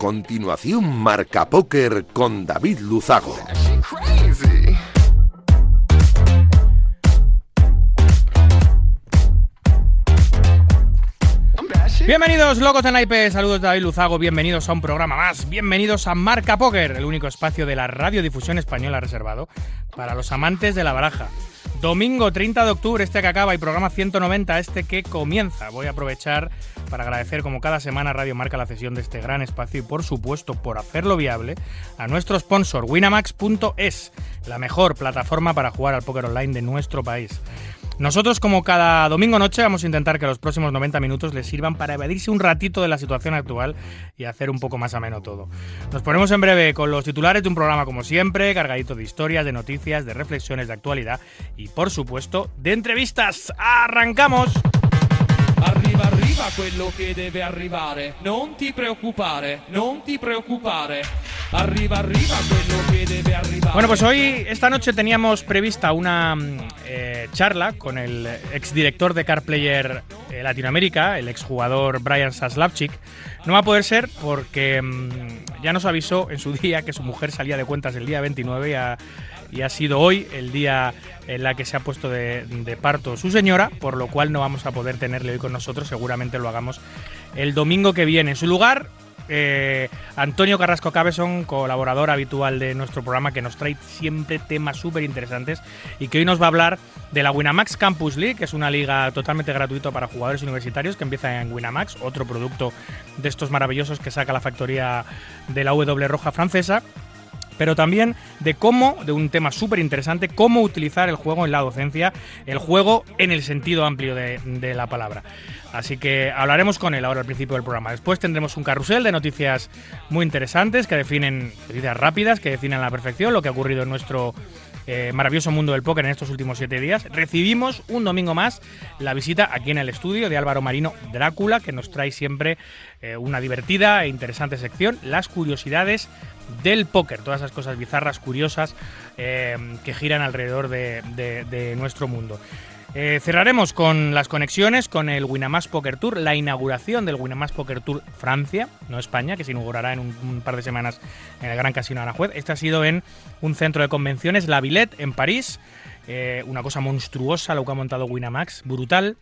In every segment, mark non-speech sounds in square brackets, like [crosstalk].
Continuación, Marca Póker con David Luzago. Bienvenidos, locos de naipe, saludos de David Luzago, bienvenidos a un programa más, bienvenidos a Marca Póker, el único espacio de la radiodifusión española reservado para los amantes de la baraja. Domingo 30 de octubre, este que acaba, y programa 190, este que comienza. Voy a aprovechar para agradecer, como cada semana, Radio Marca la cesión de este gran espacio y, por supuesto, por hacerlo viable, a nuestro sponsor, winamax.es, la mejor plataforma para jugar al póker online de nuestro país. Nosotros, como cada domingo noche, vamos a intentar que los próximos 90 minutos les sirvan para evadirse un ratito de la situación actual y hacer un poco más ameno todo. Nos ponemos en breve con los titulares de un programa como siempre, cargadito de historias, de noticias, de reflexiones de actualidad y, por supuesto, de entrevistas. ¡Arrancamos! Arriva, arriva quello che deve arrivare. Non ti preoccupare, non ti preoccupare. Arriva, arriva quello che debe arrivare. Bueno, pues hoy, esta noche teníamos prevista una mm, eh, charla con el exdirector de CarPlayer eh, Latinoamérica, el exjugador Brian Saslavchik. No va a poder ser porque mm, ya nos avisó en su [laughs] día que su mujer salía de cuentas el día 29 y y ha sido hoy el día en la que se ha puesto de, parto su señora, por lo cual no vamos a poder tenerle hoy con nosotros, seguramente lo hagamos el domingo que viene. En su lugar, eh, Antonio Carrasco Cabezón, colaborador habitual de nuestro programa, que nos trae siempre temas súper interesantes y que hoy nos va a hablar de la Winamax Campus League, que es una liga totalmente gratuita para jugadores universitarios que empieza en Winamax, otro producto de estos maravillosos que saca la factoría de la W Roja francesa pero también de cómo, de un tema súper interesante, cómo utilizar el juego en la docencia, el juego en el sentido amplio de, la palabra. Así que hablaremos con él ahora al principio del programa. Después tendremos un carrusel de noticias muy interesantes que definen, noticias rápidas, que definen a la perfección lo que ha ocurrido en nuestro eh, maravilloso mundo del póker en estos últimos siete días. Recibimos un domingo más la visita aquí en el estudio de Álvaro Marino Drácula, que nos trae siempre eh, una divertida e interesante sección, las curiosidades del póker, todas esas cosas bizarras, curiosas, eh, que giran alrededor de, nuestro mundo. Eh, cerraremos con las conexiones con el Winamax Poker Tour, la inauguración del Winamax Poker Tour Francia, no España, que se inaugurará en un, par de semanas en el Gran Casino Aranjuez. Este ha sido en un centro de convenciones, La Villette, en París. Eh, una cosa monstruosa lo que ha montado Winamax, brutal.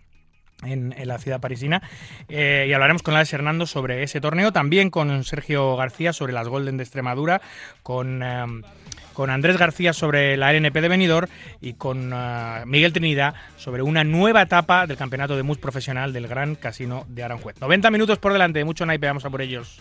En, la ciudad parisina. Eh, y hablaremos con Alex Hernando sobre ese torneo, también con Sergio García sobre las Golden de Extremadura, con, um, con Andrés García sobre la LNP de Benidorm y con uh, Miguel Trinidad sobre una nueva etapa del campeonato de MUS profesional del Gran Casino de Aranjuez. 90 minutos por delante, mucho naipe, vamos a por ellos.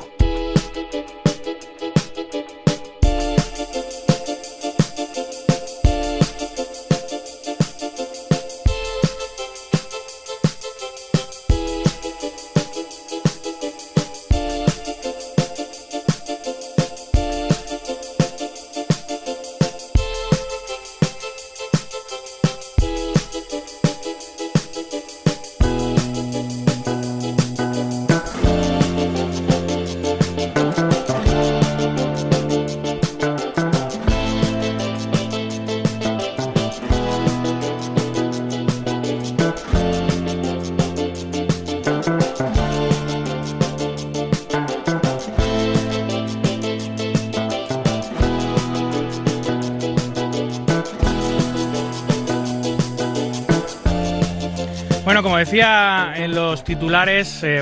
Titulares, eh,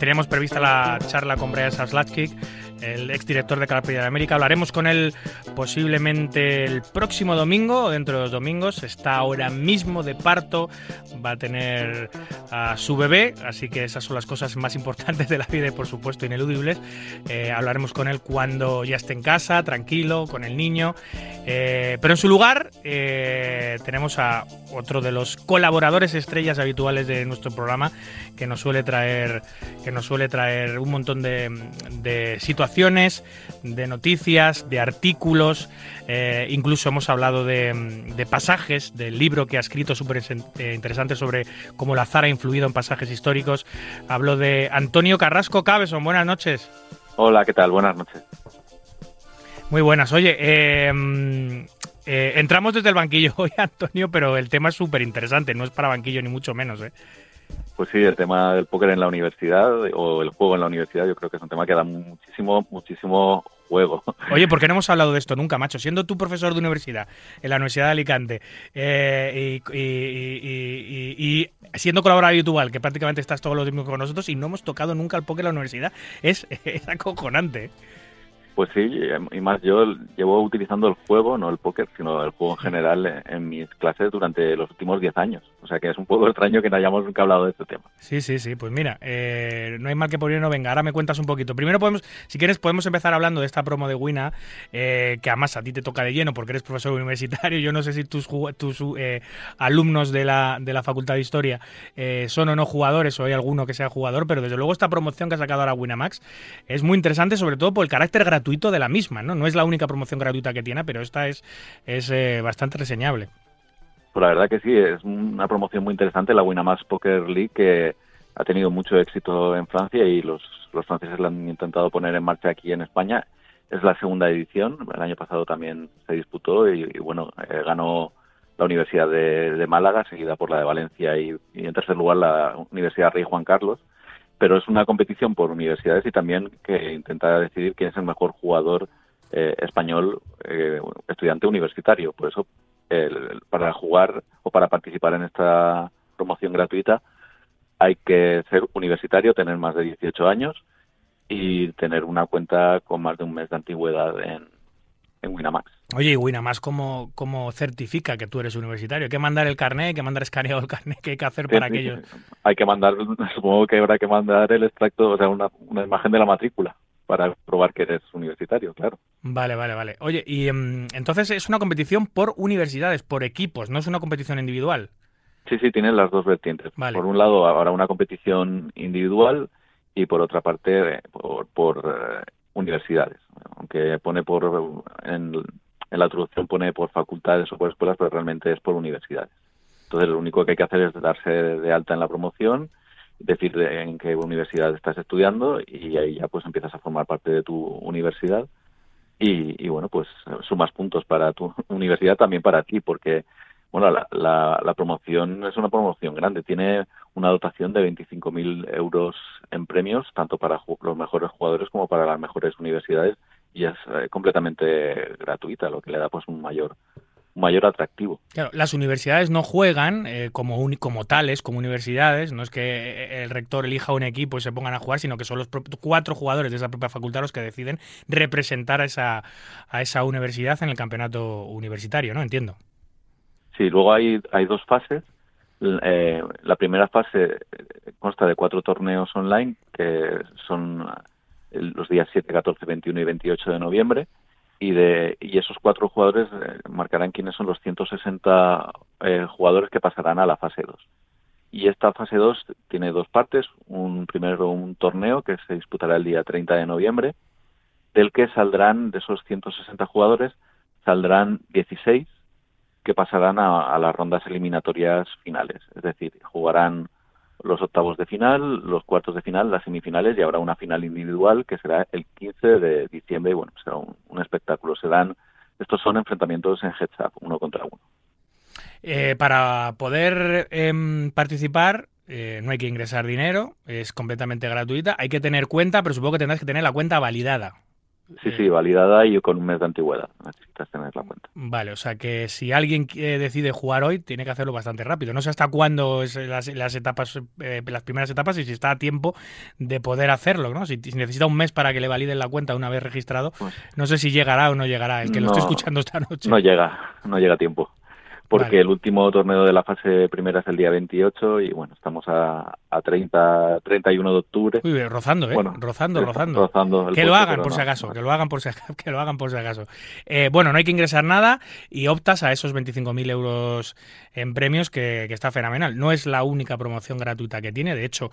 teníamos prevista la charla con Brian Saslatchik, el exdirector de CarPlayer América. Hablaremos con él posiblemente el próximo domingo dentro de los domingos. Está ahora mismo de parto, va a tener a su bebé, así que esas son las cosas más importantes de la vida y por supuesto ineludibles. Eh, hablaremos con él cuando ya esté en casa, tranquilo, con el niño. Eh, pero en su lugar eh, tenemos a otro de los colaboradores estrellas habituales de nuestro programa que nos suele traer, que nos suele traer un montón de, situaciones de noticias, de artículos, incluso hemos hablado de, de, pasajes del libro que ha escrito súper interesante sobre cómo la azar ha influido en pasajes históricos. Hablo de Antonio Carrasco Cabeson. Buenas noches. Hola, ¿qué tal? Buenas noches. Muy buenas. Oye, eh, eh, entramos desde el banquillo [laughs] hoy, Antonio, pero el tema es súper interesante. No es para banquillo ni mucho menos. ¿eh? Pues sí, el tema del póker en la universidad o el juego en la universidad, yo creo que es un tema que da muchísimo, muchísimo juego. Oye, ¿por qué no hemos hablado de esto nunca, macho? Siendo tú profesor de universidad en la Universidad de Alicante eh, y, siendo colaborador habitual, que prácticamente estás todos los días con nosotros y no hemos tocado nunca el póker en la universidad, es [laughs] acojonante. Pues sí, y más yo llevo utilizando el juego, no el póker, sino el juego en general en mis clases durante los últimos 10 años. O sea que es un poco extraño que no hayamos nunca hablado de este tema. Sí, sí, sí. Pues mira, eh, no hay mal que por no venga. Ahora me cuentas un poquito. Primero podemos, si quieres, podemos empezar hablando de esta promo de Wina, eh, que además a ti te toca de lleno porque eres profesor universitario. Yo no sé si tus, tus eh, alumnos de la, de la Facultad de Historia son o no jugadores o hay alguno que sea jugador, pero desde luego esta promoción que ha sacado ahora Winamax es muy interesante, sobre todo por el carácter gratuito de la misma, ¿no? No es la única promoción gratuita que tiene, pero esta es, es eh, bastante reseñable. Pues la verdad que sí, es una promoción muy interesante, la Winamax Poker League, que ha tenido mucho éxito en Francia y los, los franceses la han intentado poner en marcha aquí en España. Es la segunda edición, el año pasado también se disputó y, bueno, eh, ganó la Universidad de, Málaga, seguida por la de Valencia y, en tercer lugar la Universidad Rey Juan Carlos pero es una competición por universidades y también que intenta decidir quién es el mejor jugador eh, español eh, estudiante universitario. Por eso, para jugar o para participar en esta promoción gratuita, hay que ser universitario, tener más de 18 años y tener una cuenta con más de un mes de antigüedad en, en Winamax. Oye, ¿y Winamax cómo, cómo certifica que tú eres universitario? ¿Hay que mandar el carnet? ¿Hay que mandar escaneado el carnet? ¿Qué hay que hacer para aquello? Hay que mandar, [laughs] supongo que habrá que mandar el extracto, o sea, una, una imagen de la matrícula para probar que eres universitario, claro. Vale, vale, vale. Oye, y em, entonces es una competición por universidades, por equipos, no es una competición individual. Sí, sí, tiene las dos vertientes. Por un lado, habrá una competición individual y por otra parte, eh, por, por eh, universidades. Aunque pone por en, la introducción pone por facultades o por escuelas, pero realmente es por universidades. Entonces, lo único que hay que hacer es darse de alta en la promoción, decir en qué universidad estás estudiando y ahí ya pues empiezas a formar parte de tu universidad y, y bueno, pues sumas puntos para tu [laughs] universidad también para ti, porque bueno, la, la, promoción es una promoción grande. Tiene una dotación de 25.000 euros en premios, tanto para los mejores jugadores como para las mejores universidades, y es eh, completamente gratuita, lo que le da pues un mayor mayor atractivo. Claro, las universidades no juegan eh, como, como tales, como universidades, no es que eh, el rector elija un equipo y se pongan a jugar, sino que son los cuatro jugadores de esa propia facultad los que deciden representar esa, a esa universidad en el campeonato universitario, ¿no? Entiendo. Sí, luego hay, hay dos fases. Eh, la primera fase eh, consta de cuatro torneos online que son eh, los días 7, 14, 21 y 28 de noviembre y de y esos cuatro jugadores marcarán quiénes son los 160 jugadores que pasarán a la fase 2. Y esta fase 2 tiene dos partes, un primero un torneo que se disputará el día 30 de noviembre, del que saldrán de esos 160 jugadores saldrán 16 que pasarán a, las rondas eliminatorias finales. Es decir, jugarán los octavos de final, los cuartos de final, las semifinales y habrá una final individual que será el 15 de diciembre y bueno, será un, espectáculo. Se dan, estos son enfrentamientos en heads up, uno contra uno. Eh, para poder em, participar eh, no hay que ingresar dinero, es completamente gratuita, hay que tener cuenta, pero supongo que tendrás que tener la cuenta validada. Sí, sí, validada y con un mes de antigüedad. Necesitas tener la cuenta. Vale, o sea que si alguien decide jugar hoy, tiene que hacerlo bastante rápido. No sé hasta cuándo es las, etapas, eh, las primeras etapas y si está a tiempo de poder hacerlo, ¿no? Si, necesita un mes para que le validen la cuenta una vez registrado, pues no sé si llegará o no llegará. El que lo esté escuchando esta noche. No llega, no llega a tiempo. Porque Vale. el último torneo de la fase primera es el día 28 y bueno, estamos a, a 30, 31 de octubre. Uy, rozando, ¿eh? Bueno, rozando, rozando. Que lo hagan por si no. acaso, que lo hagan por si acaso, que lo hagan por si acaso. Eh, bueno, no hay que ingresar nada y optas a esos 25.000 euros en premios que, que está fenomenal. No es la única promoción gratuita que tiene, de hecho,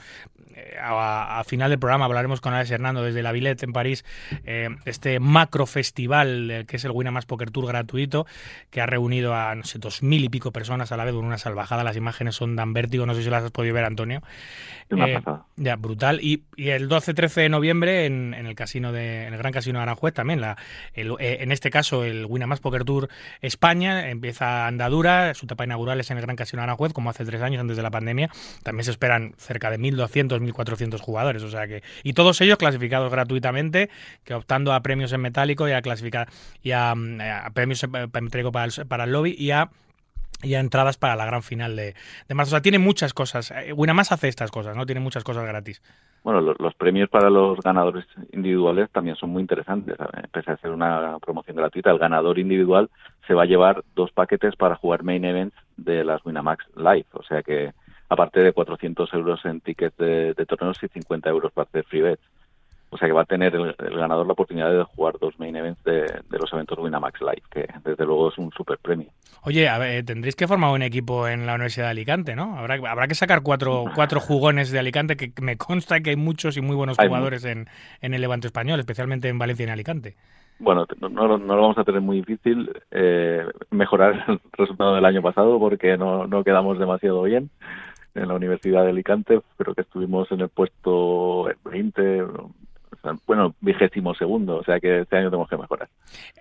eh, a, a final del programa hablaremos con Alex Hernando desde la Villette en París, eh, este macro festival eh, que es el Winamax Poker Tour gratuito, que ha reunido a, no sé, dos mil y pico personas a la vez una salvajada. Las imágenes son dan vértigo, no sé si las has podido ver, Antonio. Eh, pasada. ya, brutal. Y, y el 12-13 de noviembre en, en el casino de, en el Gran Casino de Aranjuez también. La, el- eh, en este caso, el Winamax Poker Tour España empieza andadura. Su etapa inaugural es en el Gran Casino de Aranjuez, como hace tres años antes de la pandemia. También se esperan cerca de 1.200, 1.400 jugadores. O sea que y todos ellos clasificados gratuitamente, que optando a premios en metálico y a clasificar y a, mm, a premios en en metálico para el, para el lobby y a y a entradas para la gran final de, de marzo. O sea, tiene muchas cosas. Eh, Winamax hace estas cosas, ¿no? Tiene muchas cosas gratis. Bueno, lo- los, premios para los ganadores individuales también son muy interesantes. ¿sabes? Pese a ser una promoción gratuita, el ganador individual se va a llevar dos paquetes para jugar main events de las Winamax Live. O sea que, aparte de 400 euros en tickets de, de torneos y 50 euros para hacer free bets. O sea que va a tener el, el ganador la oportunidad de jugar dos main events de, de los eventos Winamax Live, que desde luego es un super premio. Oye, a ver, tendréis que formar un equipo en la Universidad de Alicante, ¿no? Habrá, habrá que sacar cuatro, cuatro jugones de Alicante, que me consta que hay muchos y muy buenos Hay jugadores en, en el Levante español, especialmente en Valencia y en Alicante. Bueno, no, no, no lo vamos a tener muy difícil eh, mejorar [laughs] el resultado del año pasado porque no, no quedamos demasiado bien en la Universidad de Alicante. Creo que estuvimos en el puesto 20, o sea, bueno, vigésimo segundo, o sea que este año tenemos que mejorar.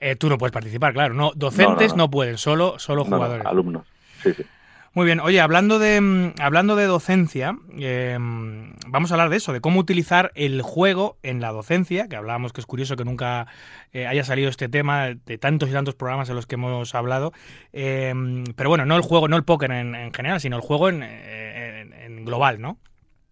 Eh, tú no puedes participar, claro. No, docentes no, No, no, no. pueden, solo, solo jugadores. alumnos, sí, sí. Muy bien, oye, hablando de, mm, hablando de docencia, eh, vamos a hablar de eso, de cómo utilizar el juego en la docencia, que hablábamos que es curioso que nunca eh, haya salido este tema de tantos y tantos programas en los que hemos hablado, eh, pero bueno, no el juego, no el póker en, en general, sino el juego en, en- en global, ¿no?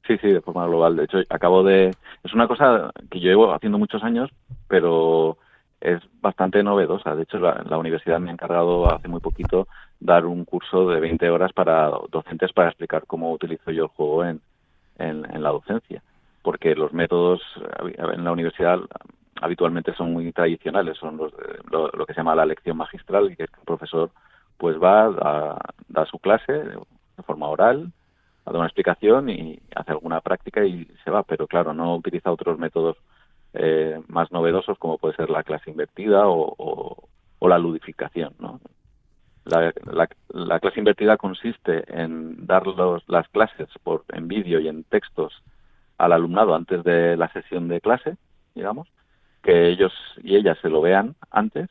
Sí, sí, de forma global. De hecho, acabo de... Es una cosa que yo llevo haciendo muchos años, pero es bastante novedosa. De hecho, la, la universidad me ha encargado hace muy poquito dar un curso de 20 horas para docentes para explicar cómo utilizo yo el juego en, en, la docencia. Porque los métodos eh, en la universidad habitualmente son muy tradicionales, son los lo, lo que se llama la lección magistral, es que el profesor pues va a dar su clase de forma oral, a dar una explicación y hace alguna práctica y se va, pero claro, no utiliza otros métodos eh, más novedosos como puede ser la clase invertida o, o- o la ludificación, ¿no? La, la- la clase invertida consiste en dar los- las clases por, en vídeo y en textos al alumnado antes de la sesión de clase, digamos, que ellos y ellas se lo vean antes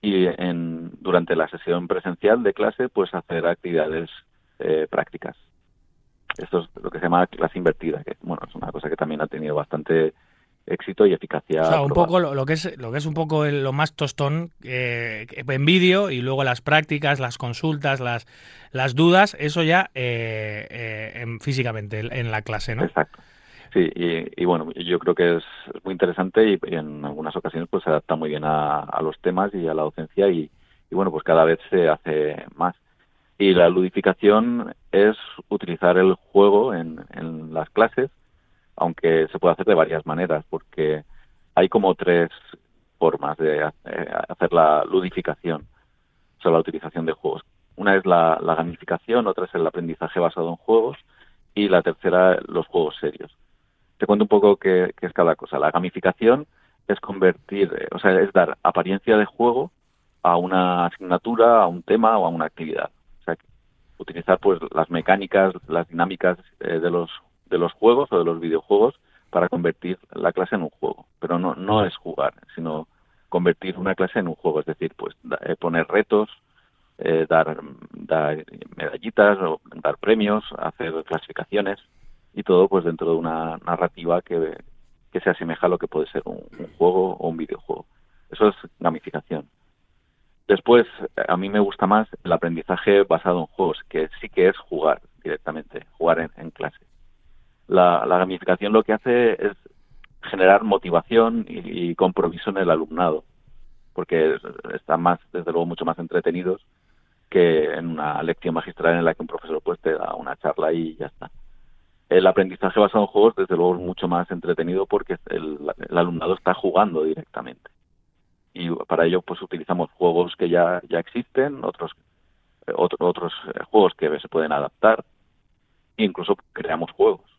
y en, durante la sesión presencial de clase pues hacer actividades eh, prácticas. Esto es lo que se llama clase invertida, que bueno, es una cosa que también ha tenido bastante éxito y eficacia. O sea, un poco lo, lo que es lo que es un poco el- lo más tostón eh, en vídeo y luego las prácticas, las consultas, las las dudas, eso ya eh, eh, en- físicamente en- en la clase, ¿no? Exacto. Sí, y, y bueno, yo creo que es muy interesante y, y en algunas ocasiones pues se adapta muy bien a, a los temas y a la docencia y, y bueno, pues cada vez se hace más. Y la ludificación es utilizar el juego en, las clases, aunque se puede hacer de varias maneras, porque hay como tres formas de eh, hacer la ludificación, o sea, la utilización de juegos. Una es la, gamificación, otra es el aprendizaje basado en juegos y la tercera los juegos serios. Te cuento un poco qué, qué es cada cosa. La gamificación es convertir, o sea, es dar apariencia de juego a una asignatura, a un tema o a una actividad. Utilizar pues las mecánicas, las dinámicas eh, de los de los juegos o de los videojuegos para convertir la clase en un juego. Pero no no es jugar, sino convertir una clase en un juego, es decir, pues da- eh, poner retos, eh, dar, dar medallitas o dar premios, hacer clasificaciones y todo pues dentro de una narrativa que, que se asemeja a lo que puede ser un, un juego o un videojuego. Eso es gamificación. Después, a mí me gusta más el aprendizaje basado en juegos, que sí que es jugar directamente, jugar en, clase. La, la gamificación lo que hace es generar motivación y, y compromiso en el alumnado, porque están más, desde luego, mucho más entretenidos que en una lección magistral en la que un profesor pues te da una charla y ya está. El aprendizaje basado en juegos, desde luego, es mucho más entretenido porque el, alumnado está jugando directamente. Y para ello, pues utilizamos juegos que ya, ya existen, otros, otros juegos que se pueden adaptar, incluso creamos juegos.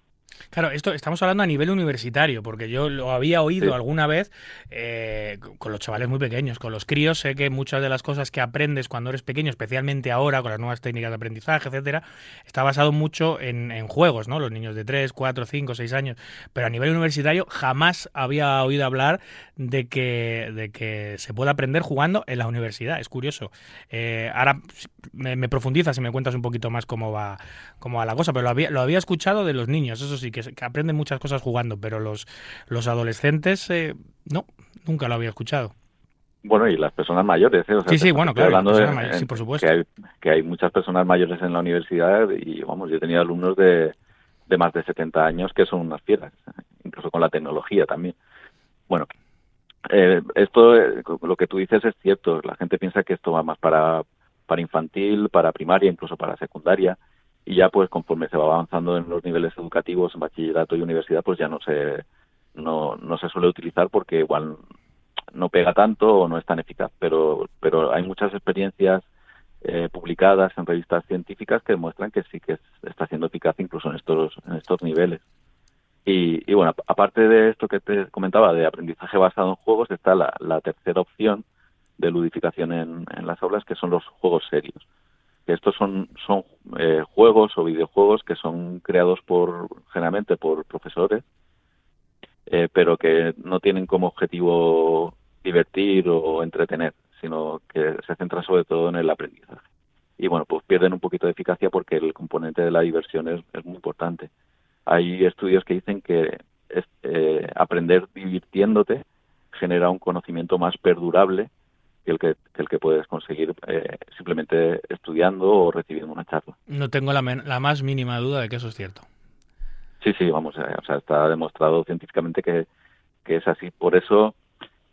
Claro, esto estamos hablando a nivel universitario, porque yo lo había oído alguna vez eh, con los chavales muy pequeños, con los críos. Sé que muchas de las cosas que aprendes cuando eres pequeño, especialmente ahora con las nuevas técnicas de aprendizaje, etcétera, está basado mucho en, juegos, ¿no? Los niños de 3, 4, 5, 6 años. Pero a nivel universitario jamás había oído hablar de que, de que se pueda aprender jugando en la universidad. Es curioso. Eh, ahora me, me, profundizas y me cuentas un poquito más cómo va, cómo va la cosa, pero lo había, lo había escuchado de los niños, eso sí, que, aprenden muchas cosas jugando, pero los, los adolescentes, eh, no, nunca lo había escuchado. Bueno, y las personas mayores, ¿eh? sí, sí, bueno, claro, hablando de, sí, por supuesto. Que hay, que hay muchas personas mayores en la universidad y, vamos, yo he tenido alumnos de, de más de 70 años que son unas fieras, incluso con la tecnología también. Bueno, eh, esto, eh, lo que tú dices es cierto. La gente piensa que esto va más para, para infantil, para primaria, incluso para secundaria y ya pues conforme se va avanzando en los niveles educativos, en bachillerato y universidad, pues ya no se, no, no se suele utilizar porque igual no pega tanto o no es tan eficaz, pero, pero hay muchas experiencias eh, publicadas en revistas científicas que demuestran que sí que está siendo eficaz incluso en estos, en estos niveles. Y, y, bueno, aparte de esto que te comentaba de aprendizaje basado en juegos, está la, la tercera opción de ludificación en, en las aulas, que son los juegos serios estos son, son eh, juegos o videojuegos que son creados por generalmente por profesores, eh, pero que no tienen como objetivo divertir o entretener, sino que se centran sobre todo en el aprendizaje. Y bueno, pues pierden un poquito de eficacia porque el componente de la diversión es, es muy importante. Hay estudios que dicen que eh, aprender divirtiéndote genera un conocimiento más perdurable que el que, el que puedes conseguir eh, simplemente estudiando o recibiendo una charla. No tengo la, la, más mínima duda de que eso es cierto. Sí, sí, vamos, eh, o sea, está demostrado científicamente que, que es así. Por eso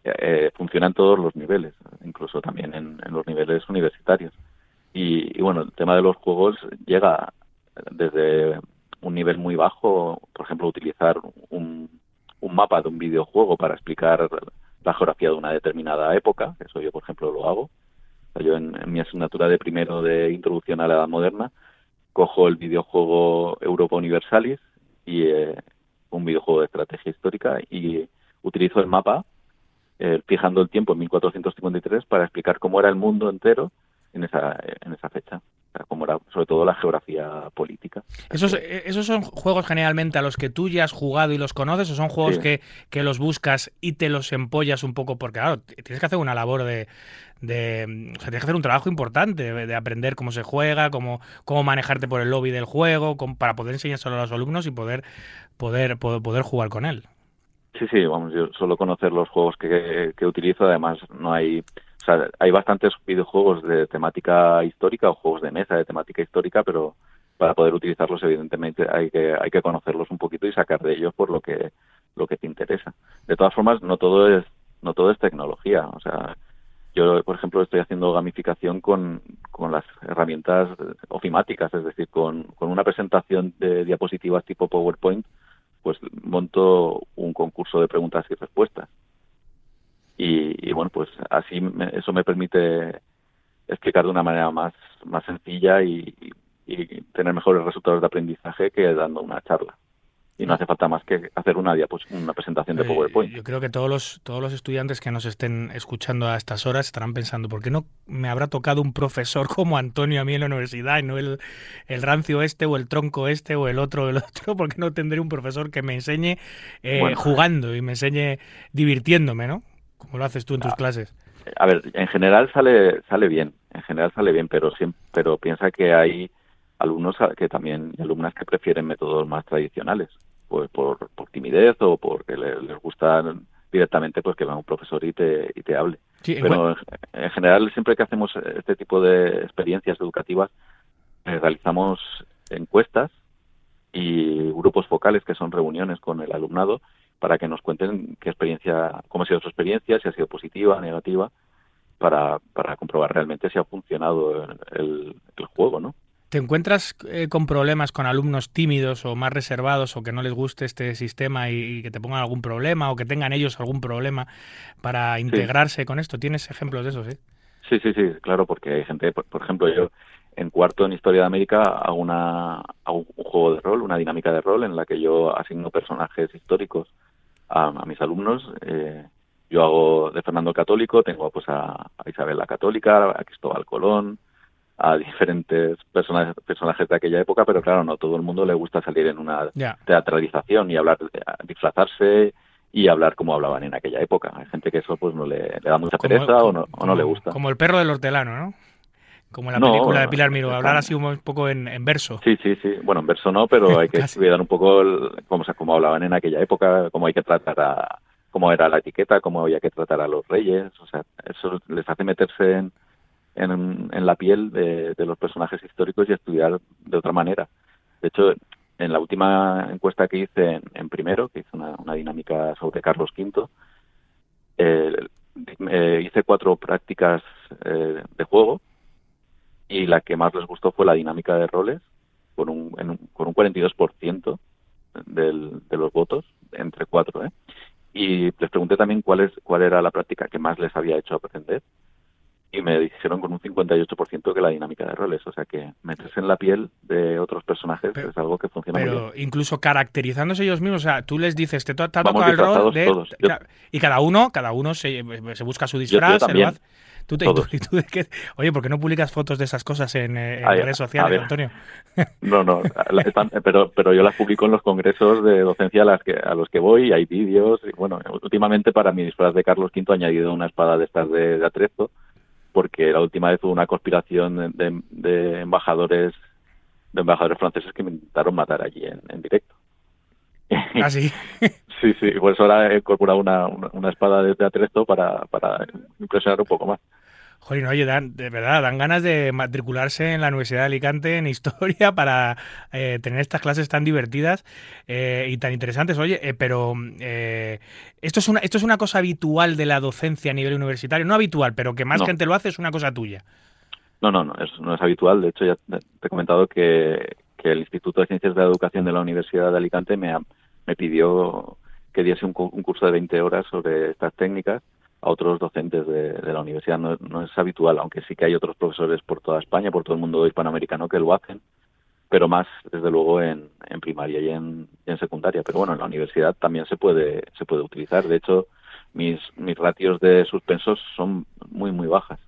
eh, funciona en todos los niveles, incluso también en, los niveles universitarios. Y, bueno, el tema de los juegos llega desde un nivel muy bajo, por ejemplo, utilizar un, un mapa de un videojuego para explicar la geografía de una determinada época, eso yo por ejemplo lo hago. Yo en, mi asignatura de primero de introducción a la edad moderna cojo el videojuego Europa Universalis y eh, un videojuego de estrategia histórica y utilizo el mapa eh, fijando el tiempo en 1453 para explicar cómo era el mundo entero en esa, en esa fecha como era sobre todo la geografía política. ¿Esos, eh, ¿Esos son juegos generalmente a los que tú ya has jugado y los conoces o son juegos que, que, los buscas y te los empollas un poco? Porque claro, tienes que hacer una labor de... de o sea, tienes que hacer un trabajo importante de, aprender cómo se juega, cómo, cómo manejarte por el lobby del juego, para poder enseñárselo a los alumnos y poder, poder, poder, jugar con él. Sí, sí, vamos, yo solo conocer los juegos que, que utilizo, además no hay o sea, hay bastantes videojuegos de temática histórica o juegos de mesa de temática histórica, pero para poder utilizarlos evidentemente hay que hay que conocerlos un poquito y sacar de ellos por lo que lo que te interesa. De todas formas, no todo es no todo es tecnología, o sea, yo, por ejemplo, estoy haciendo gamificación con, con las herramientas ofimáticas, es decir, con, con una presentación de diapositivas tipo PowerPoint, pues monto un concurso de preguntas y respuestas y, bueno, pues así eso me permite explicar de una manera más, más sencilla y, tener mejores resultados de aprendizaje que dando una charla y no hace falta más que hacer una una presentación de PowerPoint. yo creo que todos los todos los estudiantes que nos estén escuchando a estas horas estarán pensando, ¿por qué no me habrá tocado un profesor [laughs] como Antonio a mí en la universidad y no el, el rancio este o el tronco este o el otro el otro? ¿Por qué no tendré un profesor que me enseñe eh, jugando y me enseñe divirtiéndome, no? ¿Cómo lo haces tú en tus ah, clases? A ver, en general sale sale bien, en general sale bien, pero siempre, pero piensa que hay alumnos que también alumnas que prefieren métodos más tradicionales, pues por, por timidez o porque les, les gusta directamente pues que venga un profesor y te, y te hable. pero en, general siempre que hacemos este tipo de experiencias educativas eh, realizamos encuestas y grupos focales que son reuniones con el alumnado para que nos cuenten qué experiencia, cómo ha sido su experiencia, si ha sido positiva, negativa, para, para comprobar realmente si ha funcionado el, el juego, ¿no? ¿Te encuentras eh, con problemas con alumnos tímidos o más reservados o que no les guste este sistema y, que te pongan algún problema o que tengan ellos algún problema para integrarse con esto? ¿Tienes ejemplos de eso, sí? Sí, sí, sí, claro, porque hay gente, por, ejemplo, yo en cuarto en Historia de América hago, una, un juego de rol, una dinámica de rol en la que yo asigno personajes históricos a, mis alumnos. Eh, yo hago de Fernando Católico, tengo pues a, a Isabel la Católica, a Cristóbal Colón, a diferentes personajes, personajes de aquella época, pero claro, no todo el mundo le gusta salir en una teatralización y hablar, disfrazarse y hablar como hablaban en aquella época. Hay gente que eso pues no le, da mucha pereza o, no, o no le gusta. Como el perro del hortelano, ¿no? Como en la película de Pilar Miro, hablar así un poco en, verso. Sí, sí, sí. Bueno, en verso no, pero [laughs] hay que cuidar un poco cómo, cómo hablaban en aquella época, cómo hay que tratar a cómo era la etiqueta, cómo había que tratar a los reyes. O sea, eso les hace meterse en, en, la piel de, los personajes históricos y estudiar de otra manera. De hecho, en la última encuesta que hice en, primero, que hice una, dinámica sobre Carlos V, eh, hice cuatro prácticas eh, de juego y la que más les gustó fue la dinámica de roles, con un, con un 42% del, de los votos, entre cuatro. ¿eh? Y les pregunté también cuál, es, cuál era la práctica que más les había hecho aprender y me dijeron con un 58% que la dinámica de roles. O sea que meterse en la piel de otros personajes es algo que funciona muy bien. Pero incluso caracterizándose ellos mismos, o sea, tú les dices, te, toca el rol de... y cada uno, cada uno se, se busca su disfraz, se lo hace. ¿Tú te, [laughs] Oye, ¿por qué no publicas fotos de esas cosas en, eh, redes sociales, Antonio? [laughs] No, no, pero, pero yo las publico en los congresos de docencia a, las que, a los que voy, y hay vídeos. Y bueno, últimamente para mi disfraz de Carlos V he añadido una espada de estas de, de atrezo porque la última vez hubo una conspiración de, embajadores de embajadores franceses que me intentaron matar allí en, directo. ¿Ah, sí? [laughs] sí, sí, por eso ahora he incorporado una, una, espada de, atrezo para, para impresionar un poco más. Joder, oye, dan, de verdad, dan ganas de matricularse en la Universidad de Alicante en Historia [laughs] para eh, tener estas clases tan divertidas eh, y tan interesantes. Oye, eh, pero esto, es una, esto es una cosa habitual de la docencia a nivel universitario. No habitual, pero que más gente lo hace es una cosa tuya. No, no, no, eso no es habitual. De hecho, ya te he comentado que, el Instituto de Ciencias de la Educación de la Universidad de Alicante me, me pidió que diese un, un curso de 20 horas sobre estas técnicas a otros docentes de, la universidad. No, es habitual, aunque sí que hay otros profesores por toda España, por todo el mundo hispanoamericano que lo hacen, pero más, desde luego, en, primaria y en, en, secundaria. Pero bueno, en la universidad también se puede, se puede utilizar. De hecho, mis, mis ratios de suspensos son muy, muy bajas.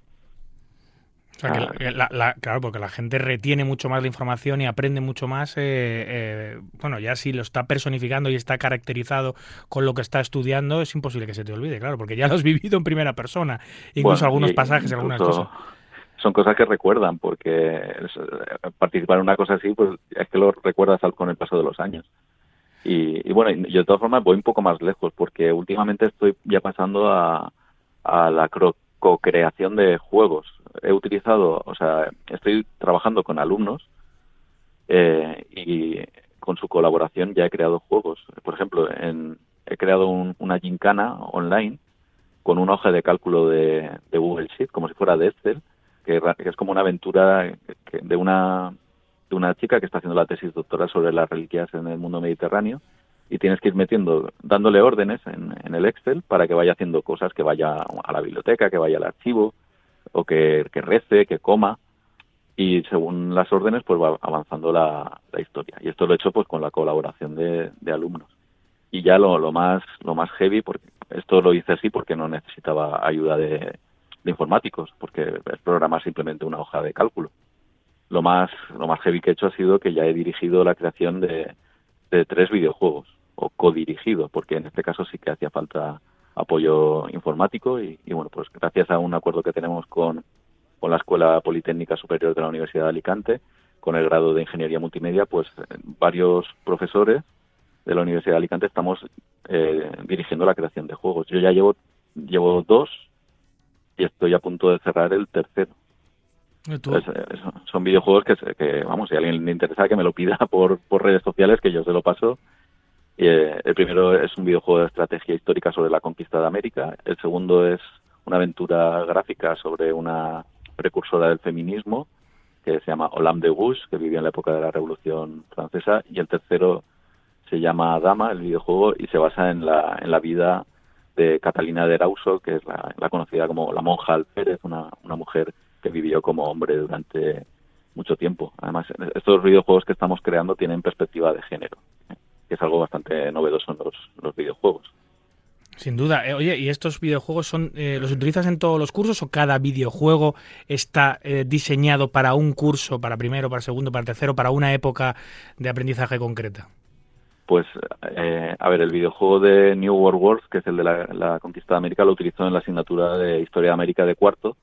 Ah. claro, porque la gente retiene mucho más la información y aprende mucho más. Eh, eh, bueno, ya si lo está personificando y está caracterizado con lo que está estudiando, es imposible que se te olvide, claro, porque ya lo has [laughs] vivido en primera persona, incluso algunos pasajes, y algunas cosas. Son cosas que recuerdan, porque participar en una cosa así, pues es que lo recuerdas con el paso de los años. Y, y bueno, yo de todas formas voy un poco más lejos, porque últimamente estoy ya pasando a, a la co-creación de juegos he utilizado, o sea, estoy trabajando con alumnos eh, y con su colaboración ya he creado juegos. Por ejemplo, en, he creado una gincana online con una hoja de cálculo de, Google Sheet, como si fuera de Excel, que, es como una aventura de una de una chica que está haciendo la tesis doctoral sobre las reliquias en el mundo mediterráneo y tienes que ir metiendo, dándole órdenes en, en, el Excel para que vaya haciendo cosas, que vaya a la biblioteca, que vaya al archivo, o que, rece, que coma y según las órdenes pues va avanzando la, historia. Y esto lo he hecho pues con la colaboración de, alumnos. Y ya lo, lo más lo más heavy porque esto lo hice así porque no necesitaba ayuda de, informáticos porque es simplemente una hoja de cálculo. Lo más lo más heavy que he hecho ha sido que ya he dirigido la creación de, de tres videojuegos o codirigido porque en este caso sí que hacía falta apoyo informático y, bueno, pues gracias a un acuerdo que tenemos con, con la Escuela Politécnica Superior de la Universidad de Alicante, con el grado de Ingeniería Multimedia, pues varios profesores de la Universidad de Alicante estamos eh, dirigiendo la creación de juegos. Yo ya llevo, llevo dos y estoy a punto de cerrar el tercero. Eh, son videojuegos que, que, vamos, si a alguien le interesa que me lo pida [laughs] por, por redes sociales, que yo se lo paso eh, el primero es un videojuego de estrategia histórica sobre la conquista de América. El segundo es una aventura gráfica sobre una precursora del feminismo que se llama Olam de Gouges, que vivía en la época de la Revolución Francesa, y el tercero se llama Dama, el videojuego, y se basa en la, en la vida de Catalina de Erauso, que es la, conocida como la monja Alférez, una, una mujer que vivió como hombre durante mucho tiempo. Además, estos videojuegos que estamos creando tienen perspectiva de género, que es algo bastante novedoso en los, los videojuegos. Sin duda. Eh, oye, ¿y estos videojuegos son eh, los utilizas en todos los cursos o cada videojuego está eh, diseñado para un curso, para primero, para segundo, para tercero, para una época de aprendizaje concreta? Pues, a ver, el videojuego de New World Wars, que es el de la, conquista de América, lo utilizó en la asignatura de Historia de América de cuarto.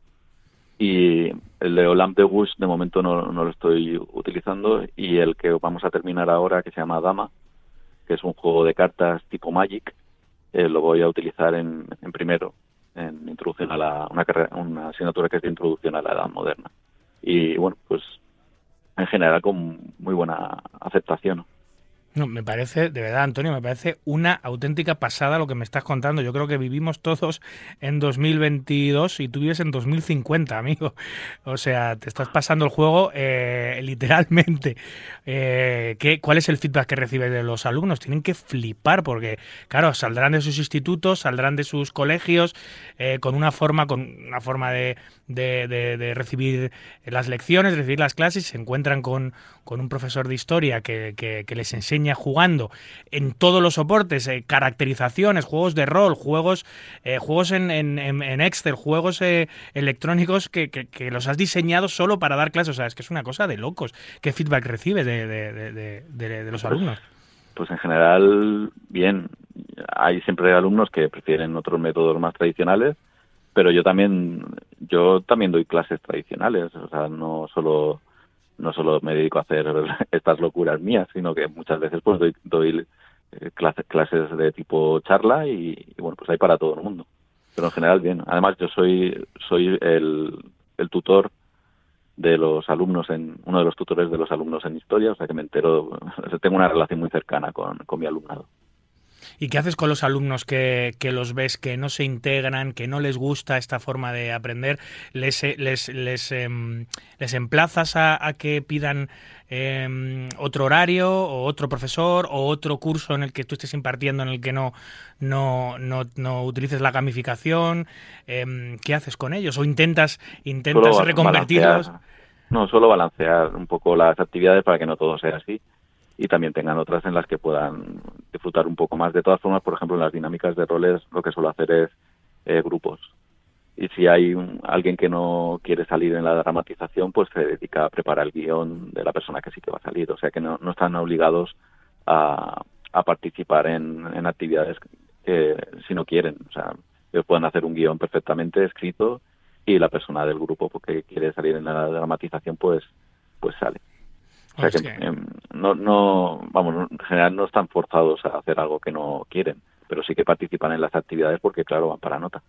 Y el de Olympe de Bush, de momento no, no lo estoy utilizando. Y el que vamos a terminar ahora, que se llama Dama, que es un juego de cartas tipo Magic, eh, lo voy a utilizar en, primero, en introducción a la, una, carrera, una asignatura que es de introducción a la edad moderna. Y bueno, pues en general con muy buena aceptación. No, me parece, de verdad, Antonio, me parece una auténtica pasada lo que me estás contando. Yo creo que vivimos todos en 2022 y tú vives en 2050, amigo. O sea, te estás pasando el juego eh, literalmente. Eh, ¿qué, ¿Cuál es el feedback que recibes de los alumnos? Tienen que flipar porque, claro, saldrán de sus institutos, saldrán de sus colegios eh, con una forma, con una forma de, de, recibir las lecciones, de recibir las clases, se encuentran con, con un profesor de historia que, que les enseña jugando en todos los soportes, eh, caracterizaciones, juegos de rol, juegos, eh, juegos en, en, Excel, juegos eh, electrónicos que, que, los has diseñado solo para dar clases. O sea, es que es una cosa de locos. ¿Qué feedback recibes de, de, los alumnos? Pues en general, bien. Hay siempre alumnos que prefieren otros métodos más tradicionales, pero yo también, yo también doy clases tradicionales, o sea, no solo no solo me dedico a hacer [laughs] estas locuras mías, sino que muchas veces pues doy, doy eh, clases, clases de tipo charla y, bueno, pues hay para todo el mundo. Pero en general bien. Además yo soy soy el, el tutor de los alumnos en uno de los tutores de los alumnos en historia, o sea que me entero, [laughs] tengo una relación muy cercana con, con mi alumnado. ¿Y qué haces con los alumnos que, los ves que no se integran, que no les gusta esta forma de aprender? ¿Les, les, les, em, les emplazas a, que pidan em, otro horario o otro profesor o otro curso en el que tú estés impartiendo en el que no, no, no, utilices la gamificación? Em, ¿Qué haces con ellos? ¿O intentas, intentas reconvertirlos? No, solo balancear un poco las actividades para que no todo sea así y también tengan otras en las que puedan disfrutar un poco más. De todas formas, por ejemplo, en las dinámicas de roles lo que suelo hacer es eh, grupos. Y si hay alguien que no quiere salir en la dramatización, pues se dedica a preparar el guion de la persona que sí que va a salir. O sea que no, están obligados a, participar en, actividades que si no quieren. O sea, ellos pueden hacer un guion perfectamente escrito y la persona del grupo porque quiere salir en la dramatización, pues, pues sale. O sea que, em, no, no, vamos, en general no están forzados a hacer algo que no quieren, pero sí que participan en las actividades porque, claro, van para nota.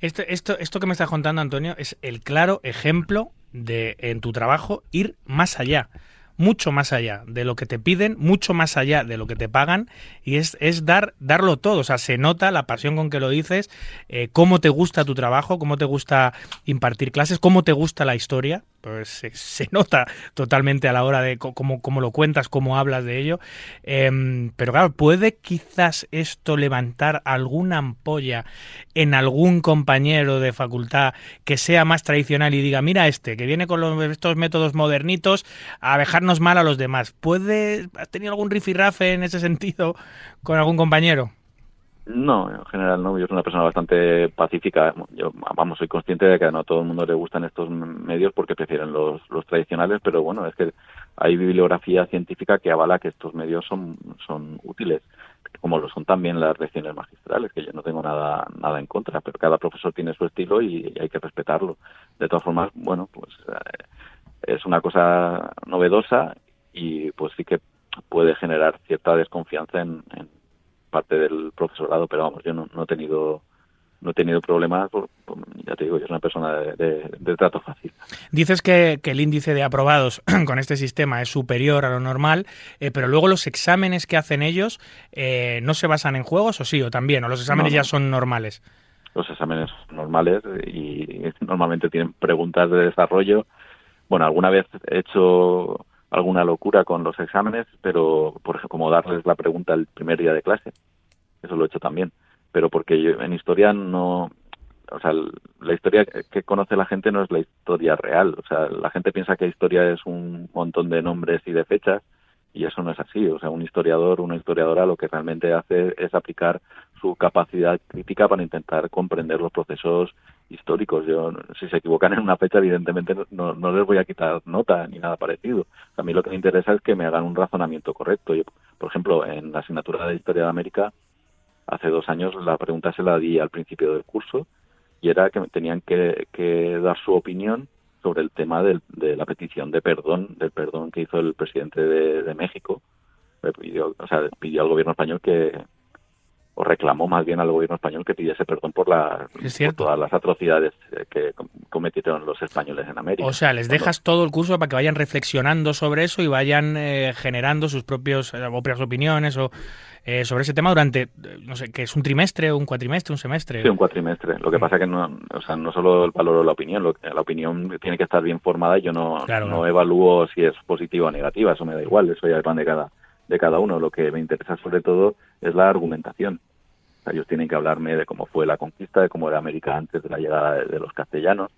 Esto, esto, esto que me estás contando, Antonio, es el claro ejemplo de en tu trabajo ir más allá mucho más allá de lo que te piden, mucho más allá de lo que te pagan, y es, es dar, darlo todo. O sea, se nota la pasión con que lo dices, eh, cómo te gusta tu trabajo, cómo te gusta impartir clases, cómo te gusta la historia, pues se, nota totalmente a la hora de cómo, cómo lo cuentas, cómo hablas de ello. Em, pero claro, ¿puede quizás esto levantar alguna ampolla en algún compañero de facultad que sea más tradicional y diga, mira este, que viene con los, estos métodos modernitos a dejarnos mal a los demás? ¿Puede, ¿Has tenido algún rifirrafe en ese sentido con algún compañero? No, en general no. Yo soy una persona bastante pacífica. Yo, vamos, soy consciente de que no a todo el mundo le gustan estos medios porque prefieren los, los tradicionales, pero bueno, es que hay bibliografía científica que avala que estos medios son, son útiles, como lo son también las lecciones magistrales, que yo no tengo nada, nada en contra, pero cada profesor tiene su estilo y, hay que respetarlo. De todas formas, bueno, pues eh, es una cosa novedosa y pues sí que puede generar cierta desconfianza en parte del profesorado, pero vamos, yo no, he tenido no he tenido problemas, ya te digo, yo soy una persona de, trato fácil. Dices que, el índice de aprobados [clears throat] con este sistema es superior a lo normal, eh, pero luego los exámenes que hacen ellos eh, no se basan en juegos, o sí, o también, o los exámenes ya son normales. los exámenes normales y [laughs] normalmente tienen preguntas de desarrollo. Bueno, alguna vez he hecho alguna locura con los exámenes, pero por ejemplo, como darles la pregunta el primer día de clase, eso lo he hecho también, pero porque yo en historia no, o sea, la historia que conoce la gente no es la historia real, o sea, la gente piensa que historia es un montón de nombres y de fechas y eso no es así, o sea, un historiador, una historiadora lo que realmente hace es aplicar su capacidad crítica para intentar comprender los procesos históricos. Yo, si se equivocan en una fecha, evidentemente no, no les voy a quitar nota ni nada parecido. A mí lo que me interesa es que me hagan un razonamiento correcto. Yo, por ejemplo, en la asignatura de Historia de América, hace dos años la pregunta se la di al principio del curso y era que tenían que, que dar su opinión sobre el tema de la petición de perdón, del perdón que hizo el presidente de, de México. Pidió, o sea, pidió al gobierno español que, o reclamó más bien al gobierno español que pidiese perdón por, la, todas las atrocidades eh, que cometieron los españoles en América. O sea, les dejas todo el curso para que vayan reflexionando sobre eso y vayan eh, generando sus propios, eh, propias opiniones o sobre ese tema durante, no sé, que es un trimestre, un cuatrimestre, un semestre. Sí, un cuatrimestre. Lo que pasa que no, o sea, no solo el valor de la opinión, lo, la opinión tiene que estar bien formada y yo no, no evalúo si es positiva o negativa, eso me da igual, eso ya depende de cada de cada uno. Lo que me interesa sobre todo es la argumentación. ellos tienen que hablarme de cómo fue la conquista, de cómo era América antes de la llegada de, los castellanos.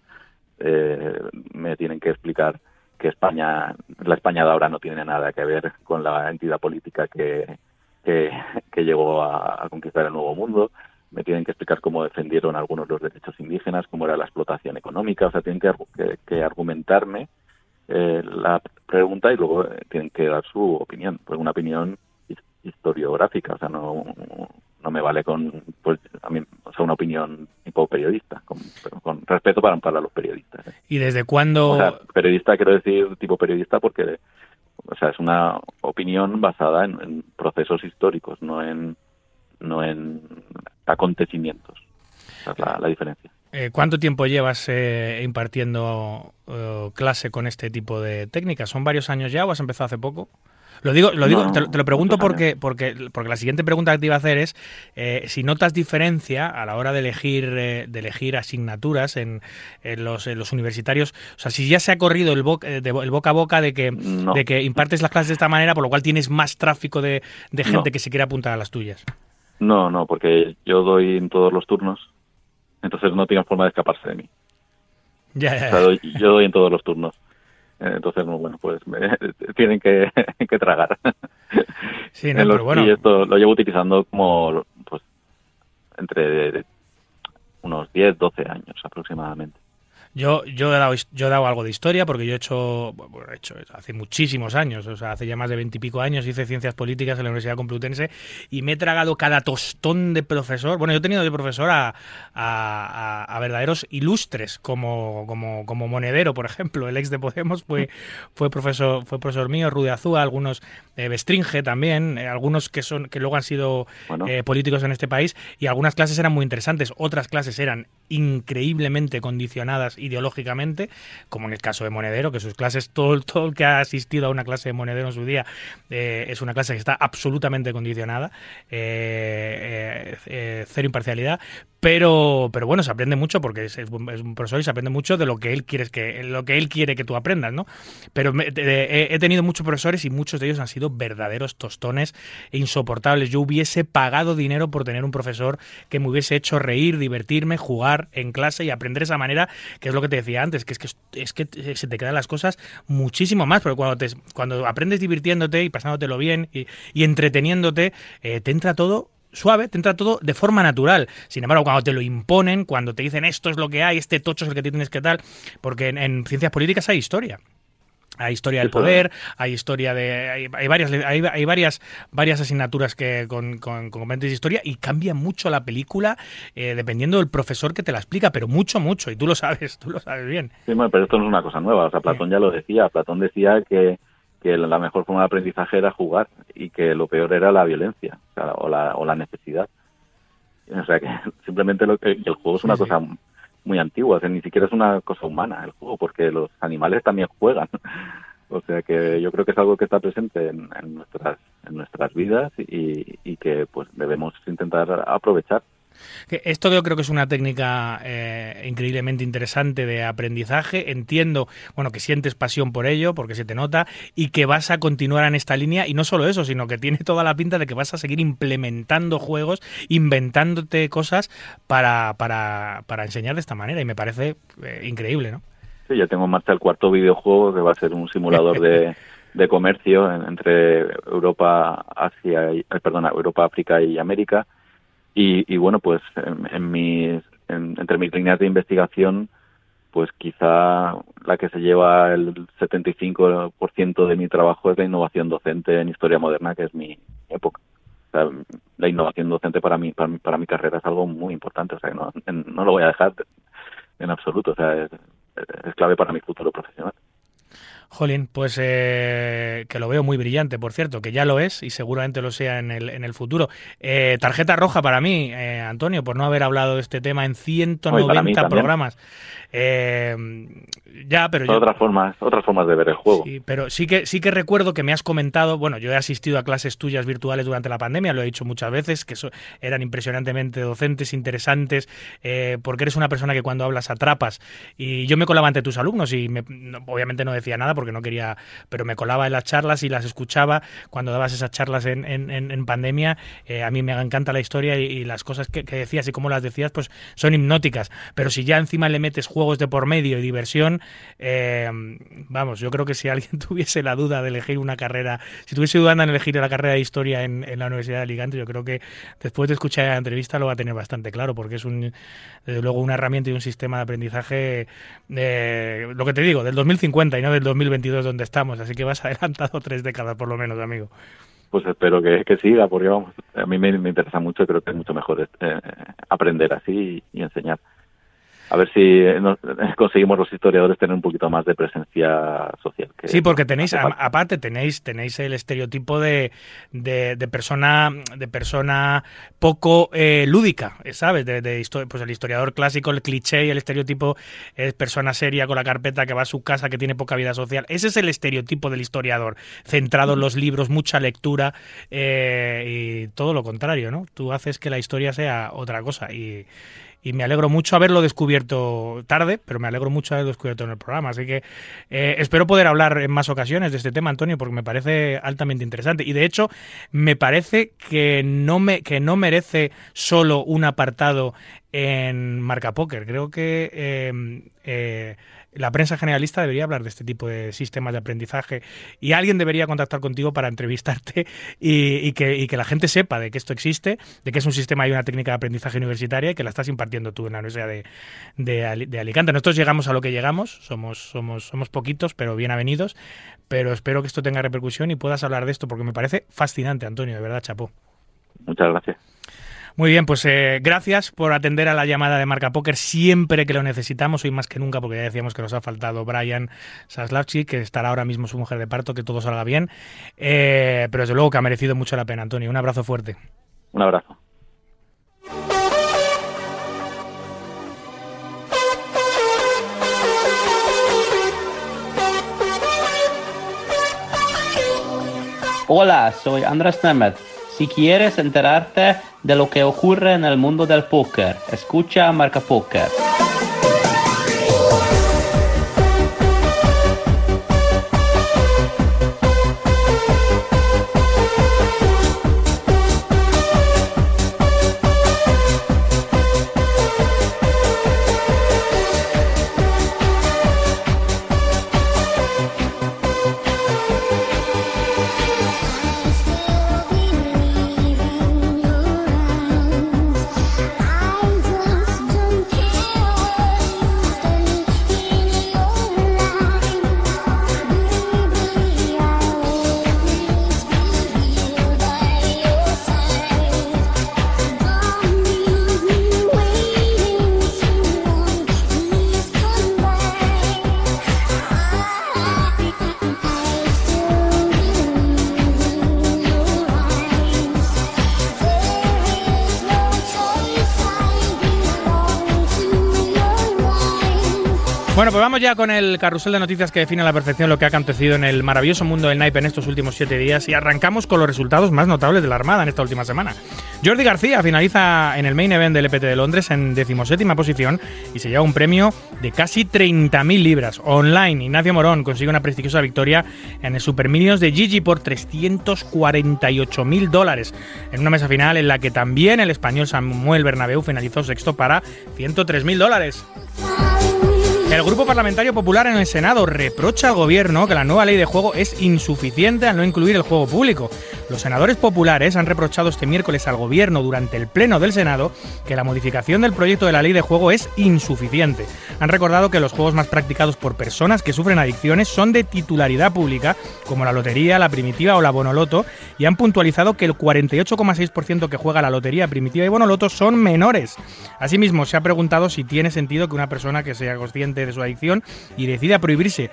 Eh, me tienen que explicar que España, la España de ahora no tiene nada que ver con la entidad política que, que, llegó a, conquistar el Nuevo Mundo. Me tienen que explicar cómo defendieron algunos los derechos indígenas, cómo era la explotación económica. O sea, tienen que, que argumentarme eh, la pregunta y luego eh, tienen que dar su opinión, pues una opinión historiográfica, o sea, no, no me vale con, pues, a mí, o sea, una opinión tipo periodista, con, con respeto para, para los periodistas. ¿eh? ¿Y desde cuándo? O sea, periodista quiero decir tipo periodista porque, o sea, es una opinión basada en, procesos históricos, no en, no en acontecimientos. Esa es la, la diferencia. Eh, ¿Cuánto tiempo llevas eh, impartiendo eh, clase con este tipo de técnicas? ¿Son varios años ya o has empezado hace poco? Lo digo, lo digo, te, lo pregunto porque, porque, porque la siguiente pregunta que te iba a hacer es si notas diferencia a la hora de elegir, de elegir asignaturas en, los, los, universitarios. O sea, si ya se ha corrido el, el boca a boca de que, de que impartes las clases de esta manera, por lo cual tienes más tráfico de, gente que se quiere apuntar a las tuyas. No, no, porque yo doy en todos los turnos entonces no tienen forma de escaparse de mí. yo doy en todos los turnos. Eh, entonces, bueno, pues [laughs] tienen que, [laughs] tragar. [laughs] Sí, no, bueno. Y esto lo llevo utilizando como pues entre unos 10, 12 años aproximadamente. Yo, yo, he dado, yo he dado algo de historia porque yo he hecho, bueno, he hecho hace muchísimos años, o sea, hace ya más de veintipico años hice ciencias políticas en la Universidad Complutense y me he tragado cada tostón de profesor. Bueno, yo he tenido de profesor a, a, verdaderos ilustres como, como, como Monedero, por ejemplo, el ex de Podemos fue, fue profesor fue profesor mío, Rude Azúa, algunos eh, Bestringe también, eh, algunos que son que luego han sido eh, políticos en este país y algunas clases eran muy interesantes, otras clases eran increíblemente condicionadas ideológicamente, como en el caso de Monedero, que sus clases, todo, todo el que ha asistido a una clase de Monedero en su día, eh, es una clase que está absolutamente condicionada, eh, eh, cero imparcialidad, pero, pero bueno, se aprende mucho porque es, un profesor y se aprende mucho de lo que él quiere que, lo que él quiere que tú aprendas, ¿no? Pero he, tenido muchos profesores y muchos de ellos han sido verdaderos tostones e insoportables. Yo hubiese pagado dinero por tener un profesor que me hubiese hecho reír, divertirme, jugar en clase y aprender de esa manera, que es lo que te decía antes, que es que, es que se te quedan las cosas muchísimo más, porque cuando, te, cuando aprendes divirtiéndote y pasándotelo bien y, y entreteniéndote, eh, te entra todo suave, te entra todo de forma natural. Sin embargo, cuando te lo imponen, cuando te dicen esto es lo que hay, este tocho es el que tienes que tal, porque en, ciencias políticas hay historia. Hay historia del poder, hay historia de. Hay, varias, hay, varias, varias asignaturas que con, con, de historia y cambia mucho la película eh, dependiendo del profesor que te la explica, pero mucho, mucho, y tú lo sabes, [laughs] tú lo sabes bien. Sí, pero esto no es una cosa nueva. O sea, Platón ya lo decía. Platón decía que que la mejor forma de aprendizaje era jugar y que lo peor era la violencia o, la, o la necesidad. O sea que [laughs] simplemente lo que el juego es una cosa muy antigua, o sea, ni siquiera es una cosa humana el juego, porque los animales también juegan. [laughs] O sea que yo creo que es algo que está presente en, nuestras en nuestras vidas y, y, que pues debemos intentar aprovechar. Esto yo creo que es una técnica eh, increíblemente interesante de aprendizaje. Entiendo, bueno, que sientes pasión por ello, porque se te nota, y que vas a continuar en esta línea. Y no solo eso, sino que tiene toda la pinta de que vas a seguir implementando juegos, inventándote cosas para, para, para enseñar de esta manera. Y me parece eh, increíble, ¿no? Sí, ya tengo en marcha el cuarto videojuego que va a ser un simulador de, [laughs] de comercio entre Europa, Asia, y, eh, perdona, Europa, África y América y, bueno, pues en, mis, entre mis líneas de investigación, pues quizá la que se lleva el 75% de mi trabajo es la innovación docente en historia moderna, que es mi época. O sea, la innovación docente para mí, para, mi carrera es algo muy importante, o sea, no, no lo voy a dejar en absoluto, o sea, es clave para mi futuro profesional. Jolín, pues eh, que lo veo muy brillante, por cierto, que ya lo es y seguramente lo sea en el, en el futuro. Eh, tarjeta roja para mí, eh, Antonio, por no haber hablado de este tema en 190 programas. ya, pero otras formas, otras formas de ver el juego. Sí, pero sí que sí que recuerdo que me has comentado, bueno, yo he asistido a clases tuyas virtuales durante la pandemia, lo he dicho muchas veces, que eran impresionantemente docentes, interesantes, porque eres una persona que cuando hablas atrapas y yo me colaba ante tus alumnos y obviamente no decía nada porque no quería, pero me colaba en las charlas y las escuchaba cuando dabas esas charlas en, en, pandemia. Eh, a mí me encanta la historia y, las cosas que, decías y cómo las decías, pues son hipnóticas. Pero si ya encima le metes juegos de por medio y diversión, eh, vamos, yo creo que si alguien [laughs] tuviese la duda de elegir una carrera, si tuviese duda en elegir la carrera de historia en, la Universidad de Alicante, yo creo que después de escuchar la entrevista lo va a tener bastante claro, porque es un, desde luego una herramienta y un sistema de aprendizaje, eh, lo que te digo, del 2050 y no del 2020 2022 donde estamos, así que vas [laughs] adelantado tres décadas por lo menos, amigo. Pues espero que, siga, porque vamos, a mí me, interesa mucho creo que es mucho mejor eh, aprender así y enseñar a ver si eh, [laughs] conseguimos los historiadores tener un poquito más de presencia social. sí, porque tenéis, aparte tenéis, tenéis el estereotipo de, de, persona, de persona poco eh, lúdica, ¿sabes? De, pues el historiador clásico, el cliché y el estereotipo es persona seria con la carpeta que va a su casa, que tiene poca vida social. Ese es el estereotipo del historiador, centrado en los libros, mucha lectura eh, y todo lo contrario, ¿no? Tú haces que la historia sea otra cosa y y me alegro mucho haberlo descubierto tarde, pero me alegro mucho haberlo descubierto en el programa. Así que eh, espero poder hablar en más ocasiones de este tema, Antonio, porque me parece altamente interesante. Y de hecho, me parece que no, me, que no merece solo un apartado en Marca Póker. Creo que eh, eh, la prensa generalista debería hablar de este tipo de sistemas de aprendizaje y alguien debería contactar contigo para entrevistarte y, que, la gente sepa de que esto existe, de que es un sistema y una técnica de aprendizaje universitaria y que la estás impartiendo tú en la Universidad de, de, Alicante. Nosotros llegamos a lo que llegamos, somos, somos, somos poquitos, pero bien avenidos, pero espero que esto tenga repercusión y puedas hablar de esto porque me parece fascinante, Antonio, de verdad, chapó. Muchas gracias. Muy bien, pues eh, gracias por atender a la llamada de Marca Póker siempre que lo necesitamos, hoy más que nunca, porque ya decíamos que nos ha faltado Brian Saslavchi, que estará ahora mismo su mujer de parto, que todo salga bien. Eh, pero desde luego que ha merecido mucho la pena, Antonio. Un abrazo fuerte. Un abrazo. Hola, soy Andrés Nemeth si quieres enterarte de lo que ocurre en el mundo del póker, escucha Marca Póker. Pues vamos ya con el carrusel de noticias que define a la perfección lo que ha acontecido en el maravilloso mundo del naipe en estos últimos siete días y arrancamos con los resultados más notables de la Armada en esta última semana. Jordi García finaliza en el main event del EPT de Londres en decimoséptima posición y se lleva un premio de casi 30.000 libras. Online, Ignacio Morón consigue una prestigiosa victoria en el Super Millions de Gigi por 348.000 dólares en una mesa final en la que también el español Samuel Bernabeu finalizó sexto para 103.000 dólares. El Grupo Parlamentario Popular en el Senado reprocha al Gobierno que la nueva ley de juego es insuficiente al no incluir el juego público. Los senadores populares han reprochado este miércoles al Gobierno durante el Pleno del Senado que la modificación del proyecto de la ley de juego es insuficiente. Han recordado que los juegos más practicados por personas que sufren adicciones son de titularidad pública, como la lotería, la primitiva o la bonoloto, y han puntualizado que el 48,6% que juega la lotería primitiva y bonoloto son menores. Asimismo, se ha preguntado si tiene sentido que una persona que sea consciente de su adicción y decida prohibirse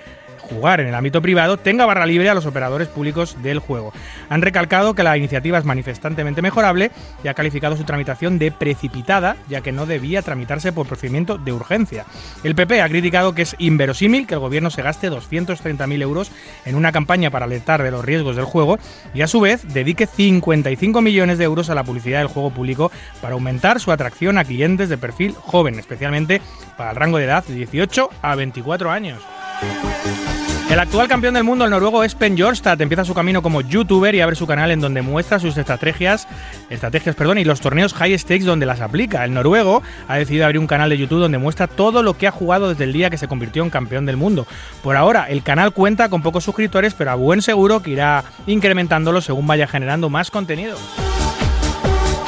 jugar en el ámbito privado tenga barra libre a los operadores públicos del juego. Han recalcado que la iniciativa es manifestantemente mejorable y ha calificado su tramitación de precipitada, ya que no debía tramitarse por procedimiento de urgencia. El PP ha criticado que es inverosímil que el gobierno se gaste 230.000 euros en una campaña para alertar de los riesgos del juego y a su vez dedique 55 millones de euros a la publicidad del juego público para aumentar su atracción a clientes de perfil joven, especialmente para el rango de edad de 18 a 24 años. El actual campeón del mundo, el noruego Espen Jorstad, empieza su camino como youtuber y abre su canal en donde muestra sus estrategias, estrategias y los torneos high stakes donde las aplica. El noruego ha decidido abrir un canal de YouTube donde muestra todo lo que ha jugado desde el día que se convirtió en campeón del mundo. Por ahora, el canal cuenta con pocos suscriptores, pero a buen seguro que irá incrementándolo según vaya generando más contenido.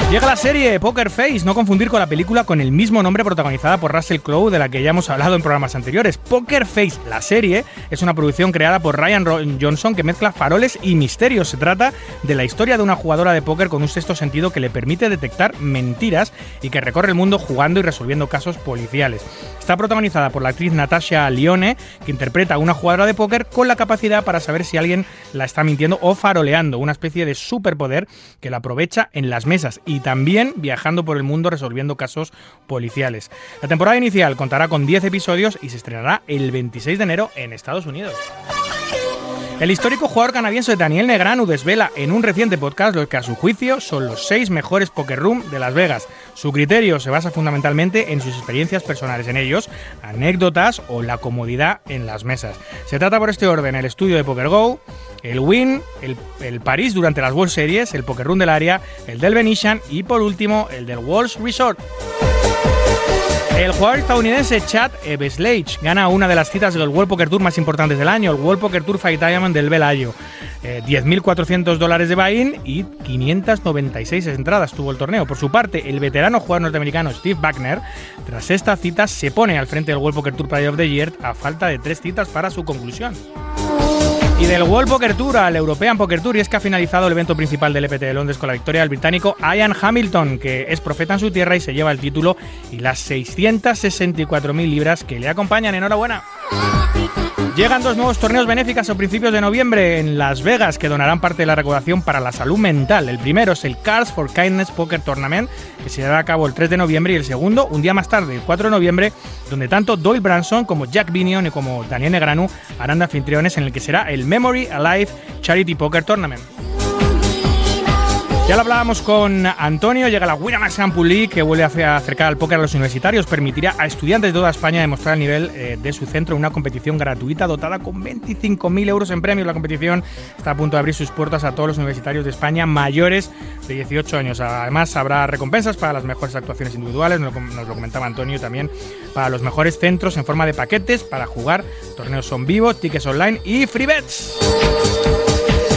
Llega la serie Poker Face, no confundir con la película con el mismo nombre protagonizada por Russell Crowe de la que ya hemos hablado en programas anteriores. Poker Face, la serie, es una producción creada por Ryan Johnson que mezcla faroles y misterios. Se trata de la historia de una jugadora de póker con un sexto sentido que le permite detectar mentiras y que recorre el mundo jugando y resolviendo casos policiales. Está protagonizada por la actriz Natasha Lione, que interpreta a una jugadora de póker con la capacidad para saber si alguien la está mintiendo o faroleando, una especie de superpoder que la aprovecha en las mesas también viajando por el mundo resolviendo casos policiales. La temporada inicial contará con 10 episodios y se estrenará el 26 de enero en Estados Unidos. El histórico jugador canadiense Daniel Negranu desvela en un reciente podcast lo que a su juicio son los seis mejores poker room de Las Vegas. Su criterio se basa fundamentalmente en sus experiencias personales en ellos, anécdotas o la comodidad en las mesas. Se trata por este orden el estudio de Poker Go, el Win, el, el París durante las World Series, el Poker Room del área, el del Venetian y por último el del Walls Resort. El jugador estadounidense Chad Ebeslage gana una de las citas del World Poker Tour más importantes del año, el World Poker Tour Fight Diamond del Velayo. Eh, 10.400 dólares de buy-in y 596 entradas tuvo el torneo. Por su parte, el veterano jugador norteamericano Steve Wagner, tras esta cita, se pone al frente del World Poker Tour Player of the Year a falta de tres citas para su conclusión. Y del World Poker Tour al European Poker Tour, y es que ha finalizado el evento principal del EPT de Londres con la victoria del británico Ian Hamilton, que es profeta en su tierra y se lleva el título y las 664.000 libras que le acompañan. Enhorabuena. Llegan dos nuevos torneos benéficos a principios de noviembre en Las Vegas que donarán parte de la recaudación para la salud mental. El primero es el Cards for Kindness Poker Tournament, que se llevará a cabo el 3 de noviembre, y el segundo, un día más tarde, el 4 de noviembre, donde tanto Doyle Branson como Jack Binion y como Daniel Negranu harán de anfitriones en el que será el Memory Alive Charity Poker Tournament. Ya lo hablábamos con Antonio, llega la Winamax Pool League que vuelve a acercar al póker a los universitarios, permitirá a estudiantes de toda España demostrar el nivel eh, de su centro en una competición gratuita dotada con 25.000 euros en premios. La competición está a punto de abrir sus puertas a todos los universitarios de España mayores de 18 años. Además habrá recompensas para las mejores actuaciones individuales, nos, lo comentaba Antonio también, para los mejores centros en forma de paquetes para jugar, torneos son vivos, tickets online y free bets.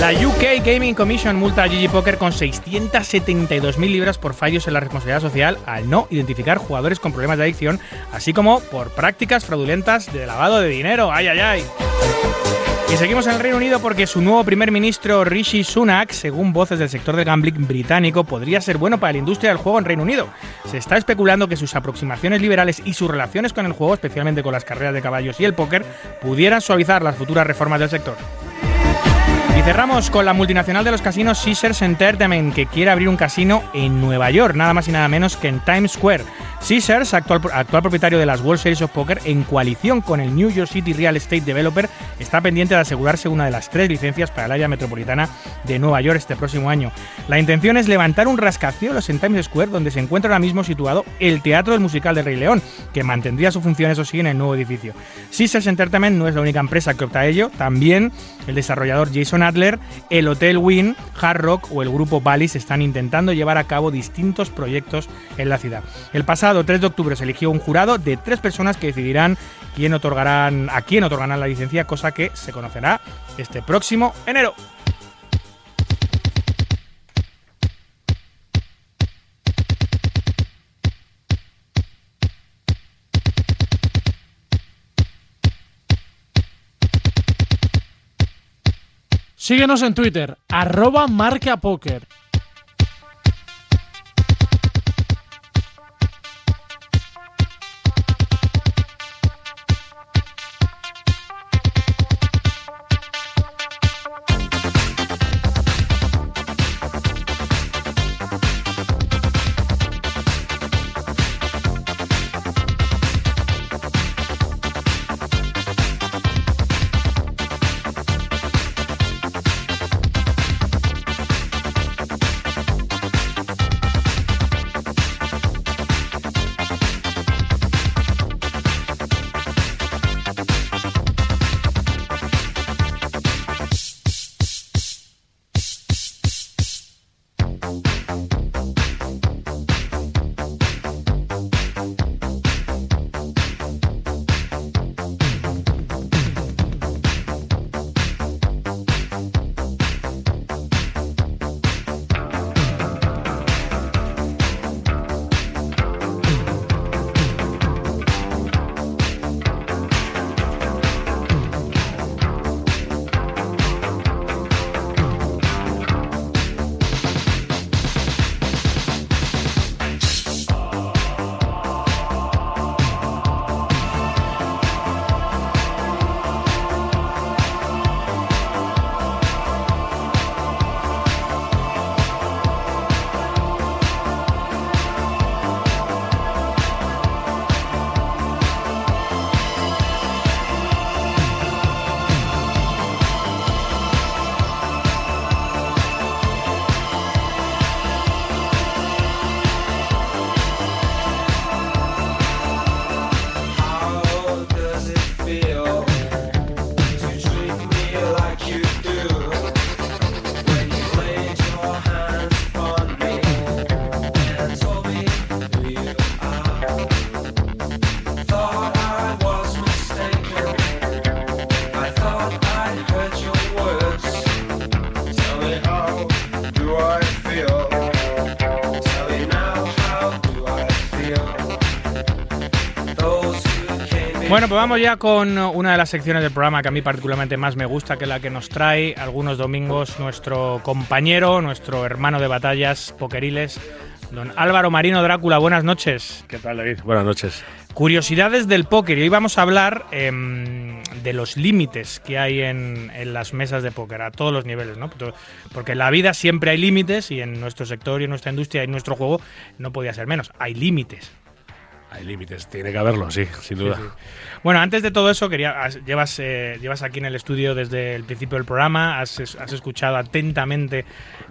La UK Gaming Commission multa a GG Poker con 672.000 libras por fallos en la responsabilidad social al no identificar jugadores con problemas de adicción, así como por prácticas fraudulentas de lavado de dinero. ¡Ay, ay, ay! Y seguimos en el Reino Unido porque su nuevo primer ministro Rishi Sunak, según voces del sector del gambling británico, podría ser bueno para la industria del juego en Reino Unido. Se está especulando que sus aproximaciones liberales y sus relaciones con el juego, especialmente con las carreras de caballos y el póker, pudieran suavizar las futuras reformas del sector. Y cerramos con la multinacional de los casinos Caesars Entertainment, que quiere abrir un casino en Nueva York, nada más y nada menos que en Times Square. Caesars, actual, propietario de las World Series of Poker, en coalición con el New York City Real Estate Developer, está pendiente de asegurarse una de las tres licencias para el área metropolitana de Nueva York este próximo año. La intención es levantar un rascacielos en Times Square, donde se encuentra ahora mismo situado el Teatro del Musical de Rey León, que mantendría su función, eso sí, en el nuevo edificio. Caesars Entertainment no es la única empresa que opta a ello, también el desarrollador Jason Adler, el Hotel Wynn, Hard Rock o el grupo Ballis están intentando llevar a cabo distintos proyectos en la ciudad. El pasado 3 de octubre se eligió un jurado de tres personas que decidirán quién otorgarán, a quién otorgarán la licencia, cosa que se conocerá este próximo enero. Síguenos en Twitter, arroba marcapoker. Pues vamos ya con una de las secciones del programa que a mí particularmente más me gusta, que es la que nos trae algunos domingos nuestro compañero, nuestro hermano de batallas pokeriles, don Álvaro Marino Drácula. Buenas noches. ¿Qué tal, David? Buenas noches. Curiosidades del póker. Y hoy vamos a hablar em, de los límites que hay en, en las mesas de póker, a todos los niveles, ¿no? Porque en la vida siempre hay límites y en nuestro sector y en nuestra industria y en nuestro juego no podía ser menos. Hay límites. Hay límites, tiene que haberlo, sí, sin duda. Sí, sí. Bueno, antes de todo eso, quería, has- llevas, eh, llevas aquí en el estudio desde el principio del programa, has, has escuchado atentamente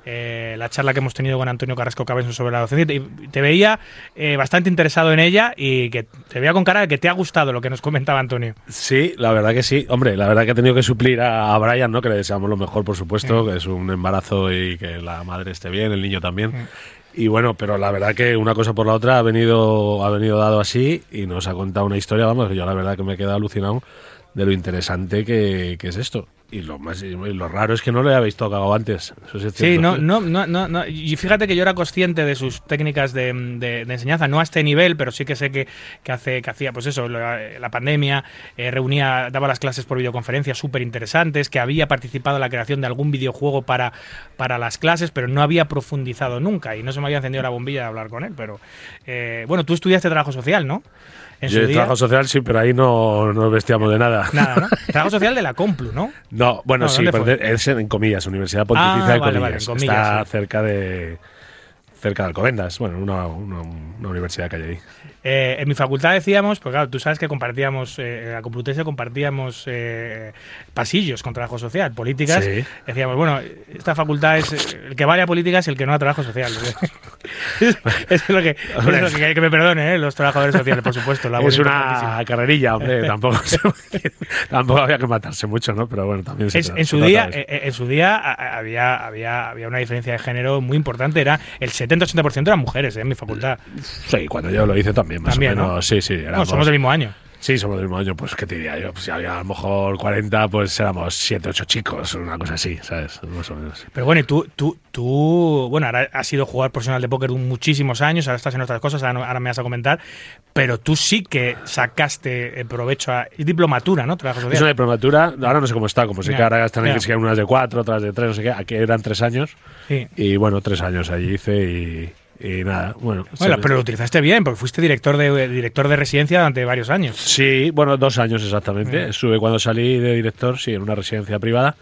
eh, la charla que hemos tenido con Antonio Carrasco Cabezo sobre la docencia y te veía eh, bastante interesado en ella y que te veía con cara de que te ha gustado lo que nos comentaba Antonio. Sí, la verdad que sí. Hombre, la verdad que he tenido que suplir a, a Brian, ¿no? Que le deseamos lo mejor, por supuesto, que es un embarazo y que la madre esté bien, el niño también. Y bueno, pero la verdad que una cosa por la otra ha venido, ha venido dado así y nos ha contado una historia, vamos, yo la verdad que me he quedado alucinado de lo interesante que, que es esto. Y lo más y lo raro es que no lo habéis tocado antes. Eso sí Sí, no, no, no, no, no. Y fíjate que yo era consciente de sus técnicas de, de- de enseñanza, no a este nivel, pero sí que sé que, que hace, que hacía, pues eso, la, la pandemia, eh, reunía, daba las clases por videoconferencia súper interesantes, que había participado en la creación de algún videojuego para, para las clases, pero no había profundizado nunca y no se me había encendido la bombilla de hablar con él. Pero eh, bueno, tú estudiaste trabajo social, ¿no? En Yo su de día. trabajo social sí, pero ahí no nos vestíamos de nada. Nada, ¿no? [laughs] Trabajo social de la Complu, ¿no? No, bueno, No, sí, es en, en comillas, Universidad Pontificia Ah, de vale, Comillas. vale, en comillas, Está sí. cerca de cerca de Alcobendas, bueno, una, una, una universidad que hay ahí. Eh, en mi facultad decíamos, pues claro, tú sabes que compartíamos, eh, en la Complutense compartíamos eh, pasillos con trabajo social, políticas. Sí. Decíamos, bueno, esta facultad es el que vale a política es el que no a trabajo social. [laughs] es, es lo que, es lo que, que me perdone, ¿eh? los trabajadores sociales, por supuesto. Es una carrerilla, hombre. [laughs] tampoco, se- tampoco había que matarse mucho, ¿no? Pero bueno, también se Es- en su día, en su día había, había, había una diferencia de género muy importante. Era el 70-80% eran mujeres eh, en mi facultad. Sí, cuando yo lo hice también, más También, o ¿no? menos. Sí, sí. Bueno, éramos- somos del mismo año. Sí, somos del mismo año, pues qué te diría yo. Pues si había a lo mejor 40, pues éramos 7, 8 chicos, una cosa así, ¿sabes? Más o menos. Pero bueno, y tú, tú, tú, bueno, ahora has sido jugador profesional de póker muchísimos años, ahora estás en otras cosas, ahora, no- ahora me vas a comentar, pero tú sí que sacaste eh, provecho a es diplomatura, ¿no? Trabajo Es una social. diplomatura, ahora no sé cómo está, como sé Ya, que ahora están que unas de 4, otras de 3, no sé qué. Aquí eran 3 años. Sí. Y bueno, 3 años allí hice y, y nada, bueno. Bueno, pero lo utilizaste bien, porque fuiste director de director de residencia durante varios años. Sí, bueno, dos años exactamente. Estuve cuando salí de director, sí, en una residencia privada.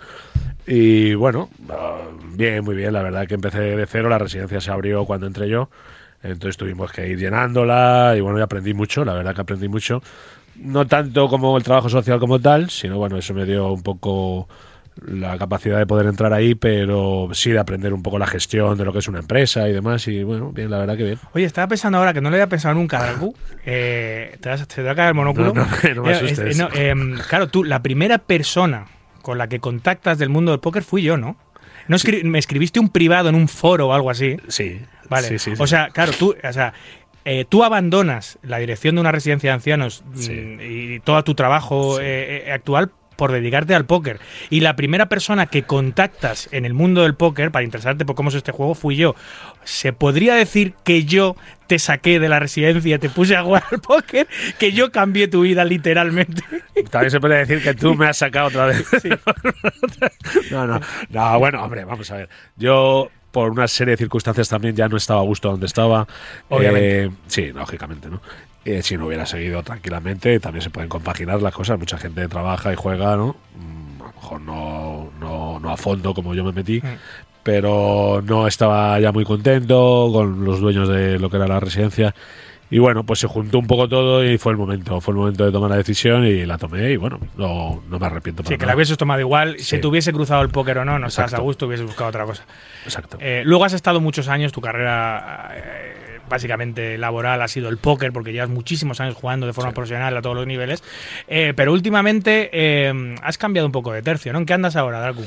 Y bueno, bien, muy bien. La verdad que empecé de cero, la residencia se abrió cuando entré yo. Entonces tuvimos que ir llenándola y bueno, y aprendí mucho, la verdad que aprendí mucho. No tanto como el trabajo social como tal, sino bueno, eso me dio un poco la capacidad de poder entrar ahí, pero sí de aprender un poco la gestión de lo que es una empresa y demás. Y bueno, bien, la verdad que bien. Oye, estaba pensando ahora que no lo había pensado nunca, Darku. [laughs] Eh, te, vas- te va a caer el monóculo. No, no, no me Eh, asustes. es- no, em, claro, tú, la primera persona con la que contactas del mundo del póker fui yo, ¿no? no escri- me escribiste un privado en un foro o algo así. Sí, Vale. sí, sí. O sea, claro, tú, o sea, eh, tú abandonas la dirección de una residencia de ancianos mm, y todo tu trabajo eh, eh, actual por dedicarte al póker. Y la primera persona que contactas en el mundo del póker para interesarte por cómo es este juego fui yo. ¿Se podría decir que yo te saqué de la residencia, te puse a jugar al póker, que yo cambié tu vida literalmente? También se puede decir que tú me has sacado otra vez. [laughs] no, no, no, bueno, hombre, vamos a ver. Yo, por una serie de circunstancias, también ya no estaba a gusto donde estaba. Obviamente. Eh, sí, lógicamente, ¿no? Eh, si no hubiera seguido tranquilamente, también se pueden compaginar las cosas. Mucha gente trabaja y juega, ¿no? Mm, A lo mejor no, no, no a fondo como yo me metí. Pero no estaba ya muy contento con los dueños de lo que era la residencia. Y bueno, pues se juntó un poco todo y fue el momento, fue el momento de tomar la decisión y la tomé y bueno, no, no me arrepiento para Sí, que nada. la hubieses tomado igual. Si te hubiese cruzado el póker o no, no estabas a Exacto. gusto, hubieses buscado otra cosa. Exacto. Eh, luego has estado muchos años, tu carrera eh, básicamente laboral ha sido el póker, porque llevas muchísimos años jugando de forma profesional a todos los niveles. Eh, pero últimamente eh, has cambiado un poco de tercio, ¿no? ¿En qué andas ahora, Darku?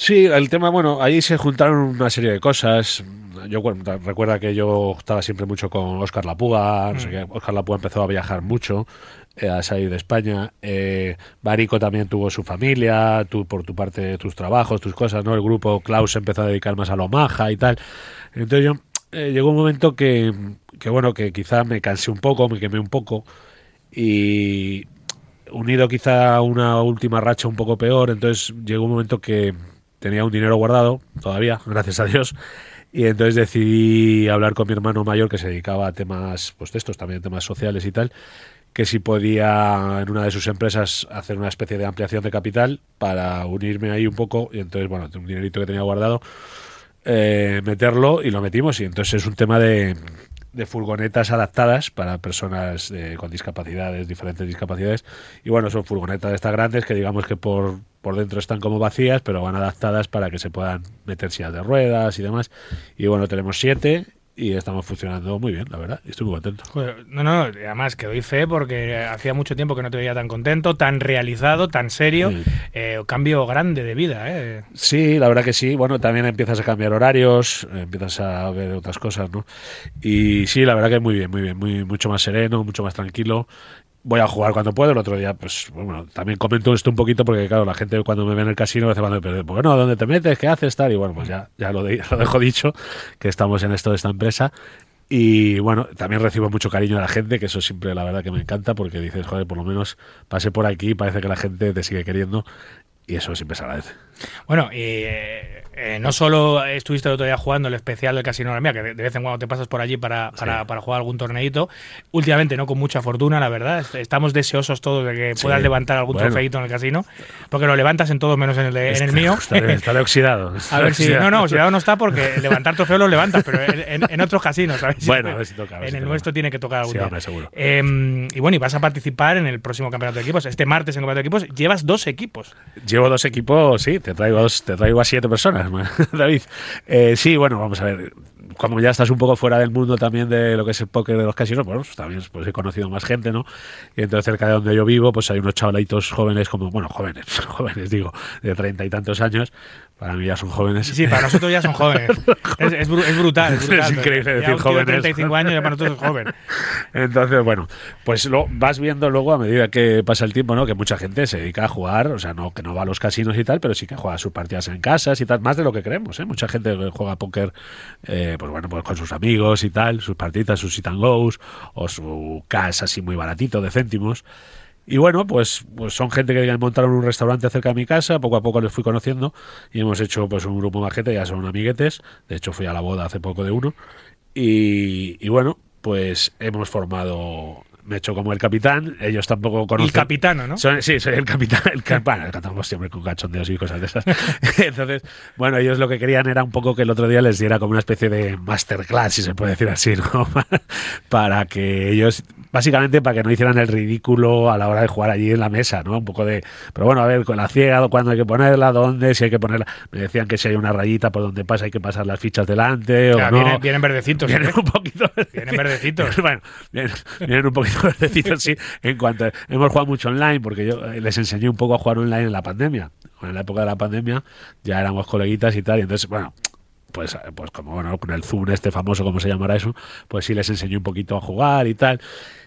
Sí, el tema, bueno, ahí se juntaron una serie de cosas. Yo bueno, recuerda que yo estaba siempre mucho con Oscar Lapuga, no sé qué. Oscar Lapuga empezó a viajar mucho, eh, a salir de España. Eh, Barico también tuvo su familia, tú por tu parte tus trabajos, tus cosas, ¿no? El grupo Klaus empezó a dedicar más a lo maja y tal. Entonces yo eh, llegó un momento que, que bueno, que quizá me cansé un poco, me quemé un poco y unido quizá a una última racha un poco peor, entonces llegó un momento que tenía un dinero guardado, todavía, [laughs] gracias a Dios, y entonces decidí hablar con mi hermano mayor que se dedicaba a temas, pues de estos también, temas sociales y tal, que si podía en una de sus empresas hacer una especie de ampliación de capital para unirme ahí un poco, y entonces, bueno, un dinerito que tenía guardado, eh, meterlo y lo metimos, y entonces es un tema de de furgonetas adaptadas para personas eh, con discapacidades, diferentes discapacidades. Y bueno, son furgonetas de estas grandes que digamos que por, por dentro están como vacías, pero van adaptadas para que se puedan meter sillas de ruedas y demás. Y bueno, tenemos siete y estamos funcionando muy bien, la verdad. Y estoy muy contento. Joder, no, no, además que doy fe porque hacía mucho tiempo que no te veía tan contento, tan realizado, tan serio. Sí. Eh, cambio grande de vida, ¿eh? Sí, la verdad que sí. Bueno, también empiezas a cambiar horarios, empiezas a ver otras cosas, ¿no? Y sí, la verdad que muy bien, muy bien, muy mucho más sereno, mucho más tranquilo. Voy a jugar cuando puedo. El otro día, pues bueno, también comento esto un poquito porque, claro, la gente cuando me ve en el casino me hace cuando me bueno, ¿dónde te metes? ¿Qué haces? Tal. Y bueno, pues ya, ya lo, de- [laughs] lo dejo dicho, que estamos en esto de esta empresa. Y bueno, también recibo mucho cariño de la gente, que eso siempre la verdad que me encanta porque dices, joder, por lo menos pasé por aquí, parece que la gente te sigue queriendo y eso siempre se agradece. Bueno, y eh, no solo estuviste el otro día jugando el especial del Casino Gran Vía, que de, de vez en cuando te pasas por allí para, para, para jugar algún torneito. Últimamente no con mucha fortuna, la verdad. Est- Estamos deseosos todos de que Sí. puedas levantar algún Bueno. trofeito en el casino, porque lo levantas en todos menos en el, de- en el mío. Estaré, estaré oxidado. [laughs] A ver si. No, no, oxidado no está porque levantar trofeos los levantas, pero en, en- en otros casinos, ¿sabes? Bueno, a ver si toca, a ver En si el toca. nuestro tiene que tocar algún Sí, día. hombre, seguro. Eh, y bueno, y vas a participar en el próximo campeonato de equipos. Este martes en el campeonato de equipos llevas dos equipos. Llevo dos equipos, sí, te traigo, te traigo a siete personas, [laughs] David. Eh, sí, bueno, vamos a ver. Como ya estás un poco fuera del mundo también de lo que es el póker de los casinos, bueno, pues también pues, he conocido más gente, ¿no? Y entonces cerca de donde yo vivo, pues hay unos chavalitos jóvenes como, bueno, jóvenes, [laughs] jóvenes digo, de treinta y tantos años. Para mí ya son jóvenes. Sí, para nosotros ya [laughs] son jóvenes. Es, es bru- es brutal. Es, Es brutal. increíble Ya decir de jóvenes. 35 años ya para nosotros es joven. Entonces, bueno, pues lo vas viendo luego a medida que pasa el tiempo, ¿no? Que mucha gente se dedica a jugar, o sea, no que no va a los casinos y tal, pero sí que juega sus partidas en casas y tal, más de lo que creemos, ¿eh? Mucha gente que juega póker, eh, pues bueno, pues con sus amigos y tal, sus partidas, sus sit and goes, o su casa así muy baratito de céntimos. Y bueno, pues, pues son gente que montaron un restaurante cerca de mi casa, poco a poco les fui conociendo y hemos hecho pues un grupo más gente, ya son amiguetes, de hecho fui a la boda hace poco de uno. Y, y bueno, pues hemos formado, me he hecho como el capitán, ellos tampoco conocen. El capitano, ¿no? Soy- sí, soy el capitán. El cap- bueno, cantamos siempre con cachondeos y cosas de esas. [laughs] Entonces, bueno, ellos lo que querían era un poco que el otro día les diera como una especie de masterclass, si se puede decir así, ¿no? [laughs] para que ellos, básicamente, para que no hicieran el ridículo a la hora de jugar allí en la mesa, ¿no? Un poco de, pero bueno, a ver, con la ciega, cuándo hay que ponerla, dónde, si hay que ponerla. Me decían que si hay una rayita por donde pasa hay que pasar las fichas delante o no. vienen, vienen verdecitos. Vienen ¿eh? un poquito. [laughs] Vienen verdecitos. bueno, vienen, vienen un poquito [laughs] verdecitos, sí. En cuanto a- hemos jugado mucho online, porque yo eh, les enseñé un poco a jugar online en la pandemia. En la época de la pandemia ya éramos coleguitas y tal. Y entonces, bueno, pues, pues como bueno, con el Zoom este famoso, como se llamará eso, pues sí les enseñé un poquito a jugar y tal.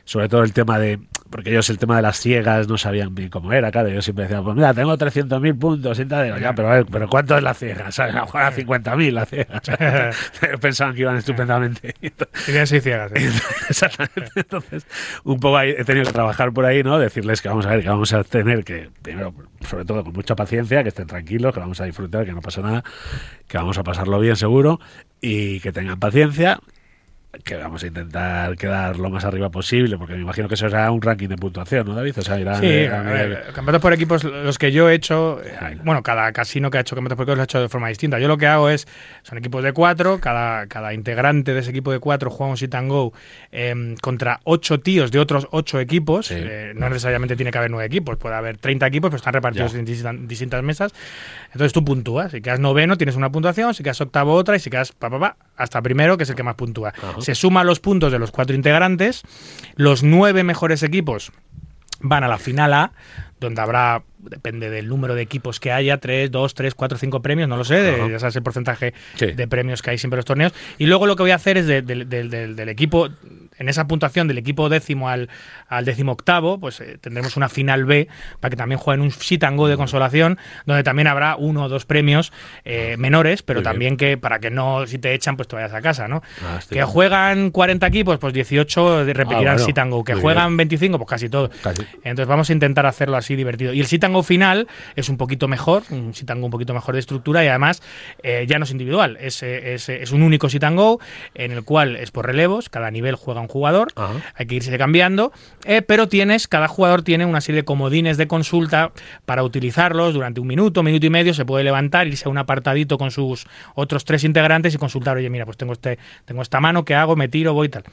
Sobre todo el tema de, porque ellos el tema de las ciegas no sabían bien cómo era, claro. Yo siempre decía, pues mira, tengo 300.000 puntos y tal. Ya, pero a ver, pero ¿cuánto es la ciega? ¿Sabes? A jugar a 50.000 la ciega. ¿sabes? [laughs] [laughs] Pensaban que iban estupendamente. [laughs] Tienen seis ciegas. ¿eh? Exactamente. Entonces, un poco ahí he tenido que trabajar por ahí, ¿no? Decirles que vamos a ver, que vamos a tener que, primero, sobre todo con mucha paciencia, que estén tranquilos, que vamos a disfrutar, que no pasa nada, que vamos a pasarlo bien seguro y que tengan paciencia que vamos a intentar quedar lo más arriba posible, porque me imagino que eso será un ranking de puntuación, ¿no, David? O sea, irán, Sí, a ver, campeonatos por equipos, los que yo he hecho, bueno, cada casino que ha hecho campeonatos por equipos lo ha hecho de forma distinta. Yo lo que hago es, son equipos de cuatro, cada, cada integrante de ese equipo de cuatro juega un sit and go eh, contra ocho tíos de otros ocho equipos. Sí. Eh, no necesariamente tiene que haber nueve equipos, puede haber 30 equipos, pero están repartidos Ya. en distintas mesas. Entonces tú puntúas. Si quedas noveno, tienes una puntuación, si quedas octavo, otra, y si quedas pa, pa, pa, hasta primero, que es el que más puntúa. Se suman los puntos de los cuatro integrantes, los nueve mejores equipos van a la final A, donde habrá, depende del número de equipos que haya, 3, 2, 3, 4, 5 premios, no lo sé, de- ya sabes el porcentaje Sí. de premios que hay siempre en los torneos. Y luego lo que voy a hacer es de- del- equipo, en esa puntuación del equipo décimo al, al décimo octavo, pues eh, tendremos una final B para que también jueguen un sit and go de consolación, donde también habrá uno o dos premios eh, menores, pero Muy bien. también que para que no, si te echan, pues te vayas a casa, ¿no? Ah, que bien. juegan 40 equipos, pues 18 de- repetirán Ah, bueno. sit and go. Que Muy juegan 25, pues casi todo. Casi. Entonces vamos a intentar hacerlo así divertido. Y el sit and go final es un poquito mejor, un sit and go un poquito mejor de estructura y además eh, ya no es individual, es, es, es un único sit and go en el cual es por relevos, cada nivel juega un jugador, Ajá. hay que irse cambiando, eh, pero tienes, cada jugador tiene una serie de comodines de consulta para utilizarlos durante un minuto, minuto y medio, se puede levantar, irse a un apartadito con sus otros tres integrantes y consultar, oye, mira, pues tengo este, tengo esta mano, ¿qué hago? Me tiro, voy y tal.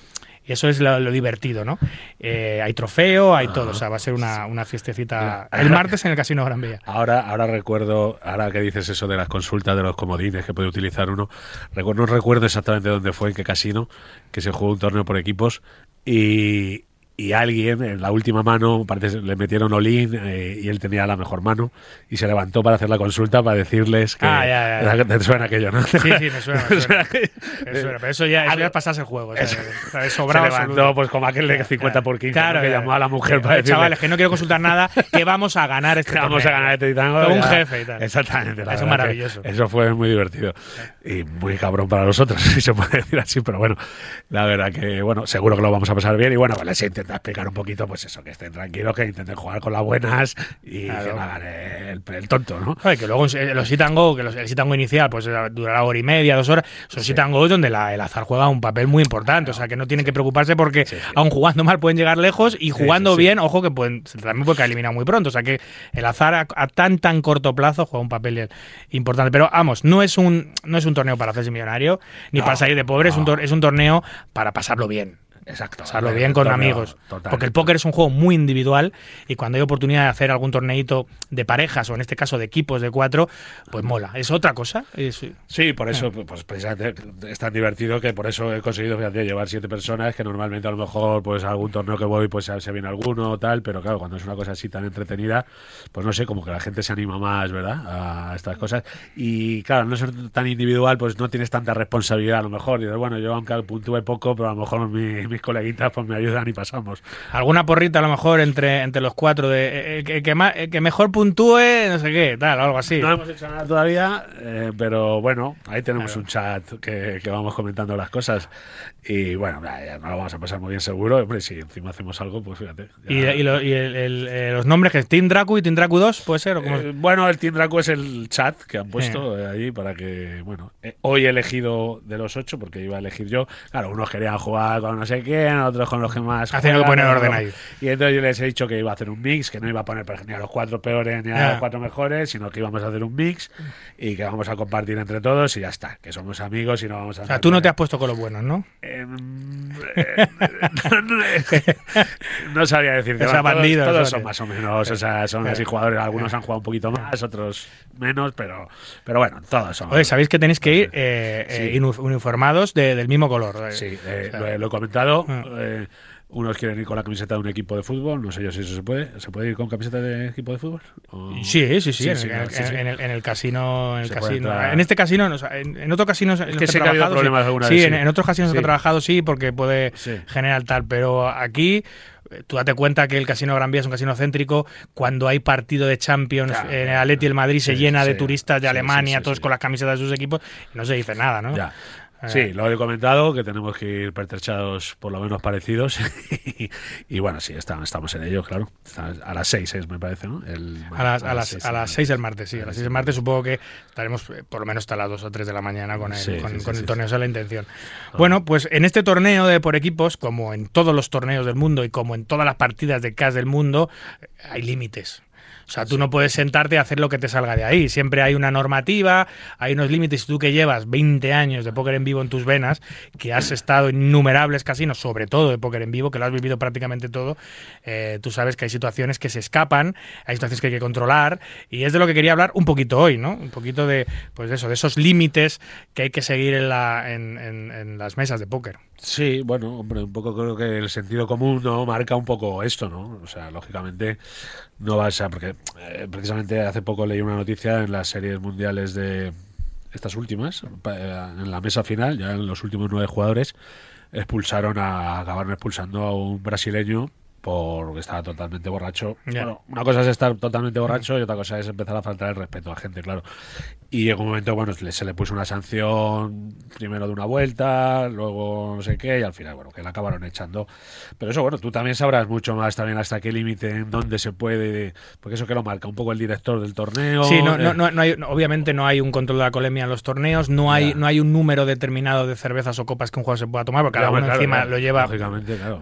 Y eso es lo, lo divertido, ¿no? Eh, hay trofeo, hay todo, o sea, va a ser una, una fiestecita el martes en el Casino Gran Vía. Ahora, ahora recuerdo, ahora que dices eso de las consultas de los comodines que puede utilizar uno, recuerdo, no recuerdo exactamente dónde fue, en qué casino, que se jugó un torneo por equipos y, y alguien en la última mano, parece le metieron Olin eh, y él tenía la mejor mano y se levantó para hacer la consulta para decirles que Ah, ya, ya, ya. [laughs] te suena aquello, ¿no? Sí, sí, me suena, me [laughs] suena. Me suena, pero eso ya, eso ya es pasarse el juego. o sea, Eso- o sea, es se sobrado levantó absoluto. pues como aquel de 50 por 15 Claro, ¿no? que llamó a la mujer Eh, para decirle Chavales, que no quiero consultar nada, que vamos a ganar este [laughs] vamos a ganar este tango. Con un jefe y tal. Exactamente. la Eso verdad maravilloso. Eso fue muy divertido. Y muy cabrón para nosotros, si se puede decir así. Pero bueno, la verdad que, bueno, seguro que lo vamos a pasar bien. Y bueno, les he intentado intenta explicar un poquito, pues eso, que estén tranquilos, que intenten jugar con las buenas y Claro. que no hagan el, el tonto, ¿no? Oye, que luego los sit and go, que los, el sit and go inicial pues durará hora y media, dos horas, son sit and go donde la- el azar juega un papel muy importante, o sea que no tienen que preocuparse porque Sí, sí. aun jugando mal pueden llegar lejos y jugando bien, ojo que pueden, también puede caer eliminado muy pronto, o sea que el azar a, a tan tan corto plazo juega un papel importante, pero vamos, no es un no es un torneo para hacerse millonario ni No, para salir de pobre, es, un es un torneo para pasarlo bien. Exacto. Pasarlo bien con torneo, amigos. total. Porque el póker es un juego muy individual y cuando hay oportunidad de hacer algún torneito de parejas o en este caso de equipos de cuatro, pues mola. Es otra cosa. Es- Sí, por eso, pues precisamente es tan divertido que por eso he conseguido fíjate, llevar siete personas, que normalmente a lo mejor, pues algún torneo que voy, pues se viene alguno o tal, pero claro, cuando es una cosa así tan entretenida, pues no sé, como que la gente se anima más, ¿verdad? A estas cosas. Y claro, no ser tan individual, pues no tienes tanta responsabilidad a lo mejor. Dices, bueno, yo aunque puntúe poco, pero a lo mejor mi- mis coleguitas pues me ayudan y pasamos. alguna porrita a lo mejor entre, entre los cuatro de eh, el que, el que ma- el que mejor puntúe, no sé qué, tal, algo así. No hemos hecho nada todavía, eh, pero bueno, ahí tenemos Claro. un chat que, que vamos comentando las cosas. Y bueno, ya, nos lo vamos a pasar muy bien seguro. Hombre, si encima hacemos algo, pues fíjate. ya- Y, y lo- y el- eh, los nombres que es Team Dracu y Team Dracu 2, puede ser. ¿O cómo? Eh, bueno, el Team Draco es el chat que han puesto eh, ahí para que, bueno, eh, hoy he elegido de los ocho porque iba a elegir yo. Claro, unos querían jugar con no sé quién, otros con los que más. Ha tenido que poner orden ahí. Y entonces yo les he dicho que iba a hacer un mix, que no iba a poner ni a los cuatro peores ni a los cuatro mejores, sino que íbamos a hacer un mix y que vamos a compartir entre todos y ya está, que somos amigos y no vamos a. o sea, tú no te has puesto con los buenos, ¿no? Em, eh, [laughs] no sabría decirte. O sea, Todos- bandidos, Todos, ¿vale? son más o menos, o sea, son así jugadores. Algunos han jugado un poquito más, otros menos, pero, pero bueno, todos son. Oye, sabéis que tenéis que ir eh, eh, Sí. uniformados de- del mismo color. eh. Sí, O sea, lo, he- lo he comentado. Ah. eh, unos quieren ir con la camiseta de un equipo de fútbol. No sé yo si eso se puede. ¿Se puede ir con camiseta de equipo de fútbol? O- Sí, sí, sí, en, sí, en el, sí, en el- en el casino, en el casino. entrar. En este casino, no, en, casinos en los que que ha habido trabajado, problemas sí. alguna Sí, vez, en, sí. en otros casinos que he trabajado sí, porque puede generar tal, pero aquí eh, tú date cuenta que el casino Gran Vía es un casino céntrico. Cuando hay partido de Champions, Claro, en el Atleti y el Madrid se Sí, llena de turistas de sí, Alemania, todos con las camisetas de sus equipos, y no se dice nada, ¿no? Ya. Eh, Sí, lo he comentado, que tenemos que ir pertrechados por lo menos parecidos. [laughs] y, y bueno, sí, estamos, estamos en ello, claro. A las seis es, me parece, ¿no? El- A las, a, las, seis a del las. 6 del martes, sí. A las 6 del martes supongo que estaremos eh, por lo menos hasta las 2 o 3 de la mañana con el, Sí, con, sí, sí, con el torneo, esa es la intención. Bueno, pues en este torneo de por equipos, como en todos los torneos del mundo y como en todas las partidas de CAS del mundo, eh, hay límites. O sea, tú no puedes sentarte a hacer lo que te salga de ahí. Siempre hay una normativa, hay unos límites. Tú que llevas 20 años de póker en vivo en tus venas, que has estado en innumerables casinos, sobre todo de póker en vivo, que lo has vivido prácticamente todo, eh, tú sabes que hay situaciones que se escapan, hay situaciones que hay que controlar, y es de lo que quería hablar un poquito hoy, ¿no? Un poquito de, pues de eso, de esos límites que hay que seguir en, la, en, en- en las mesas de póker. Sí, bueno, hombre, un poco creo que el sentido común no marca un poco esto, ¿no? O sea, lógicamente no vas a porque precisamente hace poco leí una noticia en las series mundiales de estas últimas, eh, en la mesa final, ya en los últimos nueve jugadores expulsaron a acabaron expulsando a un brasileño porque estaba totalmente borracho. Ya. Bueno, una cosa es estar totalmente borracho y otra cosa es empezar a faltar el respeto a gente, claro. Y en un momento, bueno, se le puso una sanción primero de una vuelta, luego no sé qué, y al final, bueno, que la acabaron echando. Pero eso, bueno, tú también sabrás mucho más también hasta qué límite, en dónde se puede, porque eso que lo marca un poco el director del torneo. Sí, no, no, eh, no, no hay, obviamente no hay un control de la colemia en los torneos, no hay, no hay un número determinado de cervezas o copas que un jugador se pueda tomar, porque cada uno claro, encima claro, lo lleva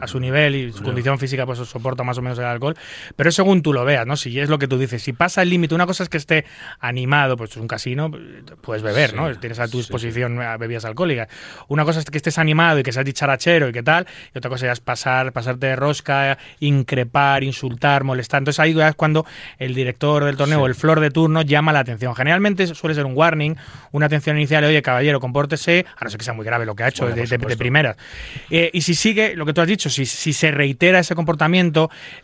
a su nivel y su condición física pues soporta más o menos el alcohol, pero es según tú lo veas, ¿no? Si es lo que tú dices, si pasa el límite, una cosa es que esté animado, pues es un casino, puedes beber, Sí, ¿no? Tienes a tu sí, disposición a bebidas alcohólicas. Una cosa es que estés animado y que seas dicharachero y qué tal, y otra cosa ya es pasar, pasarte de rosca, increpar, insultar, molestar. Entonces ahí ya es cuando el director del torneo o el flor de turno llama la atención. Generalmente suele ser un warning, una atención inicial, oye, caballero, compórtese, a no ser que sea muy grave lo que ha hecho Bueno, de, de- primeras. Eh, y si sigue, lo que tú has dicho, si, si se reitera ese comportamiento,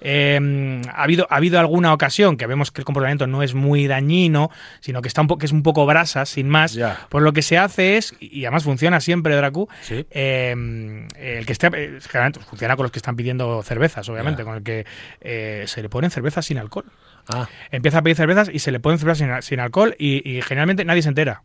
eh, ha, habido, ha habido alguna ocasión que vemos que el comportamiento no es muy dañino, sino que, está un po- que es un poco brasa, sin más, Ya. pues lo que se hace es, y además funciona siempre, Dracu, Sí. eh, el que esté, eh, generalmente funciona con los que están pidiendo cervezas, obviamente, Ya. con el que eh, se le ponen cervezas sin alcohol. Ah. Empieza a pedir cervezas y se le ponen cervezas sin, sin alcohol y, y generalmente nadie se entera.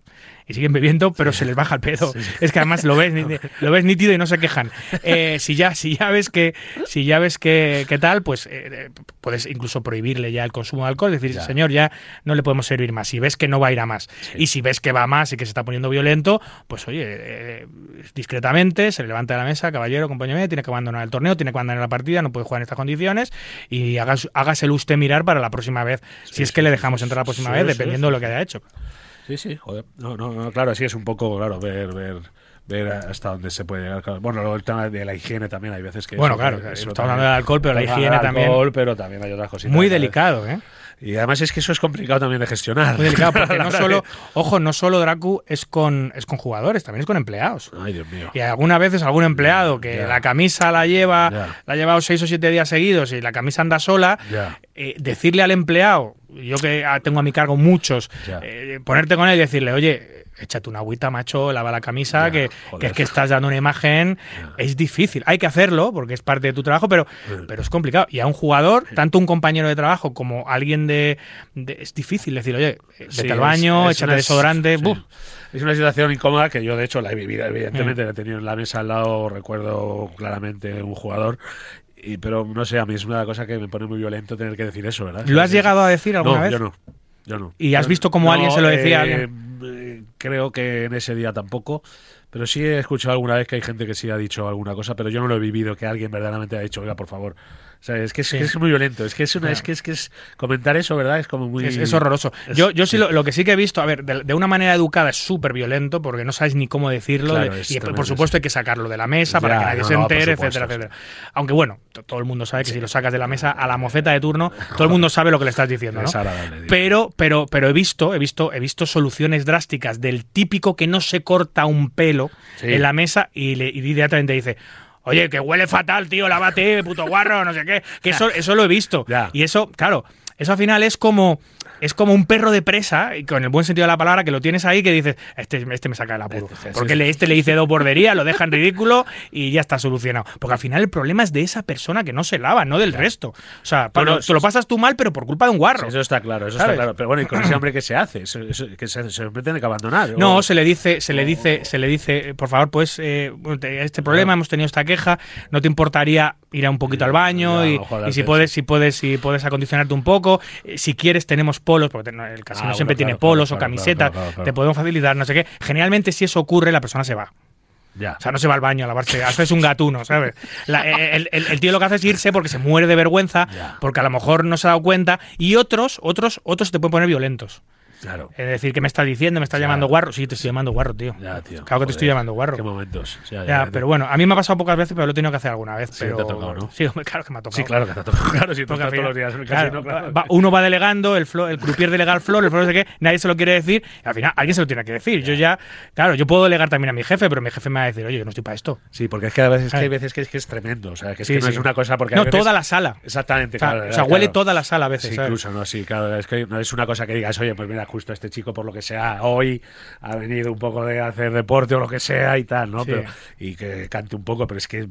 Y siguen bebiendo, pero se les baja el pedo. Es que además lo ves, [laughs] lo ves nítido y no se quejan. Eh, si ya, si ya ves que, si ya ves que, que tal, pues eh, eh, puedes incluso prohibirle ya el consumo de alcohol, decir, Ya. señor, ya no le podemos servir más. Si ves que no va a ir a más. Y si ves que va a más y que se está poniendo violento, pues oye, eh, discretamente se le levanta de la mesa, caballero, acompáñame, tiene que abandonar el torneo, tiene que abandonar la partida, no puede jugar en estas condiciones y hagas, hágaselo usted mirar para la próxima vez, si es que le dejamos entrar la próxima vez, dependiendo de lo que haya hecho. Sí, sí, joder. No, no, no, claro, sí es un poco, claro, ver, ver, ver hasta dónde se puede llegar. claro. Bueno, luego el tema de la higiene también, hay veces que. Bueno, eso- claro, estamos hablando del alcohol, pero la higiene también. alcohol, pero también hay otras cositas. Muy ¿sabes? delicado, ¿eh? Y además es que eso es complicado también de gestionar. Muy delicado, porque [laughs] no solo, ojo, no solo Dracu es con, es con jugadores, también es con empleados. Ay, Dios mío. Y algunas veces algún empleado que la camisa la lleva, la ha llevado seis o siete días seguidos y la camisa anda sola, eh, decirle al empleado, yo que ah, tengo a mi cargo muchos, eh, ponerte con él y decirle, oye, échate una agüita, macho, lava la camisa, Ya, que, es que estás dando una imagen, es difícil. Hay que hacerlo porque es parte de tu trabajo, pero, pero es complicado. Y a un jugador, tanto un compañero de trabajo como alguien de... de- es difícil decir, oye, vete Sí, al baño, es échate desodorante, sí. Es una situación incómoda que yo, de hecho, la he vivido, evidentemente. Mm. La he tenido en la mesa al lado, recuerdo claramente un jugador. Y, pero no sé, a mí es una cosa que me pone muy violento tener que decir eso, ¿verdad? ¿Lo has llegado a decir alguna no, vez? Yo no. Yo no. ¿Y has visto cómo No, alguien se lo decía a eh, alguien? Creo que en ese día tampoco. Pero sí he escuchado alguna vez que hay gente que sí ha dicho alguna cosa, pero yo no lo he vivido, que alguien verdaderamente ha dicho, oiga, por favor. O sea, es que es, Sí. que es muy violento. Es que es una, Claro. es que es que es comentar eso, ¿verdad? Es como muy. Es, es horroroso. yo, yo sí lo, lo que sí que he visto, a ver, de, de una manera educada es súper violento porque no sabes ni cómo decirlo. Claro, de- es y por supuesto hay que sacarlo de la mesa para Ya, que nadie no, se entere, supuesto, etcétera, etcétera. Aunque bueno, to- todo el mundo sabe que si lo sacas de la mesa a la mofeta de turno, [laughs] todo el mundo sabe lo que le estás diciendo, ¿no? Pero, pero, pero he visto, he visto, he visto soluciones drásticas del típico que no se corta un pelo en la mesa y, le, y directamente dice. Oye, que huele fatal, tío, lávate, puto guarro, no sé qué. Que eso, eso lo he visto. Ya. Y eso, claro, eso al final es como. Es como un perro de presa, y con el buen sentido de la palabra, que lo tienes ahí que dices, este, este me saca el apuro. Este, Porque sí. este le dice dos borderías, lo deja en ridículo y ya está solucionado. Porque al final el problema es de esa persona que no se lava, no del resto. O sea, Bueno, pero te lo pasas tú mal, pero por culpa de un guarro. Sí, eso está claro, eso ¿Sabes? está claro. Pero bueno, ¿y con ese [clears throat] hombre qué se hace? Eso- eso- que se, se tiene que abandonar. No, se le dice, se le dice, se le dice, por favor, pues eh, bueno, te- este problema, hemos tenido esta queja, ¿no te importaría ir a un poquito al baño? Ya, y, si puedes, si puedes, si puedes acondicionarte un poco, Eh, si quieres tenemos polos, porque el casino Ah, siempre bueno, tiene polos claro, o camisetas, claro, te podemos facilitar, no sé qué. Generalmente si eso ocurre, la persona se va. Ya. O sea, no se va al baño a lavarse, haces un gatuno, ¿sabes? La- el, el- el tío lo que hace es irse porque se muere de vergüenza, Ya. porque a lo mejor no se ha dado cuenta, y otros, otros, otros te pueden poner violentos. Claro. Es decir, ¿qué me estás diciendo? ¿Me estás Ya. llamando guarro? Sí, te estoy llamando guarro, tío. Ya, tío. Claro que te estoy llamando guarro. Qué momentos. Ya, Ya, ya, pero bueno, a mí me ha pasado pocas veces, pero lo he tenido que hacer alguna vez. Sí, pero... te ha tocado, ¿no? Sí, claro que me ha tocado. Sí, claro que te ha tocado. [laughs] Claro, si al estás todos los días claro, claro. va- uno va delegando, el, el croupier delega el flor, el flor no sé qué, nadie se lo quiere decir, y al final alguien se lo tiene que decir. Yo ya, claro, yo puedo delegar también a mi jefe, pero mi jefe me va a decir, oye, yo no estoy para esto. Sí, porque es que a veces, que hay Ay. veces que es, que es tremendo. O sea, que es Sí, que no sí. es una cosa porque. No, veces- toda la sala. Exactamente, O sea, claro. o sea, claro. huele toda la sala a veces. Incluso, no, sí, claro. Es que no es una cosa que digas, oye, pues mira, justo este chico, por lo que sea, hoy ha venido un poco de hacer deporte o lo que sea y tal, ¿no? Sí. Pero, y que cante un poco, pero es que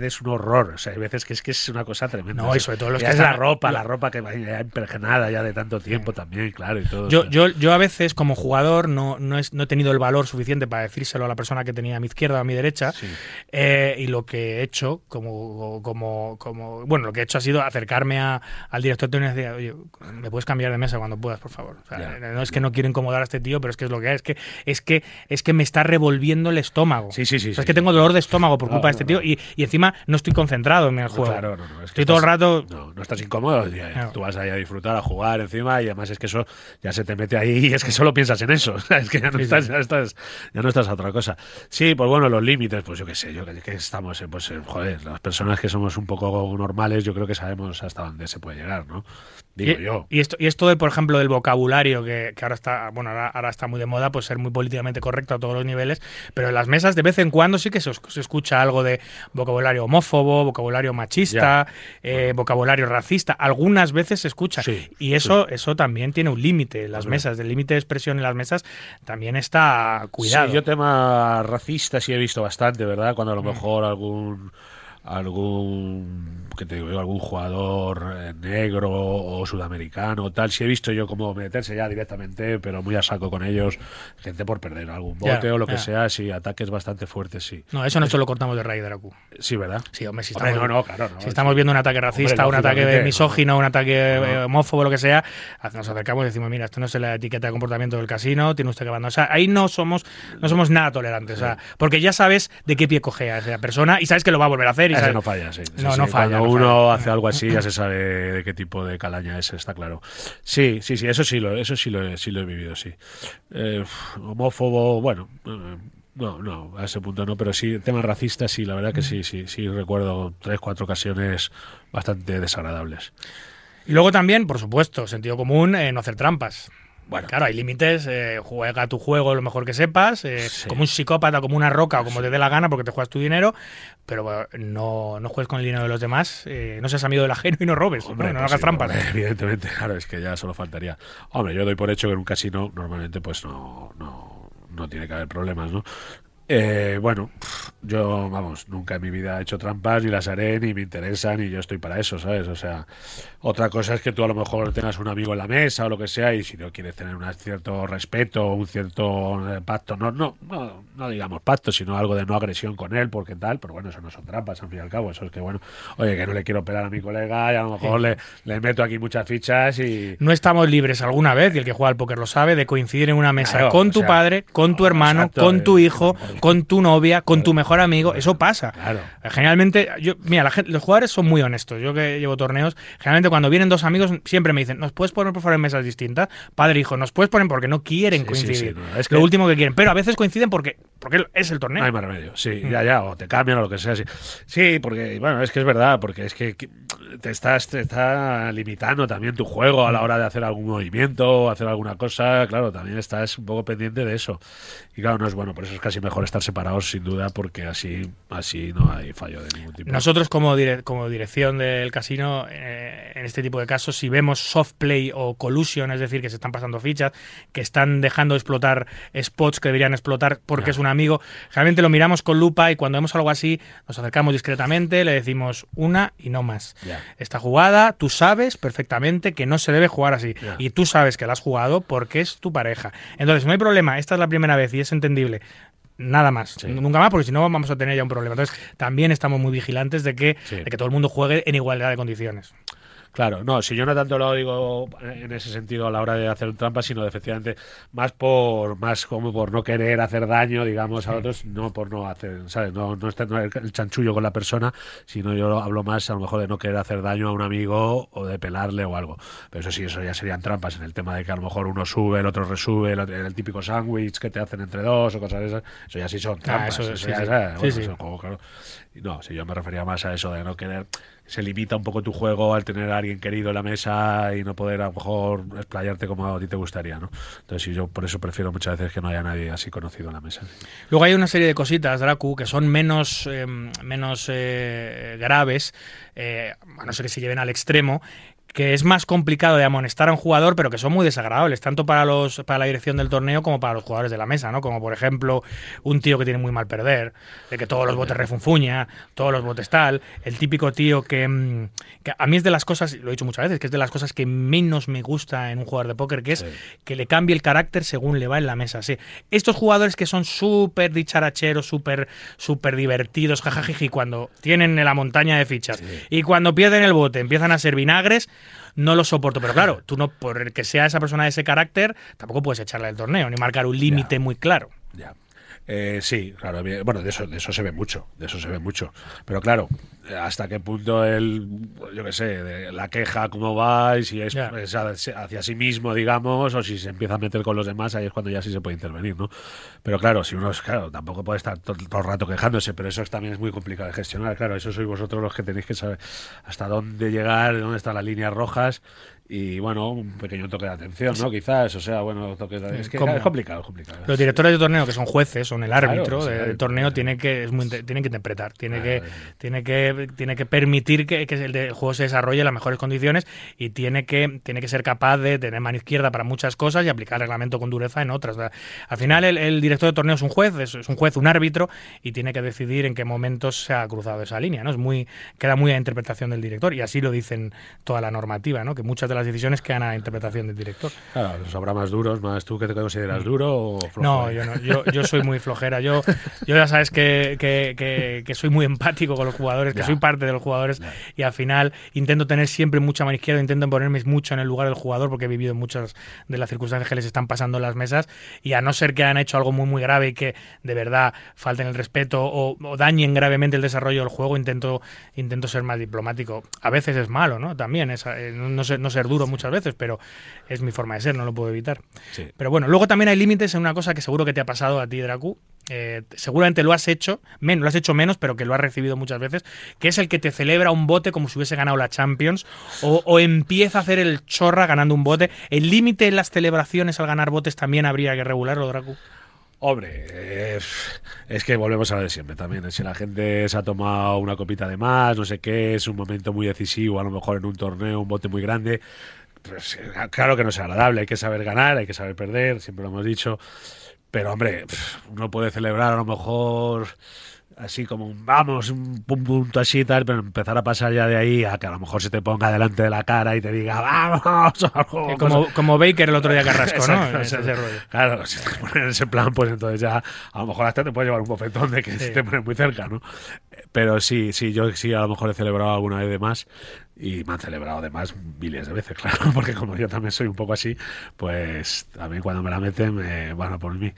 es, un horror. O sea, hay veces que es que es una cosa tremenda. No, y sobre todo los que es la ropa, la ropa que va ya impregnada ya de tanto tiempo también, claro, y todo. Yo, yo, yo a veces, como jugador, no, no, es- no he tenido el valor suficiente para decírselo a la persona que tenía a mi izquierda o a mi derecha. Sí. Eh, y lo que he hecho, como, como, como. Bueno, lo que he hecho ha sido acercarme a- al director de y decir, oye, ¿me puedes cambiar de mesa cuando puedas, por favor? O sea, no es que no quiero incomodar a este tío, pero es que es lo que. Es que, es que, es que me está revolviendo el estómago. Sí, sí, sí, O sea, sí, es que sí. tengo dolor de estómago por No, culpa de no, este tío no. y, y encima no estoy concentrado en el No, juego. Claro, no, no, es que Estoy todo el estás- rato. No, no estás incómodo. Claro. Tú vas ahí a disfrutar, a jugar encima y además es que eso ya se te mete ahí y es que solo piensas en eso. [laughs] Es que ya no, estás, ya, estás, ya no estás a otra cosa. Sí, pues bueno, los límites, pues yo qué sé, yo que, que estamos, pues joder, las personas que somos un poco normales, yo creo que sabemos hasta dónde se puede llegar, ¿no? Digo y, yo. y esto, y esto de, por ejemplo, del vocabulario, que, que ahora está, bueno, ahora, ahora está muy de moda, pues ser muy políticamente correcto a todos los niveles, pero en las mesas de vez en cuando sí que se, se escucha algo de vocabulario homófobo, vocabulario machista, eh, vocabulario racista. Algunas veces se escucha. Sí, y eso, eso también tiene un límite. Las Hombre. mesas, el límite de expresión en las mesas también está cuidado. Sí, yo tema racista sí he visto bastante, ¿verdad? Cuando a Mm. lo mejor algún algún que te digo yo, algún jugador eh, negro o sudamericano tal. Si he visto yo cómo meterse ya directamente, pero muy a saco con ellos, gente por perder algún bote o lo que sea, sí, ataques bastante fuertes, sí. No, eso no se lo cortamos de raíz de Aku. Sí, ¿verdad? Sí, hombre, si Hombre, estamos, no, no, claro, no, si estamos viendo un ataque racista, un ataque misógino, un ataque eh, homófobo, lo que sea, nos acercamos y decimos, mira, esto no es la etiqueta de comportamiento del casino, tiene usted que abandonar. O sea, ahí no somos, no somos nada tolerantes, o sea, porque ya sabes de qué pie cogea esa persona y sabes que lo va a volver a hacer. Y Ese sabes- no falla, sí. Sí, No, sí, no falla. Cuando no uno falla. hace algo así, ya se sabe de qué tipo de calaña es, está claro. Sí, sí, sí, eso sí lo, eso sí lo, he- sí lo he vivido, sí. Eh, homófobo, bueno, eh, no, no, a ese punto no, pero sí, temas racistas, sí, la verdad que sí, sí, sí recuerdo tres, cuatro ocasiones bastante desagradables. Y luego también, por supuesto, sentido común, eh, no hacer trampas. Bueno. Claro, hay límites, eh, juega tu juego lo mejor que sepas, eh, Sí. como un psicópata, como una roca, o como te dé la gana porque te juegas tu dinero, pero eh, no, no juegues con el dinero de los demás, eh, no seas amigo del ajeno y no robes, Hombre, ¿no? no pues hagas sí, trampas. hombre, [laughs] Evidentemente, claro, es que ya solo faltaría. Hombre, yo doy por hecho que en un casino normalmente pues no, no, no tiene que haber problemas, ¿no? Eh, bueno, yo, vamos, nunca en mi vida he hecho trampas, ni las haré, ni me interesan, y yo estoy para eso, ¿sabes? O sea, otra cosa es que tú a lo mejor tengas un amigo en la mesa o lo que sea, y si no quieres tener un cierto respeto, un cierto eh, pacto, no, no, no, no digamos pacto, sino algo de no agresión con él, porque tal, pero bueno, eso no son trampas, al fin y al cabo, eso es que, bueno, oye, que no le quiero pelar a mi colega, y a lo mejor le, le meto aquí muchas fichas y... No estamos libres alguna vez, y el que juega al póker lo sabe, de coincidir en una mesa Claro, con tu sea, padre, con tu no, hermano, exacto, con tu hijo, con tu novia, con tu mejor amigo. Eso pasa. Claro. Generalmente, yo, mira, la gente- los jugadores son muy honestos. Yo que llevo torneos, generalmente cuando vienen dos amigos, siempre me dicen, ¿nos puedes poner por favor en mesas distintas? Padre hijo, nos puedes poner porque no quieren Sí, coincidir. sí, no, es Lo último que quieren. Pero a veces coinciden porque, porque es el torneo. No hay más remedio, sí, ya, ya, o te cambian o lo que sea. Sí, sí porque, bueno, es que es verdad, porque es que te estás te está limitando también tu juego a la hora de hacer algún movimiento, hacer alguna cosa, claro, también estás un poco pendiente de eso. Y claro, no es bueno, por eso es casi mejor estar separados sin duda, porque así, así no hay fallo de ningún tipo. Nosotros como, dire- como dirección del casino, eh, en este tipo de casos, si vemos soft play o collusion, es decir, que se están pasando fichas, que están dejando de explotar spots que deberían explotar porque es un amigo, generalmente lo miramos con lupa y cuando vemos algo así nos acercamos discretamente, le decimos una y no más. Esta jugada, tú sabes perfectamente que no se debe jugar así. Y tú sabes que la has jugado porque es tu pareja. Entonces, no hay problema, esta es la primera vez y es entendible. Nada más, Sí. nunca más, porque si no vamos a tener ya un problema. Entonces, también estamos muy vigilantes de que, Sí. de que todo el mundo juegue en igualdad de condiciones. Claro, no, si yo no tanto lo digo en ese sentido a la hora de hacer trampas, sino de, efectivamente más por más como por no querer hacer daño, digamos, a otros, no por no hacer, ¿sabes? No, no estar el chanchullo con la persona, sino yo hablo más a lo mejor de no querer hacer daño a un amigo o de pelarle o algo. Pero eso sí, eso ya serían trampas en el tema de que a lo mejor uno sube, el otro resube, el, otro- el típico sándwich que te hacen entre dos o cosas de esas. Eso ya sí son trampas. eso- eso sí, ya sí. es, Sí, un juego, claro. No, si yo me refería más a eso de no querer. Se limita un poco tu juego al tener a alguien querido en la mesa y no poder a lo mejor explayarte como a ti te gustaría, ¿no? Entonces, yo por eso prefiero muchas veces que no haya nadie así conocido en la mesa. Luego hay una serie de cositas, Dracu, que son menos, eh, menos eh, graves, eh, a no ser que se lleven al extremo, que es más complicado de amonestar a un jugador, pero que son muy desagradables, tanto para los para la dirección del torneo como para los jugadores de la mesa, ¿no? Como por ejemplo, un tío que tiene muy mal perder, de que todos los botes refunfuña, todos los botes tal, el típico tío que, mm, que a mí es de las cosas, lo he dicho muchas veces, que es de las cosas que menos me gusta en un jugador de póker, que es Sí. que le cambie el carácter según le va en la mesa. Sí. Estos jugadores que son súper dicharacheros, súper súper divertidos, jajajiji, cuando tienen la montaña de fichas y cuando pierden el bote empiezan a ser vinagres, no lo soporto. Pero claro, tú no, por el que sea esa persona de ese carácter, tampoco puedes echarle del torneo, ni marcar un límite muy claro. Ya. Eh, sí, claro, bueno, de eso, de eso se ve mucho, de eso se ve mucho. Pero claro, hasta qué punto el, yo qué sé, de la queja, cómo va, y si es, Ya. es hacia sí mismo, digamos, o si se empieza a meter con los demás, ahí es cuando ya sí se puede intervenir, ¿no? Pero claro, si uno, es- claro, tampoco puede estar todo, todo el rato quejándose, pero eso es- también es muy complicado de gestionar, claro, eso sois vosotros los que tenéis que saber hasta dónde llegar, dónde están las líneas rojas y bueno, un pequeño toque de atención, ¿no? Quizás, o sea, bueno, toques de... Es que es complicado, es complicado. Los directores de torneo, que son jueces, son el árbitro Claro, del torneo, tiene que, es muy, inte- tiene que interpretar, tiene, Claro, que, sí. tiene, que, tiene que permitir que, que el, de- el juego se desarrolle en las mejores condiciones y tiene que, tiene que ser capaz de tener mano izquierda para muchas cosas y aplicar el reglamento con dureza en otras. O sea, Al final, el, el director de torneo es un juez, es, es un juez, un árbitro, y tiene que decidir en qué momentos se ha cruzado esa línea. ¿no? Es muy, queda muy a interpretación del director, y así lo dicen toda la normativa, ¿no? que muchas de las decisiones quedan a interpretación del director. Claro, los habrá más duros, más tú que te consideras duro o flojo. No, yo no, yo, yo soy muy flojera. Yo, yo ya sabes que, que- que- que soy muy empático con los jugadores, que Ya. soy parte de los jugadores y al final intento tener siempre mucha mano izquierda, intento ponerme mucho en el lugar del jugador porque he vivido muchas de las circunstancias que les están pasando en las mesas y a no ser que hayan hecho algo muy muy grave y que de verdad falten el respeto o, o dañen gravemente el desarrollo del juego, intento intento ser más diplomático. A veces es malo, ¿no? También es eh, no ser, no ser duro muchas veces, pero es mi forma de ser, no lo puedo evitar. Sí. Pero bueno, luego también hay límites en una cosa que seguro que te ha pasado a ti, Dracu. Eh, seguramente lo has hecho, menos, lo has hecho menos, pero que lo has recibido muchas veces, que es el que te celebra un bote como si hubiese ganado la Champions, o, o empieza a hacer el chorra ganando un bote. ¿El límite en las celebraciones al ganar botes también habría que regularlo, Dracu? Hombre, eh, es que volvemos a lo de siempre también. Si la gente se ha tomado una copita de más, no sé qué, es un momento muy decisivo, a lo mejor en un torneo, un bote muy grande, pues eh, claro que no es agradable. Hay que saber ganar, hay que saber perder, siempre lo hemos dicho. Pero hombre, uno puede celebrar a lo mejor así como un vamos, un pum punto así y tal, pero empezar a pasar ya de ahí a que a lo mejor se te ponga delante de la cara y te diga vamos, o [laughs] algo, como, como Baker el otro día que arrascó, ¿no? [laughs] Exacto, Ese- exacto. ese rollo. Claro, si te pones en ese plan, pues entonces ya a lo mejor hasta te puedes llevar un bofetón de que Sí. se te pones muy cerca, ¿no? Pero sí, sí, yo sí a lo mejor he celebrado alguna vez de más y me han celebrado además miles de veces, [laughs] claro, porque como yo también soy un poco así, pues también cuando me la meten me van a por mí.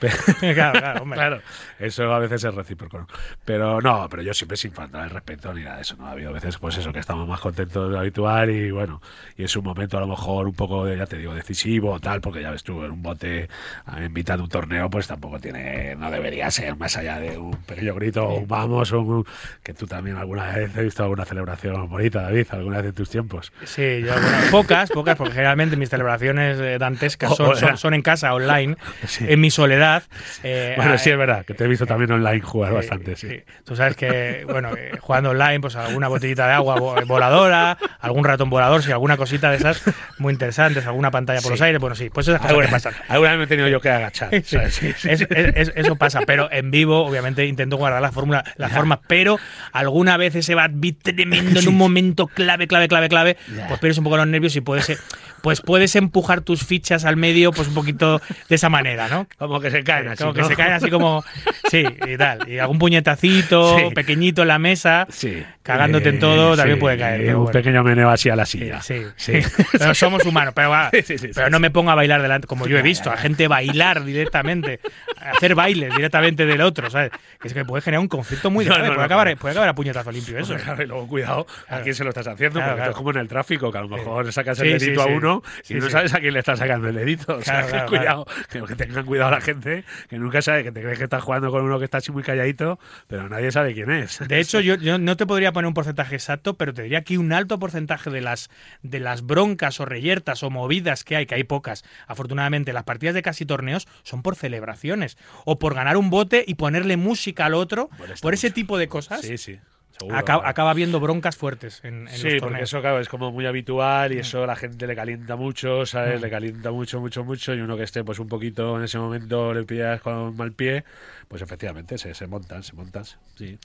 Pero- [laughs] Claro, claro, hombre. Claro, eso a veces es recíproco. ¿no? Pero no, pero yo siempre sin faltar el respeto ni nada de eso. No ha habido veces, pues eso, que estamos más contentos de lo habitual y bueno, y es un momento a lo mejor un poco, de, ya te digo, decisivo o tal, porque ya ves tú, en un bote en mitad de un torneo, pues tampoco tiene, no debería ser más allá de un pequeño grito o un vamos un- que tú también alguna vez he visto alguna celebración bonita, David, alguna vez en tus tiempos. Sí, yo, bueno, [laughs] pocas, pocas, porque generalmente mis celebraciones eh, dantescas son, en casa, online, [laughs] Sí. en mi soledad. Eh, Bueno, sí, es verdad, que te he visto también online jugar Eh, bastante, sí. sí. Tú sabes que, bueno, eh, jugando online, pues alguna botellita de agua vo- voladora, algún ratón volador, sí, alguna cosita de esas muy interesantes, alguna pantalla por los aires, bueno, sí, pues esas cosas que Alguna, pasan. alguna vez me he tenido yo que agachar. Sí, ¿sabes? Sí, sí, es- es- es- eso pasa, pero en vivo, obviamente, intento guardar la fórmula, la forma, pero alguna vez ese bad beat tremendo en un momento clave, clave, clave, clave, pues pierdes un poco los nervios y puedes, eh, pues puedes empujar tus fichas al medio, pues un poquito de esa manera, ¿no? Como que se caen así. Como que se caen así como. Sí, y tal. Y algún puñetacito Sí. pequeñito en la mesa, Sí. cagándote en Eh, todo, también sí, puede caer. un bueno. pequeño meneo así a la silla. sí, Sí. [laughs] Pero somos humanos, pero, va, [laughs] Sí, sí, sí, pero no me pongo a bailar delante, como yo he visto, a gente bailar directamente, hacer bailes directamente del otro, ¿sabes? Que es que puede generar un conflicto muy grave, no, puede, no, acabar, claro. puede acabar a puñetazo limpio eso. Claro, y luego cuidado a quién se lo estás haciendo, Claro, porque claro. es como en el tráfico, que a lo mejor sacas el dedito a uno Sí, y no sí. sabes a quién le estás sacando el dedito. O sea, Claro, que claro, cuidado, que, que tengan cuidado la gente, que nunca sabe, que te crees que estás jugando con uno que está así muy calladito, pero nadie sabe quién es. De hecho, [laughs] yo, yo no te podría poner un porcentaje exacto, pero te diría que un alto porcentaje de las, de las broncas o reyertas o movidas que hay, que hay pocas, afortunadamente, las partidas de casi torneos son por celebraciones o por ganar un bote y ponerle música al otro, Por por ese tipo de cosas. Sí, sí. Seguro, acaba, claro. acaba habiendo broncas fuertes en, en Sí, los porque eso, claro, es como muy habitual y eso a la gente le calienta mucho, ¿sabes? Mm. Le calienta mucho, mucho, mucho. Y uno que esté, pues un poquito en ese momento le pillas con mal pie, pues efectivamente se, se montan, se montan. Sí.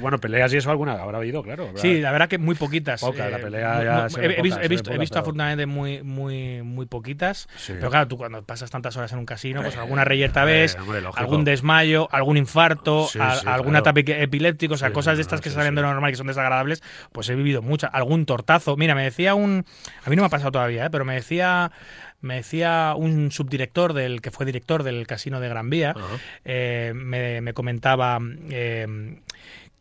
Bueno, peleas y eso alguna habrá habido, claro. Sí, la verdad que muy poquitas. Pocas, la Eh, pelea ya se he, visto, he visto, he afortunadamente muy, muy, muy poquitas. Sí. Pero claro, tú cuando pasas tantas horas en un casino, pues Eh, alguna reyerta ves, hombre, algún desmayo, algún infarto, Sí, a- algún claro. ataque epiléptico, o sea, cosas de estas que salen de lo normal y que son desagradables, pues he vivido muchas. Algún tortazo. Mira, me decía un. A mí no me ha pasado todavía, ¿eh? pero me decía. Me decía un subdirector del que fue director del casino de Gran Vía, eh, me, me comentaba eh,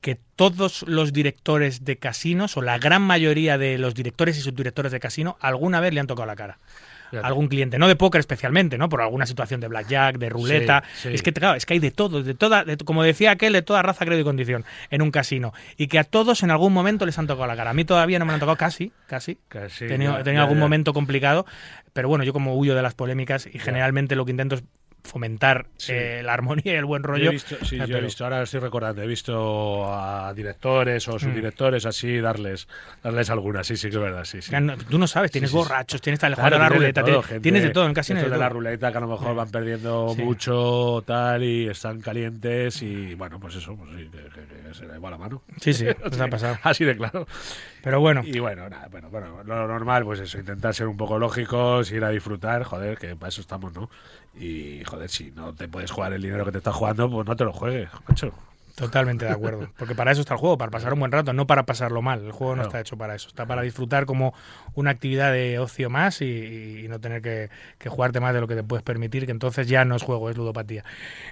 que todos los directores de casinos, o la gran mayoría de los directores y subdirectores de casino, alguna vez le han tocado la cara. Fíjate. algún cliente, no de póker especialmente, ¿no? Por alguna situación de blackjack, de ruleta. Sí, sí. Es que claro, es que hay de todo, de toda, de- como decía aquel, de toda raza, credo y condición en un casino. Y que a todos en algún momento les han tocado la cara. A mí todavía no me han tocado casi, casi. Casi, he tenido, ya, he tenido ya, algún ya. momento complicado, pero bueno, yo como huyo de las polémicas y generalmente lo que intento es fomentar Sí. eh, la armonía y el buen Yo rollo. he visto, sí, Eh, yo he visto, ahora estoy recordando, he visto a directores Mm. o subdirectores así darles darles algunas, sí, sí que es verdad, sí, sí. Tú no sabes, tienes borrachos, tienes tal, Claro, la de ruleta, todo, tienes, gente- tienes de todo en estos de de la ruleta que a lo mejor van perdiendo mucho tal y están calientes y bueno, pues eso, pues sí, que se le va la mano. Sí, sí, [laughs] nos ha pasado. Así de claro. Pero bueno, Y bueno, nada, bueno, bueno, lo normal, pues eso, intentar ser un poco lógicos, ir a disfrutar, joder, que para eso estamos, ¿no? Y joder, si no te puedes jugar el dinero que te estás jugando, pues no te lo juegues, macho. totalmente de acuerdo. [laughs] Porque para eso está el juego, para pasar un buen rato, no para pasarlo mal. El juego no está hecho para eso. Está para disfrutar como una actividad de ocio más y, y no tener que, que jugarte más de lo que te puedes permitir, que entonces ya no es juego, es ludopatía.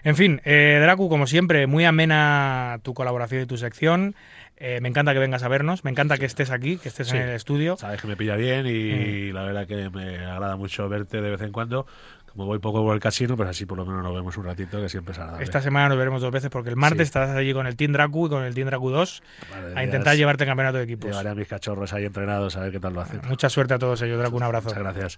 En fin, eh, Dracu, como siempre, muy amena tu colaboración y tu sección. Eh, me encanta que vengas a vernos, me encanta que estés aquí, que estés Sí. en el estudio. Sabes que me pilla bien Mm. y la verdad que me agrada mucho verte de vez en cuando. Como voy poco por el casino, pues así por lo menos nos vemos un ratito, que siempre agradable. Esta semana nos veremos dos veces porque el martes Sí. estarás allí con el Team Dracu y con el Team Dracu 2 Madre a intentar llevarte campeonato de equipos. Llevaré a mis cachorros ahí entrenados a ver qué tal lo hacen. Mucha suerte a todos ellos, Dracu, un abrazo. Muchas gracias.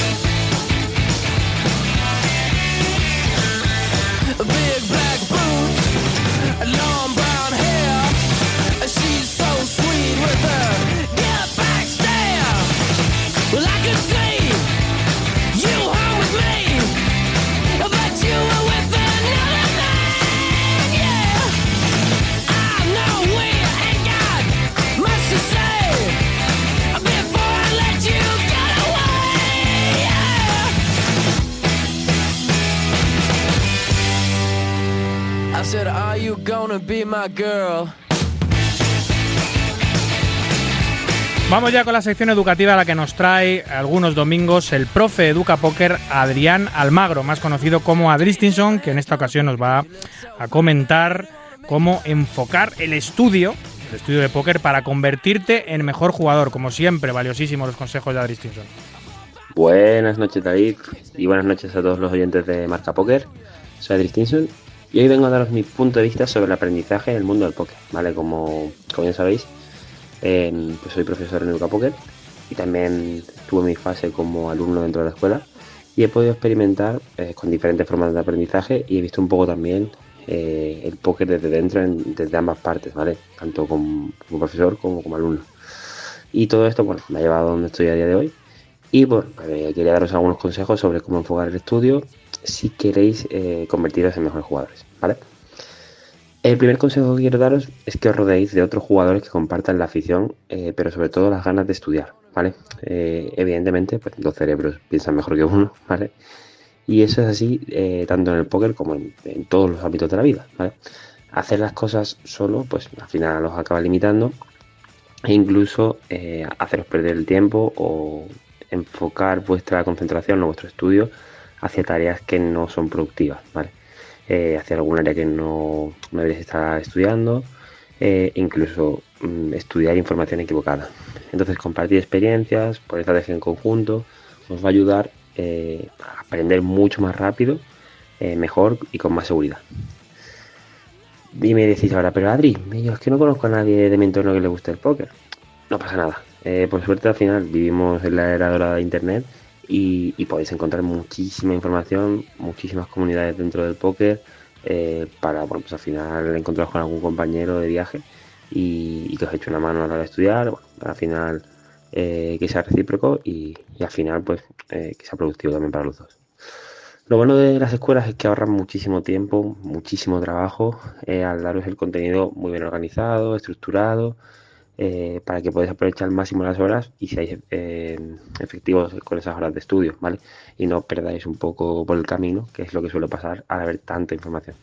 Said, Are you gonna be my girl? Vamos ya con la sección educativa a la que nos trae algunos domingos el profe Educa Póker Adrián Almagro, más conocido como Adristinson, que en esta ocasión nos va a comentar cómo enfocar el estudio, el estudio de póker, para convertirte en mejor jugador. Como siempre, valiosísimos los consejos de Adristinson. Buenas noches David y buenas noches a todos los oyentes de Marca Póker. Soy Adri Stinson y hoy vengo a daros mi punto de vista sobre el aprendizaje en el mundo del póker. ¿vale? Como, como ya sabéis, eh, pues soy profesor en Educa Póker y también tuve mi fase como alumno dentro de la escuela y he podido experimentar eh, con diferentes formas de aprendizaje y he visto un poco también eh, el póker desde dentro, en- desde ambas partes, ¿vale? Tanto como, como profesor como como alumno. Y todo esto, bueno, me ha llevado a donde estoy a día de hoy. Y bueno, eh, quería daros algunos consejos sobre cómo enfocar el estudio si queréis eh, convertiros en mejores jugadores, ¿vale? El primer consejo que quiero daros es que os rodeéis de otros jugadores que compartan la afición, eh, pero sobre todo las ganas de estudiar, ¿vale? Evidentemente, pues dos cerebros piensan mejor que uno, [laughs] ¿vale? Y eso es así tanto en el póker como en, todos los ámbitos de la vida, ¿vale? Hacer las cosas solo, pues al final os acaba limitando e incluso haceros perder el tiempo o enfocar vuestra concentración o vuestro estudio hacia tareas que no son productivas. Eh, hacia algún área que no, no deberíais estar estudiando, eh, incluso mm, estudiar información equivocada. Entonces, compartir experiencias, por estrategia en conjunto, os va a ayudar eh, a aprender mucho más rápido, mejor y con más seguridad. Y me decís ahora, pero Adri, es que no conozco a nadie de mi entorno que le guste el póker. No pasa nada. Eh, por suerte al final vivimos en la era dorada de internet y, podéis encontrar muchísima información, muchísimas comunidades dentro del póker eh, para, bueno, pues al final encontraros con algún compañero de viaje y, que os eche una mano a la hora de estudiar. Al final eh, que sea recíproco y, y al final pues que sea productivo también para los dos. Lo bueno de las escuelas es que ahorran muchísimo tiempo, muchísimo trabajo al daros el contenido muy bien organizado, estructurado, eh, para que podáis aprovechar al máximo las horas y seáis eh, efectivos con esas horas de estudio, ¿vale? Y no perdáis un poco por el camino, que es lo que suele pasar al haber tanta información.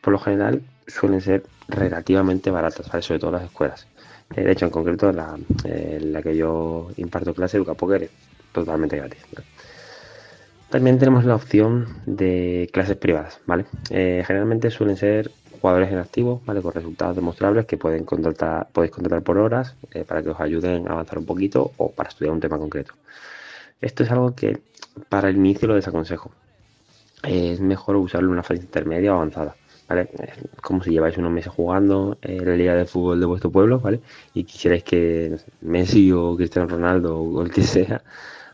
Por lo general suelen ser relativamente baratas, ¿vale? Sobre todo las escuelas. Eh, de hecho, en concreto, la, eh, la que yo imparto clase, Educapoker, es totalmente gratis. También tenemos la opción de clases privadas, ¿vale? Generalmente suelen ser jugadores en activo, ¿vale? Con resultados demostrables que pueden contratar, podéis contratar por horas eh, para que os ayuden a avanzar un poquito o para estudiar un tema concreto. Esto es algo que para el inicio lo desaconsejo. Es mejor usarlo en una fase intermedia o avanzada, ¿vale? Como si lleváis unos meses jugando eh, la liga de fútbol de vuestro pueblo, ¿vale? Y quisierais que Messi o Cristiano Ronaldo o el que sea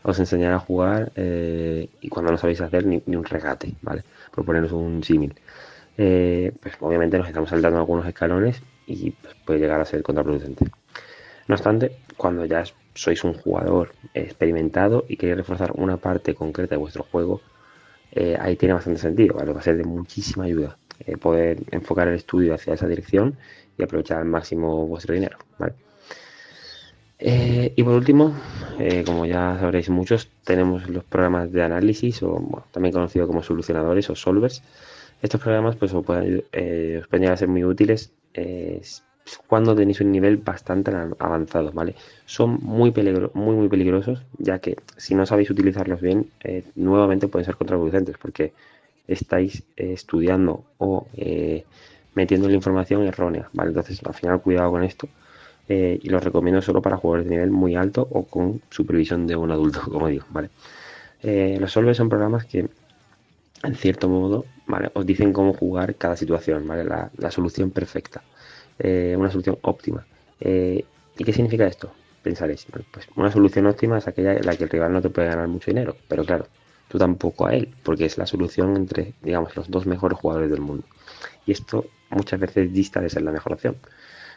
os enseñara a jugar eh, y cuando no sabéis hacer ni, un regate, ¿vale? Por poneros un símil. Eh, pues obviamente nos estamos saltando algunos escalones y pues, puede llegar a ser contraproducente. No obstante, cuando ya sois un jugador experimentado y queréis reforzar una parte concreta de vuestro juego, eh, ahí tiene bastante sentido. Va a ser de muchísima ayuda eh, poder enfocar el estudio hacia esa dirección y aprovechar al máximo vuestro dinero, y por último, como ya sabréis muchos, tenemos los programas de análisis, o también conocidos como solucionadores o solvers. Estos programas pues, os, pueden, eh, os pueden llegar a ser muy útiles eh, cuando tenéis un nivel bastante avanzado, ¿vale? Son muy, peligro- muy, muy peligrosos, ya que si no sabéis utilizarlos bien, eh, nuevamente pueden ser contraproducentes, porque estáis eh, estudiando o eh, metiendo la información errónea, ¿vale? Entonces, al final, cuidado con esto. eh, y los recomiendo solo para jugadores de nivel muy alto o con supervisión de un adulto, [laughs] como digo, ¿vale? Eh, los solvers son programas que, en cierto modo, ¿vale? Os dicen cómo jugar cada situación, ¿vale? La, solución perfecta, eh, una solución óptima. Eh, ¿Y qué significa esto? Pensaréis, pues una solución óptima es aquella en la que el rival no te puede ganar mucho dinero, pero claro, tú tampoco a él, porque es la solución entre, digamos, los dos mejores jugadores del mundo. Y esto muchas veces dista de ser la mejor opción,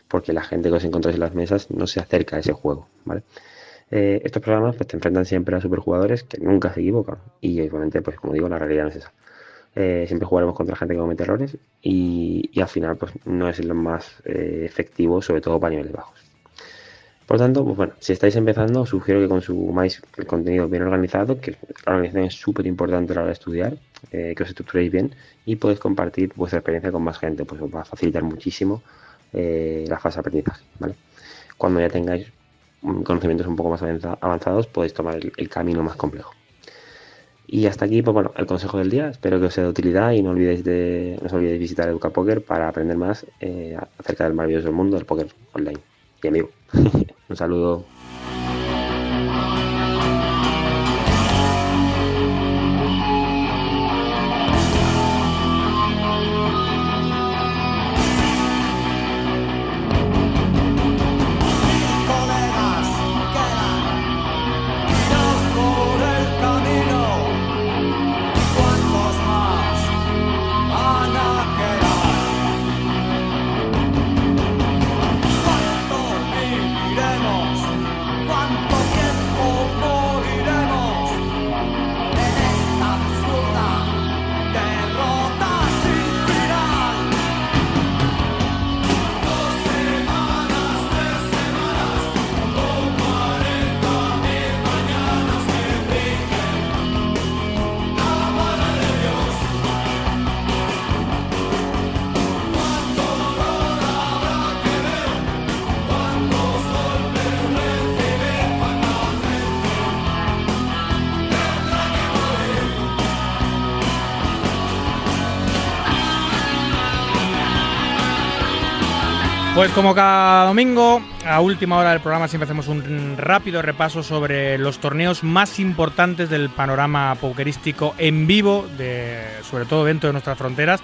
porque la gente que os encontráis en las mesas no se acerca a ese juego, ¿vale? Eh, estos programas pues, te enfrentan siempre a superjugadores que nunca se equivocan. Y obviamente, pues como digo, la realidad no es esa. Eh, siempre jugaremos contra gente que comete errores y, y al final pues no es lo más eh, efectivo, sobre todo para niveles bajos. Por tanto, pues bueno, si estáis empezando, os sugiero que consumáis el contenido bien organizado, que la organización es súper importante a la hora de estudiar, que os estructuréis bien y podéis compartir vuestra experiencia con más gente, pues os va a facilitar muchísimo la fase de aprendizaje. Cuando ya tengáis conocimientos un poco más avanza- avanzados, podéis tomar el, camino más complejo. Y hasta aquí, pues bueno, el consejo del día. Espero que os sea de utilidad y no olvidéis de, no os olvidéis visitar Educa Poker para aprender más eh, acerca del maravilloso mundo del póker online y vivo. [laughs] Un saludo. Como cada domingo, a última hora del programa siempre hacemos un rápido repaso sobre los torneos más importantes del panorama pokerístico en vivo, de, sobre todo dentro de nuestras fronteras,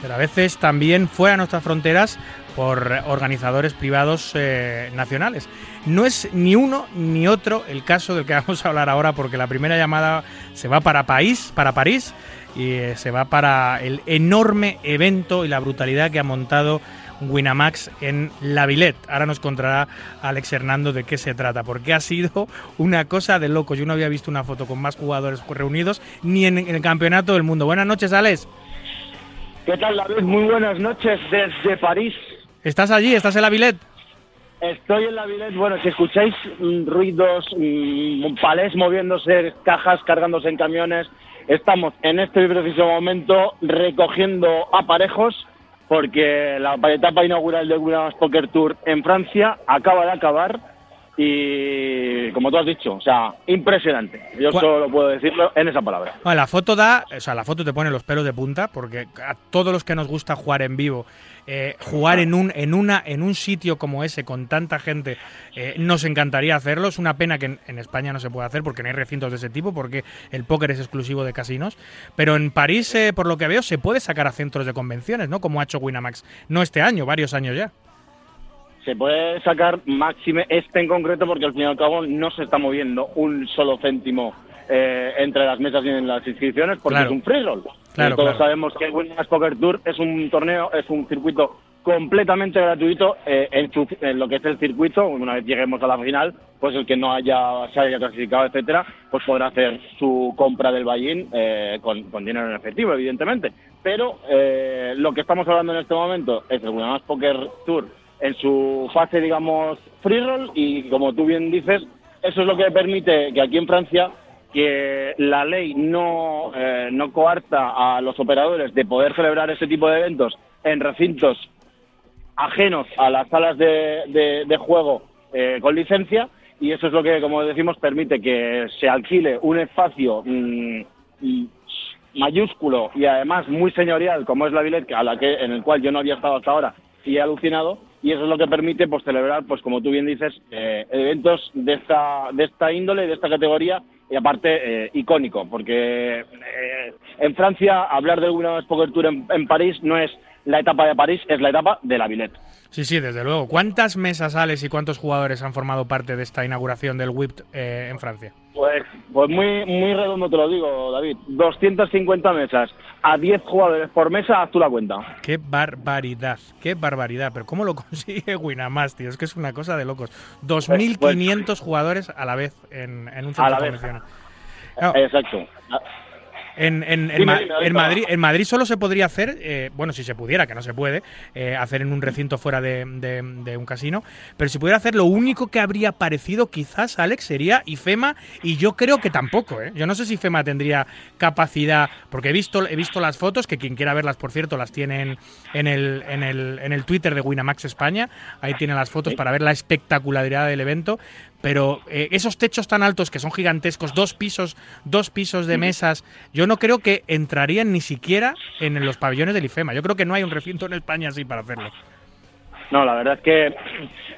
pero a veces también fuera de nuestras fronteras por organizadores privados eh, nacionales. No es ni uno ni otro el caso del que [laughs] vamos a hablar ahora, porque la primera llamada se va para París, para París y eh, se va para el enorme evento y la brutalidad que ha montado Winamax en La Villette. Ahora nos contará Alex Hernando de qué se trata, porque ha sido una cosa de loco. Yo no había visto una foto con más jugadores reunidos ni en el campeonato del mundo. Buenas noches, Alex. ¿Qué tal, David? Muy buenas noches desde París. ¿Estás allí? ¿Estás en La Villette? Estoy en la Villette. Bueno, si escucháis mm, ruidos, mm, palés moviéndose, cajas cargándose en camiones, estamos en este preciso momento recogiendo aparejos porque la etapa inaugural del Winamax Poker Tour en Francia acaba de acabar y, como tú has dicho, o sea, impresionante. Yo ¿Cuál- solo puedo decirlo en esa palabra. Bueno, la foto da, o sea, la foto te pone los pelos de punta porque a todos los que nos gusta jugar en vivo, eh, jugar en un en una en un sitio como ese con tanta gente, eh, nos encantaría hacerlo. Es una pena que en, España no se pueda hacer porque no hay recintos de ese tipo porque el póker es exclusivo de casinos. Pero en París, eh, por lo que veo, se puede sacar a centros de convenciones, ¿no? Como ha hecho Winamax, no este año, varios años ya. se puede sacar máxime este en concreto porque al fin y al cabo no se está moviendo un solo céntimo eh, entre las mesas y en las inscripciones porque Claro. es un free roll. Claro, todos claro. sabemos que el Winamax Poker Tour es un torneo, es un circuito completamente gratuito eh, en, su- en lo que es el circuito. Una vez lleguemos a la final, pues el que no haya se haya clasificado, etcétera, pues podrá hacer su compra del buy-in eh, con, con dinero en efectivo, evidentemente. Pero eh, lo que estamos hablando en este momento es el Winamax Poker Tour en su fase, digamos, free roll y como tú bien dices, eso es lo que permite que aquí en Francia que la ley no, eh, no coarta a los operadores de poder celebrar ese tipo de eventos en recintos ajenos a las salas de, de- juego eh, con licencia y eso es lo que, como decimos, permite que se alquile un espacio mm, mm, mayúsculo y además muy señorial como es la Villette, a la que en el cual yo no había estado hasta ahora y he alucinado y eso es lo que permite pues celebrar pues como tú bien dices eh, eventos de esta de esta índole de esta categoría y aparte eh, icónico porque eh, en Francia hablar del Winamax Poker en París no es la etapa de París es la etapa de la Villette Sí, sí, desde luego. ¿Cuántas mesas, Alex, y cuántos jugadores han formado parte de esta inauguración del WIPT eh, en Francia? Pues, pues muy, muy redondo te lo digo, David. 250 mesas a 10 jugadores por mesa, haz tú la cuenta. Qué barbaridad, qué barbaridad. Pero ¿cómo lo [laughs] consigue Winamax, tío? Es que es una cosa de locos. 2.500 jugadores a la vez en, en un Pues, A centro la de vez. convenciones. Claro, Exacto. En, en- en Ma- Madrid, en Madrid solo se podría hacer, eh, bueno, si se pudiera, que no se puede, eh, hacer en un recinto fuera de, de- de un casino, pero si pudiera hacer, lo único que habría parecido quizás, Alex, sería IFEMA, y yo creo que tampoco, ¿eh? Yo no sé si IFEMA tendría capacidad, porque he visto, he visto las fotos, que quien quiera verlas, por cierto, las tienen en el, en el, en el Twitter de Winamax España, ahí tienen las fotos para ver la espectacularidad del evento, pero eh, esos techos tan altos que son gigantescos, dos pisos, dos pisos de mesas, yo no creo que entrarían ni siquiera en los pabellones del IFEMA. Yo creo que no hay un recinto en España así para hacerlo. No, la verdad es que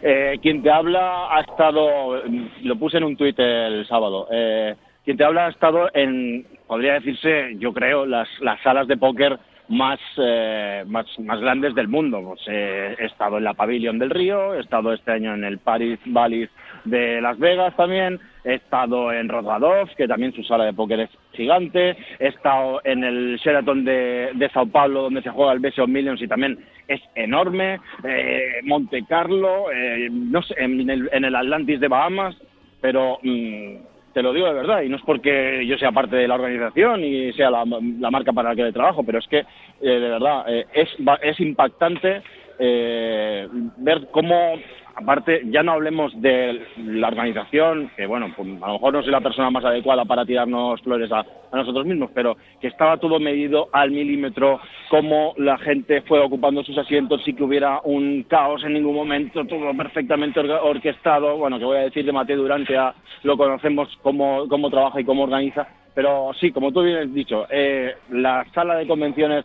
eh, quien te habla ha estado, lo puse en un tuit el sábado, eh, quien te habla ha estado en, podría decirse, yo creo, las, las salas de póker más, eh, más, más grandes del mundo. Pues, eh, he estado en la Pavilion del Río, he estado este año en el Paris Ballis de Las Vegas también, he estado en Rozhadov, que también su sala de póker es gigante, he estado en el Sheraton de, Sao Paulo, donde se juega el BSO Millions y también es enorme, eh, Monte Carlo, eh, no sé, en el, en el Atlantis de Bahamas, pero mm, te lo digo de verdad, y no es porque yo sea parte de la organización y sea la, la marca para la que trabajo, pero es que, eh, de verdad, eh, es, es impactante eh, ver cómo, aparte, ya no hablemos de la organización, que bueno, pues a lo mejor no soy la persona más adecuada para tirarnos flores a, a nosotros mismos, pero que estaba todo medido al milímetro, cómo la gente fue ocupando sus asientos, sí que hubiera un caos en ningún momento, todo perfectamente orga- orquestado, bueno, que voy a decir de Mateo Durante, a- lo conocemos cómo, cómo trabaja y cómo organiza, pero sí, como tú bien has dicho, eh, la sala de convenciones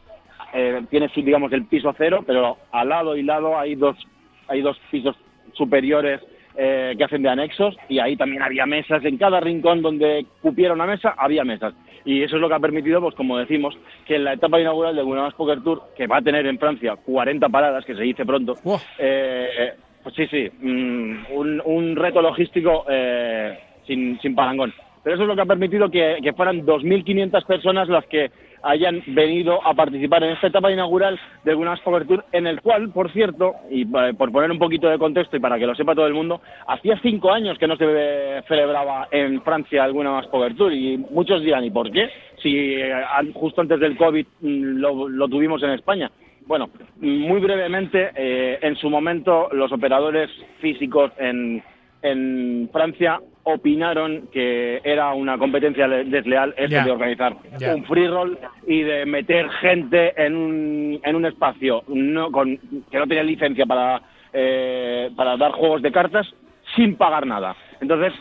eh, tiene digamos, el piso cero, pero al lado y lado hay dos, hay dos pisos superiores eh, que hacen de anexos y ahí también había mesas, en cada rincón donde cupiera una mesa había mesas. Y eso es lo que ha permitido, pues como decimos, que en la etapa inaugural del Winamax Poker Tour, que va a tener en Francia 40 paradas, que se dice pronto, eh, pues sí, sí, mm, un, un reto logístico eh, sin, sin parangón. pero eso es lo que ha permitido que, que fueran 2.500 personas las que hayan venido a participar en esta etapa inaugural del Winners Poker Tour, en el cual, por cierto, y eh, por poner un poquito de contexto y para que lo sepa todo el mundo, hacía cinco años que no se eh, celebraba en Francia Winners Poker Tour y muchos dirán, ¿y por qué? Si eh, justo antes del COVID mm, lo, lo tuvimos en España. Bueno, muy brevemente, eh, en su momento los operadores físicos en, en Francia opinaron que era una competencia le- desleal esto Ya. de organizar un free roll y de meter gente en un, en un espacio no con, que no tenía licencia para, eh, para dar juegos de cartas sin pagar nada. Entonces,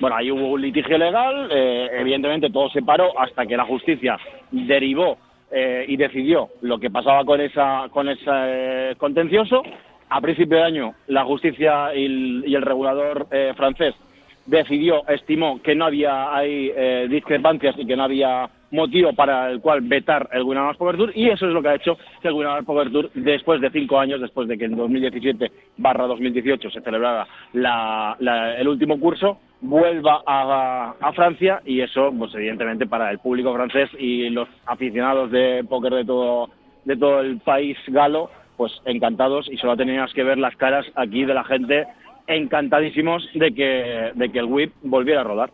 bueno, ahí hubo un litigio legal, eh, evidentemente todo se paró hasta que la justicia derivó eh, y decidió lo que pasaba con esa con ese eh, contencioso. A principio de año, la justicia y el, y el regulador eh, francés decidió, estimó que no había ahí eh, discrepancias y que no había motivo para el cual vetar el Winamax Poker Tour y eso es lo que ha hecho el Winamax Poker Tour después de cinco años, después de que en 2017 barra 2018 se celebrara la- la- el último curso, vuelva a, a Francia y eso, pues evidentemente para el público francés y los aficionados de póker de todo, de todo el país galo, pues encantados y solo tenías que ver las caras aquí de la gente encantadísimos de que, de que el whip volviera a rodar.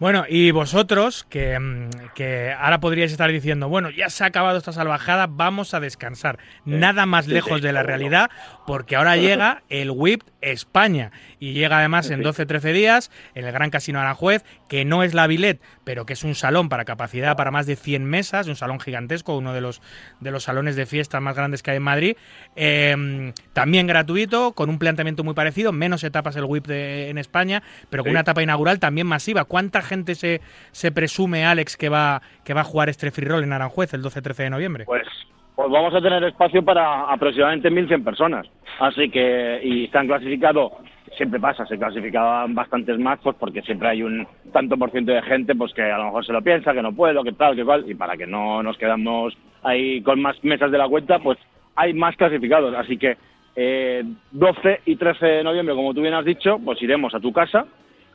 Bueno, y vosotros, que, mm, que ahora podríais estar diciendo, bueno, ya se ha acabado esta salvajada, vamos a descansar. Nada más lejos de la realidad, porque ahora llega el WIP España. Y llega además en 12-13 días en el Gran Casino Aranjuez, que no es la Villet, pero que es un salón para capacidad para más de 100 mesas, un salón gigantesco, uno de los, de los salones de fiestas más grandes que hay en Madrid. Eh, también gratuito, con un planteamiento muy parecido, menos etapas el WIP de- en España, pero con Sí. una etapa inaugural también masiva. ¿Cuánta gente se, se presume, Alex, que va, que va a jugar este free roll en Aranjuez el 12-13 de noviembre? Pues, pues vamos a tener espacio para aproximadamente 1.100 personas. Así que, y se han clasificado, siempre pasa, se clasificaban bastantes más, pues porque siempre hay un tanto por ciento de gente pues que a lo mejor se lo piensa, que no puedo, que tal, que cual, y para que no nos quedamos ahí con más mesas de la cuenta, pues hay más clasificados. Así que eh, 12 y 13 de noviembre, como tú bien has dicho, pues iremos a tu casa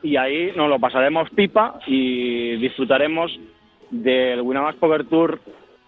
y ahí nos lo pasaremos pipa y disfrutaremos del Winamax Poker Tour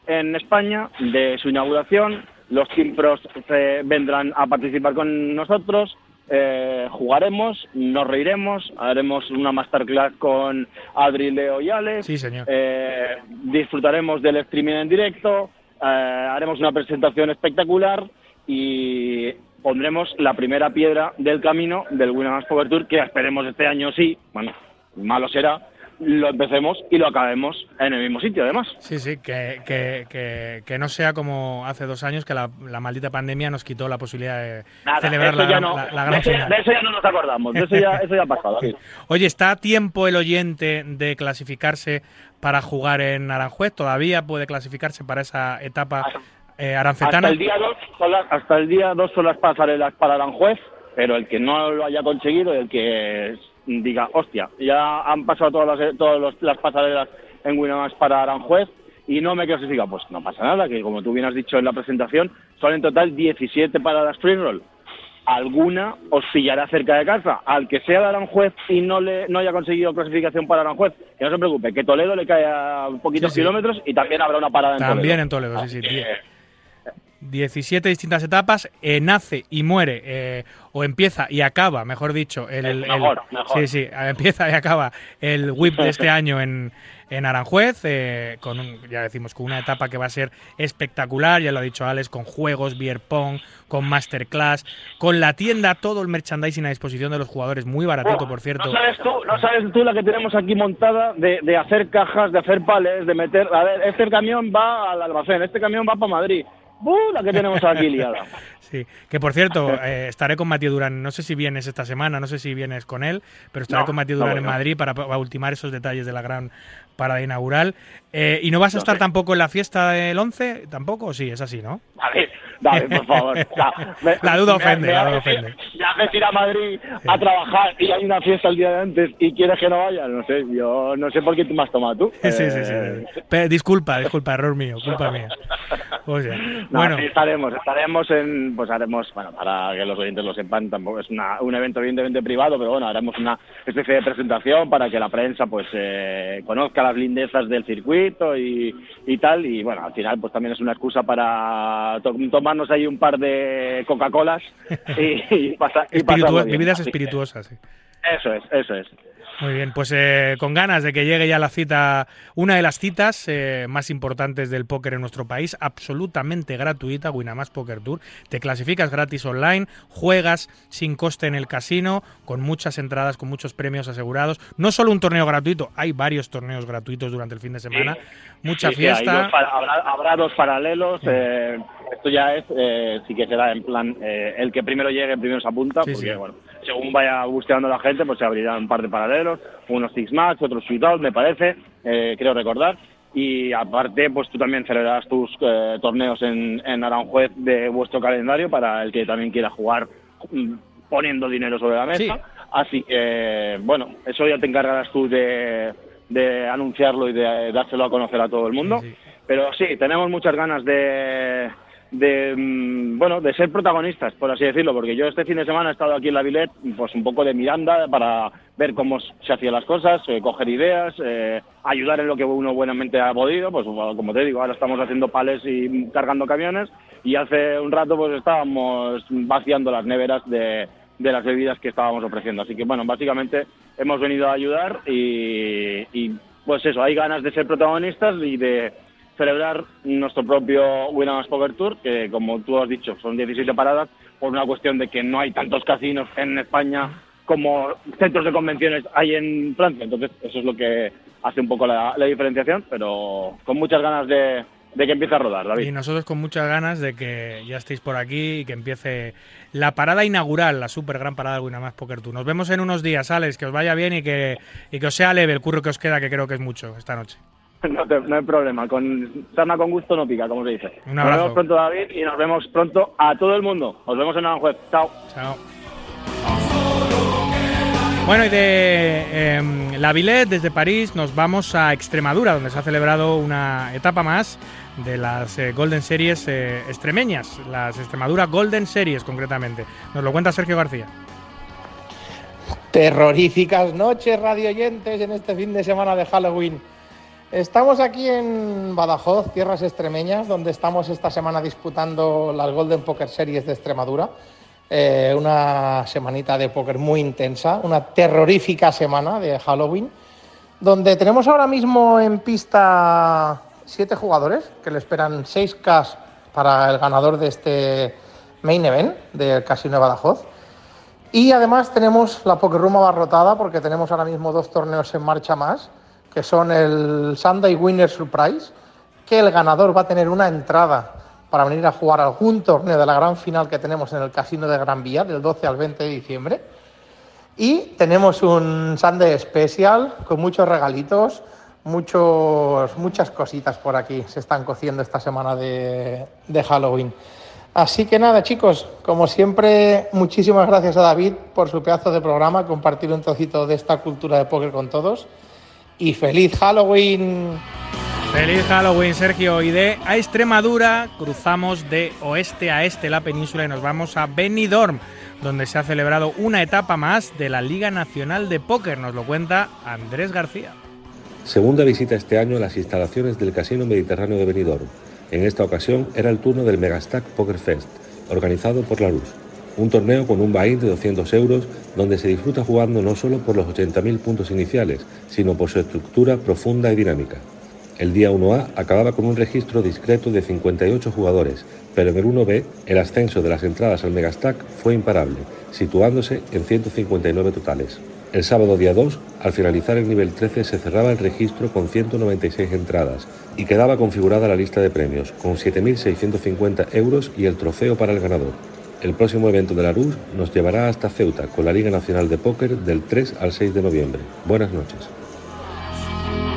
en España, de su inauguración. Los Team Pros eh, vendrán a participar con nosotros, eh, jugaremos, nos reiremos, haremos una masterclass con Adri, Leo y Alex. Sí, señor. Eh, disfrutaremos del streaming en directo, eh, haremos una presentación espectacular y pondremos la primera piedra del camino del Winamax Poker Tour, que esperemos este año sí, bueno, malo será, lo empecemos y lo acabemos en el mismo sitio, además. Sí, sí, que, que, que, que no sea como hace dos años que la, la maldita pandemia nos quitó la posibilidad de Nada, celebrar eso la, ya gran- no, la- la de, gran eso, final. de eso ya no nos acordamos, de eso ya, eso ya ha pasado. Oye, ¿está a tiempo el oyente de clasificarse para jugar en Aranjuez? ¿Todavía puede clasificarse para esa etapa eh, arancetana? Hasta el día 2 son las, hasta el día 2 son las pasarelas para Aranjuez, pero el que no lo haya conseguido, el que diga, hostia, ya han pasado todas las, todas los- las pasarelas en Winamax para Aranjuez y no me clasifica, pues no pasa nada, que como tú bien has dicho en la presentación, son en total 17 para las free roll. Alguna os pillará cerca de casa. Al que sea de Aranjuez y no le no haya conseguido clasificación para Aranjuez, que no se preocupe, que Toledo le cae a poquitos Sí, sí. kilómetros y también habrá una parada en También Toledo. en Toledo, sí, sí. 17 distintas etapas, eh, nace y muere, eh, o empieza y acaba, mejor dicho, el, mejor, el- mejor. Sí, sí, empieza y acaba el whip de este año en, en Aranjuez, eh, con un- ya decimos, con una etapa que va a ser espectacular, ya lo ha dicho Alex, con juegos, beer pong, con masterclass, con la tienda, todo el merchandising a disposición de los jugadores, muy baratito, por cierto. No sabes tú, no sabes tú la que tenemos aquí montada de, de hacer cajas, de hacer palés, de meter. A ver, este camión va al almacén, este camión va para Madrid. La que tenemos aquí liada. [laughs] Sí, que por cierto, eh, estaré con Matías Durán, no sé si vienes esta semana, no sé si vienes con él, pero estaré No, con Matías no Durán en. Madrid para, para ultimar esos detalles de la gran parada inaugural. Eh, ¿Y no vas a No estar sé. tampoco en la fiesta del 11? ¿Tampoco? ¿O sí? Es así, ¿no? David, David, por favor. [laughs] O sea, me- La duda me- ofende, me la duda haces ir- ofende. Me haces ir a Madrid a trabajar y hay una fiesta el día de antes y quieres que no vaya. No sé, yo no sé por qué tú me has tomado tú. Sí, sí, sí. sí. Eh, disculpa, disculpa, error mío, culpa mía. O sea, No, bueno, sí, estaremos, estaremos en pues haremos, bueno, para que los oyentes lo sepan, tampoco es una- un evento evidentemente privado, pero bueno, haremos una especie de presentación para que la prensa pues eh, conozca las lindezas del circuito y, y tal. Y bueno, al final pues también es una excusa para to- tomarnos ahí un par de Coca-Colas [laughs] y, y, pasa- y pasarlo bien. bebidas espirituosas, sí. Eso es, eso es. Muy bien, pues eh, con ganas de que llegue ya la cita, una de las citas eh, más importantes del póker en nuestro país, absolutamente gratuita, Winamax Poker Tour. Te clasificas gratis online, juegas sin coste en el casino, con muchas entradas, con muchos premios asegurados. No solo un torneo gratuito, hay varios torneos gratuitos durante el fin de semana. Mucha Sí, sí, hay fiesta. dos habrá, habrá dos paralelos. eh, esto ya es, eh, sí que será en plan, eh, el que primero llegue, primero se apunta, porque sí. bueno, según vaya gusteando la gente, pues se abrirán un par de paralelos, unos six match, otros shootout, me parece, eh, creo recordar. Y aparte, pues tú también celebrarás tus eh, torneos en, en Aranjuez de vuestro calendario para el que también quiera jugar mm, poniendo dinero sobre la mesa. Sí. Así que, bueno, eso ya te encargarás tú de, de anunciarlo y de dárselo a conocer a todo el mundo. Pero sí, tenemos muchas ganas de, de mm, bueno, de ser protagonistas, por así decirlo, porque yo este fin de semana he estado aquí en la Villette, pues un poco de Miranda para ver cómo se hacían las cosas, eh, coger ideas, eh, ayudar en lo que uno buenamente ha podido, pues como te digo, ahora estamos haciendo pales y cargando camiones y hace un rato pues estábamos vaciando las neveras de, de las bebidas que estábamos ofreciendo. Así que bueno, básicamente hemos venido a ayudar y, y, pues eso, hay ganas de ser protagonistas y de celebrar nuestro propio Winamax Poker Tour, que como tú has dicho, son 17 paradas, por una cuestión de que no hay tantos casinos en España como centros de convenciones hay en Francia. Entonces, eso es lo que hace un poco la, diferenciación, pero con muchas ganas de, de que empiece a rodar, David. Y nosotros con muchas ganas de que ya estéis por aquí y que empiece la parada inaugural, la super gran parada del Winamax Poker Tour. Nos vemos en unos días, Alex, que os vaya bien y que, y que os sea leve el curro que os queda, que creo que es mucho esta noche. [laughs] No, te- no hay problema, con sarna con gusto no pica, como se dice. Un Nos vemos pronto, David, y nos vemos pronto a todo el mundo. Nos vemos en Aranjuez. Chao. Chao. Bueno, y de em, la Villette, desde París, nos vamos a Extremadura, donde se ha celebrado una etapa más de las eh, Golden Series eh, extremeñas, las Extremadura Golden Series concretamente. Nos lo cuenta Sergio García. Terroríficas noches, radio oyentes, en este fin de semana de Halloween. Estamos aquí en Badajoz, tierras extremeñas, donde estamos esta semana disputando las Golden Poker Series de Extremadura. Eh, una semanita de póker muy intensa, una terrorífica semana de Halloween, donde tenemos ahora mismo en pista siete jugadores que le esperan 6K para el ganador de este main event del Casino de Badajoz. Y además tenemos la Poker Room abarrotada porque tenemos ahora mismo dos torneos en marcha más, que son el Sunday Winner Surprise, que el ganador va a tener una entrada para venir a jugar algún torneo de la gran final que tenemos en el Casino de Gran Vía del 12 al 20 de diciembre. Y tenemos un Sunday Special con muchos regalitos, muchos, muchas cositas por aquí se están cociendo esta semana de, de Halloween. Así que nada, chicos, como siempre, muchísimas gracias a David por su pedazo de programa, compartir un trocito de esta cultura de póker con todos. Y feliz Halloween. Feliz Halloween, Sergio. Y de a Extremadura cruzamos de oeste a este la península y nos vamos a Benidorm, donde se ha celebrado una etapa más de la Liga Nacional de Póker. Nos lo cuenta Andrés García. Segunda visita este año a las instalaciones del Casino Mediterráneo de Benidorm. En esta ocasión era el turno del Megastack Poker Fest, organizado por la Luz. Un torneo con un buy-in de 200 euros donde se disfruta jugando no solo por los 80.000 puntos iniciales, sino por su estructura profunda y dinámica. El día 1A acababa con un registro discreto de 58 jugadores, pero en el 1B el ascenso de las entradas al Megastack fue imparable, situándose en 159 totales. El sábado día 2, al finalizar el nivel 13, se cerraba el registro con 196 entradas y quedaba configurada la lista de premios, con 7.650 euros y el trofeo para el ganador. El próximo evento de la RUS nos llevará hasta Ceuta con la Liga Nacional de Póker del 3 al 6 de noviembre. Buenas noches.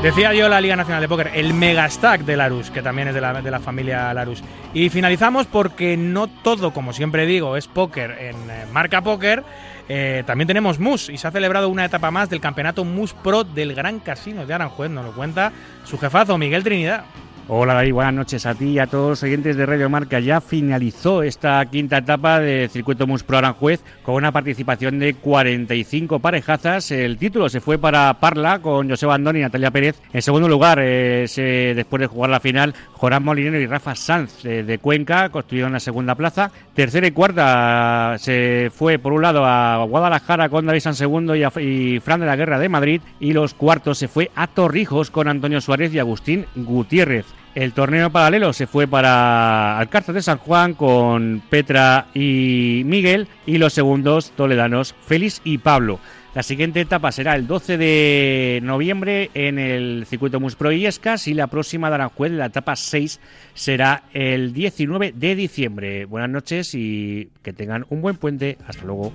Decía yo la Liga Nacional de Póker, el Megastack de Larus, que también es de la, de la familia Larus. Y finalizamos porque no todo, como siempre digo, es póker en eh, marca póker. Eh, también tenemos MUS y se ha celebrado una etapa más del campeonato MUS Pro del Gran Casino de Aranjuez. Nos lo cuenta su jefazo, Miguel Trinidad. Hola David, buenas noches a ti y a todos los oyentes de Radio Marca. Ya finalizó esta quinta etapa del circuito Mus Pro Aranjuez con una participación de 45 parejazas. El título se fue para Parla con José Bandón y Natalia Pérez. En segundo lugar, eh, después de jugar la final, Jorán Molinero y Rafa Sanz eh, de Cuenca construyeron la segunda plaza. Tercera y cuarta se fue por un lado a Guadalajara con David San Segundo y, y Fran de la Guerra de Madrid. Y los cuartos se fue a Torrijos con Antonio Suárez y Agustín Gutiérrez. El torneo paralelo se fue para Alcázar de San Juan con Petra y Miguel y los segundos toledanos Félix y Pablo. La siguiente etapa será el 12 de noviembre en el circuito Muspro Illescas y la próxima de Aranjuez, la etapa 6, será el 19 de diciembre. Buenas noches y que tengan un buen puente. Hasta luego.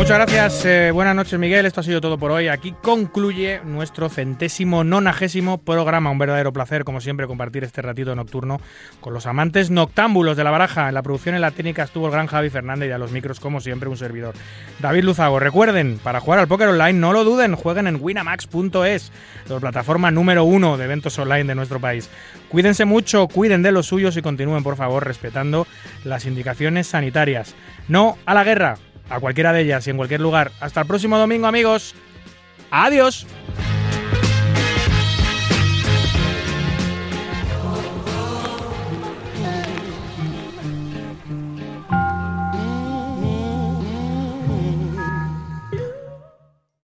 Muchas gracias, eh, buenas noches Miguel, esto ha sido todo por hoy. Aquí concluye nuestro centésimo nonagésimo programa. Un verdadero placer, como siempre, compartir este ratito nocturno con los amantes noctámbulos de la baraja. En la producción en la técnica estuvo el gran Javi Fernández y a los micros, como siempre, un servidor. David Luzago, recuerden, para jugar al póker online, no lo duden, jueguen en winamax.es, la plataforma número uno de eventos online de nuestro país. Cuídense mucho, cuiden de los suyos y continúen, por favor, respetando las indicaciones sanitarias. No a la guerra, a cualquiera de ellas y en cualquier lugar. Hasta el próximo domingo, amigos. Adiós.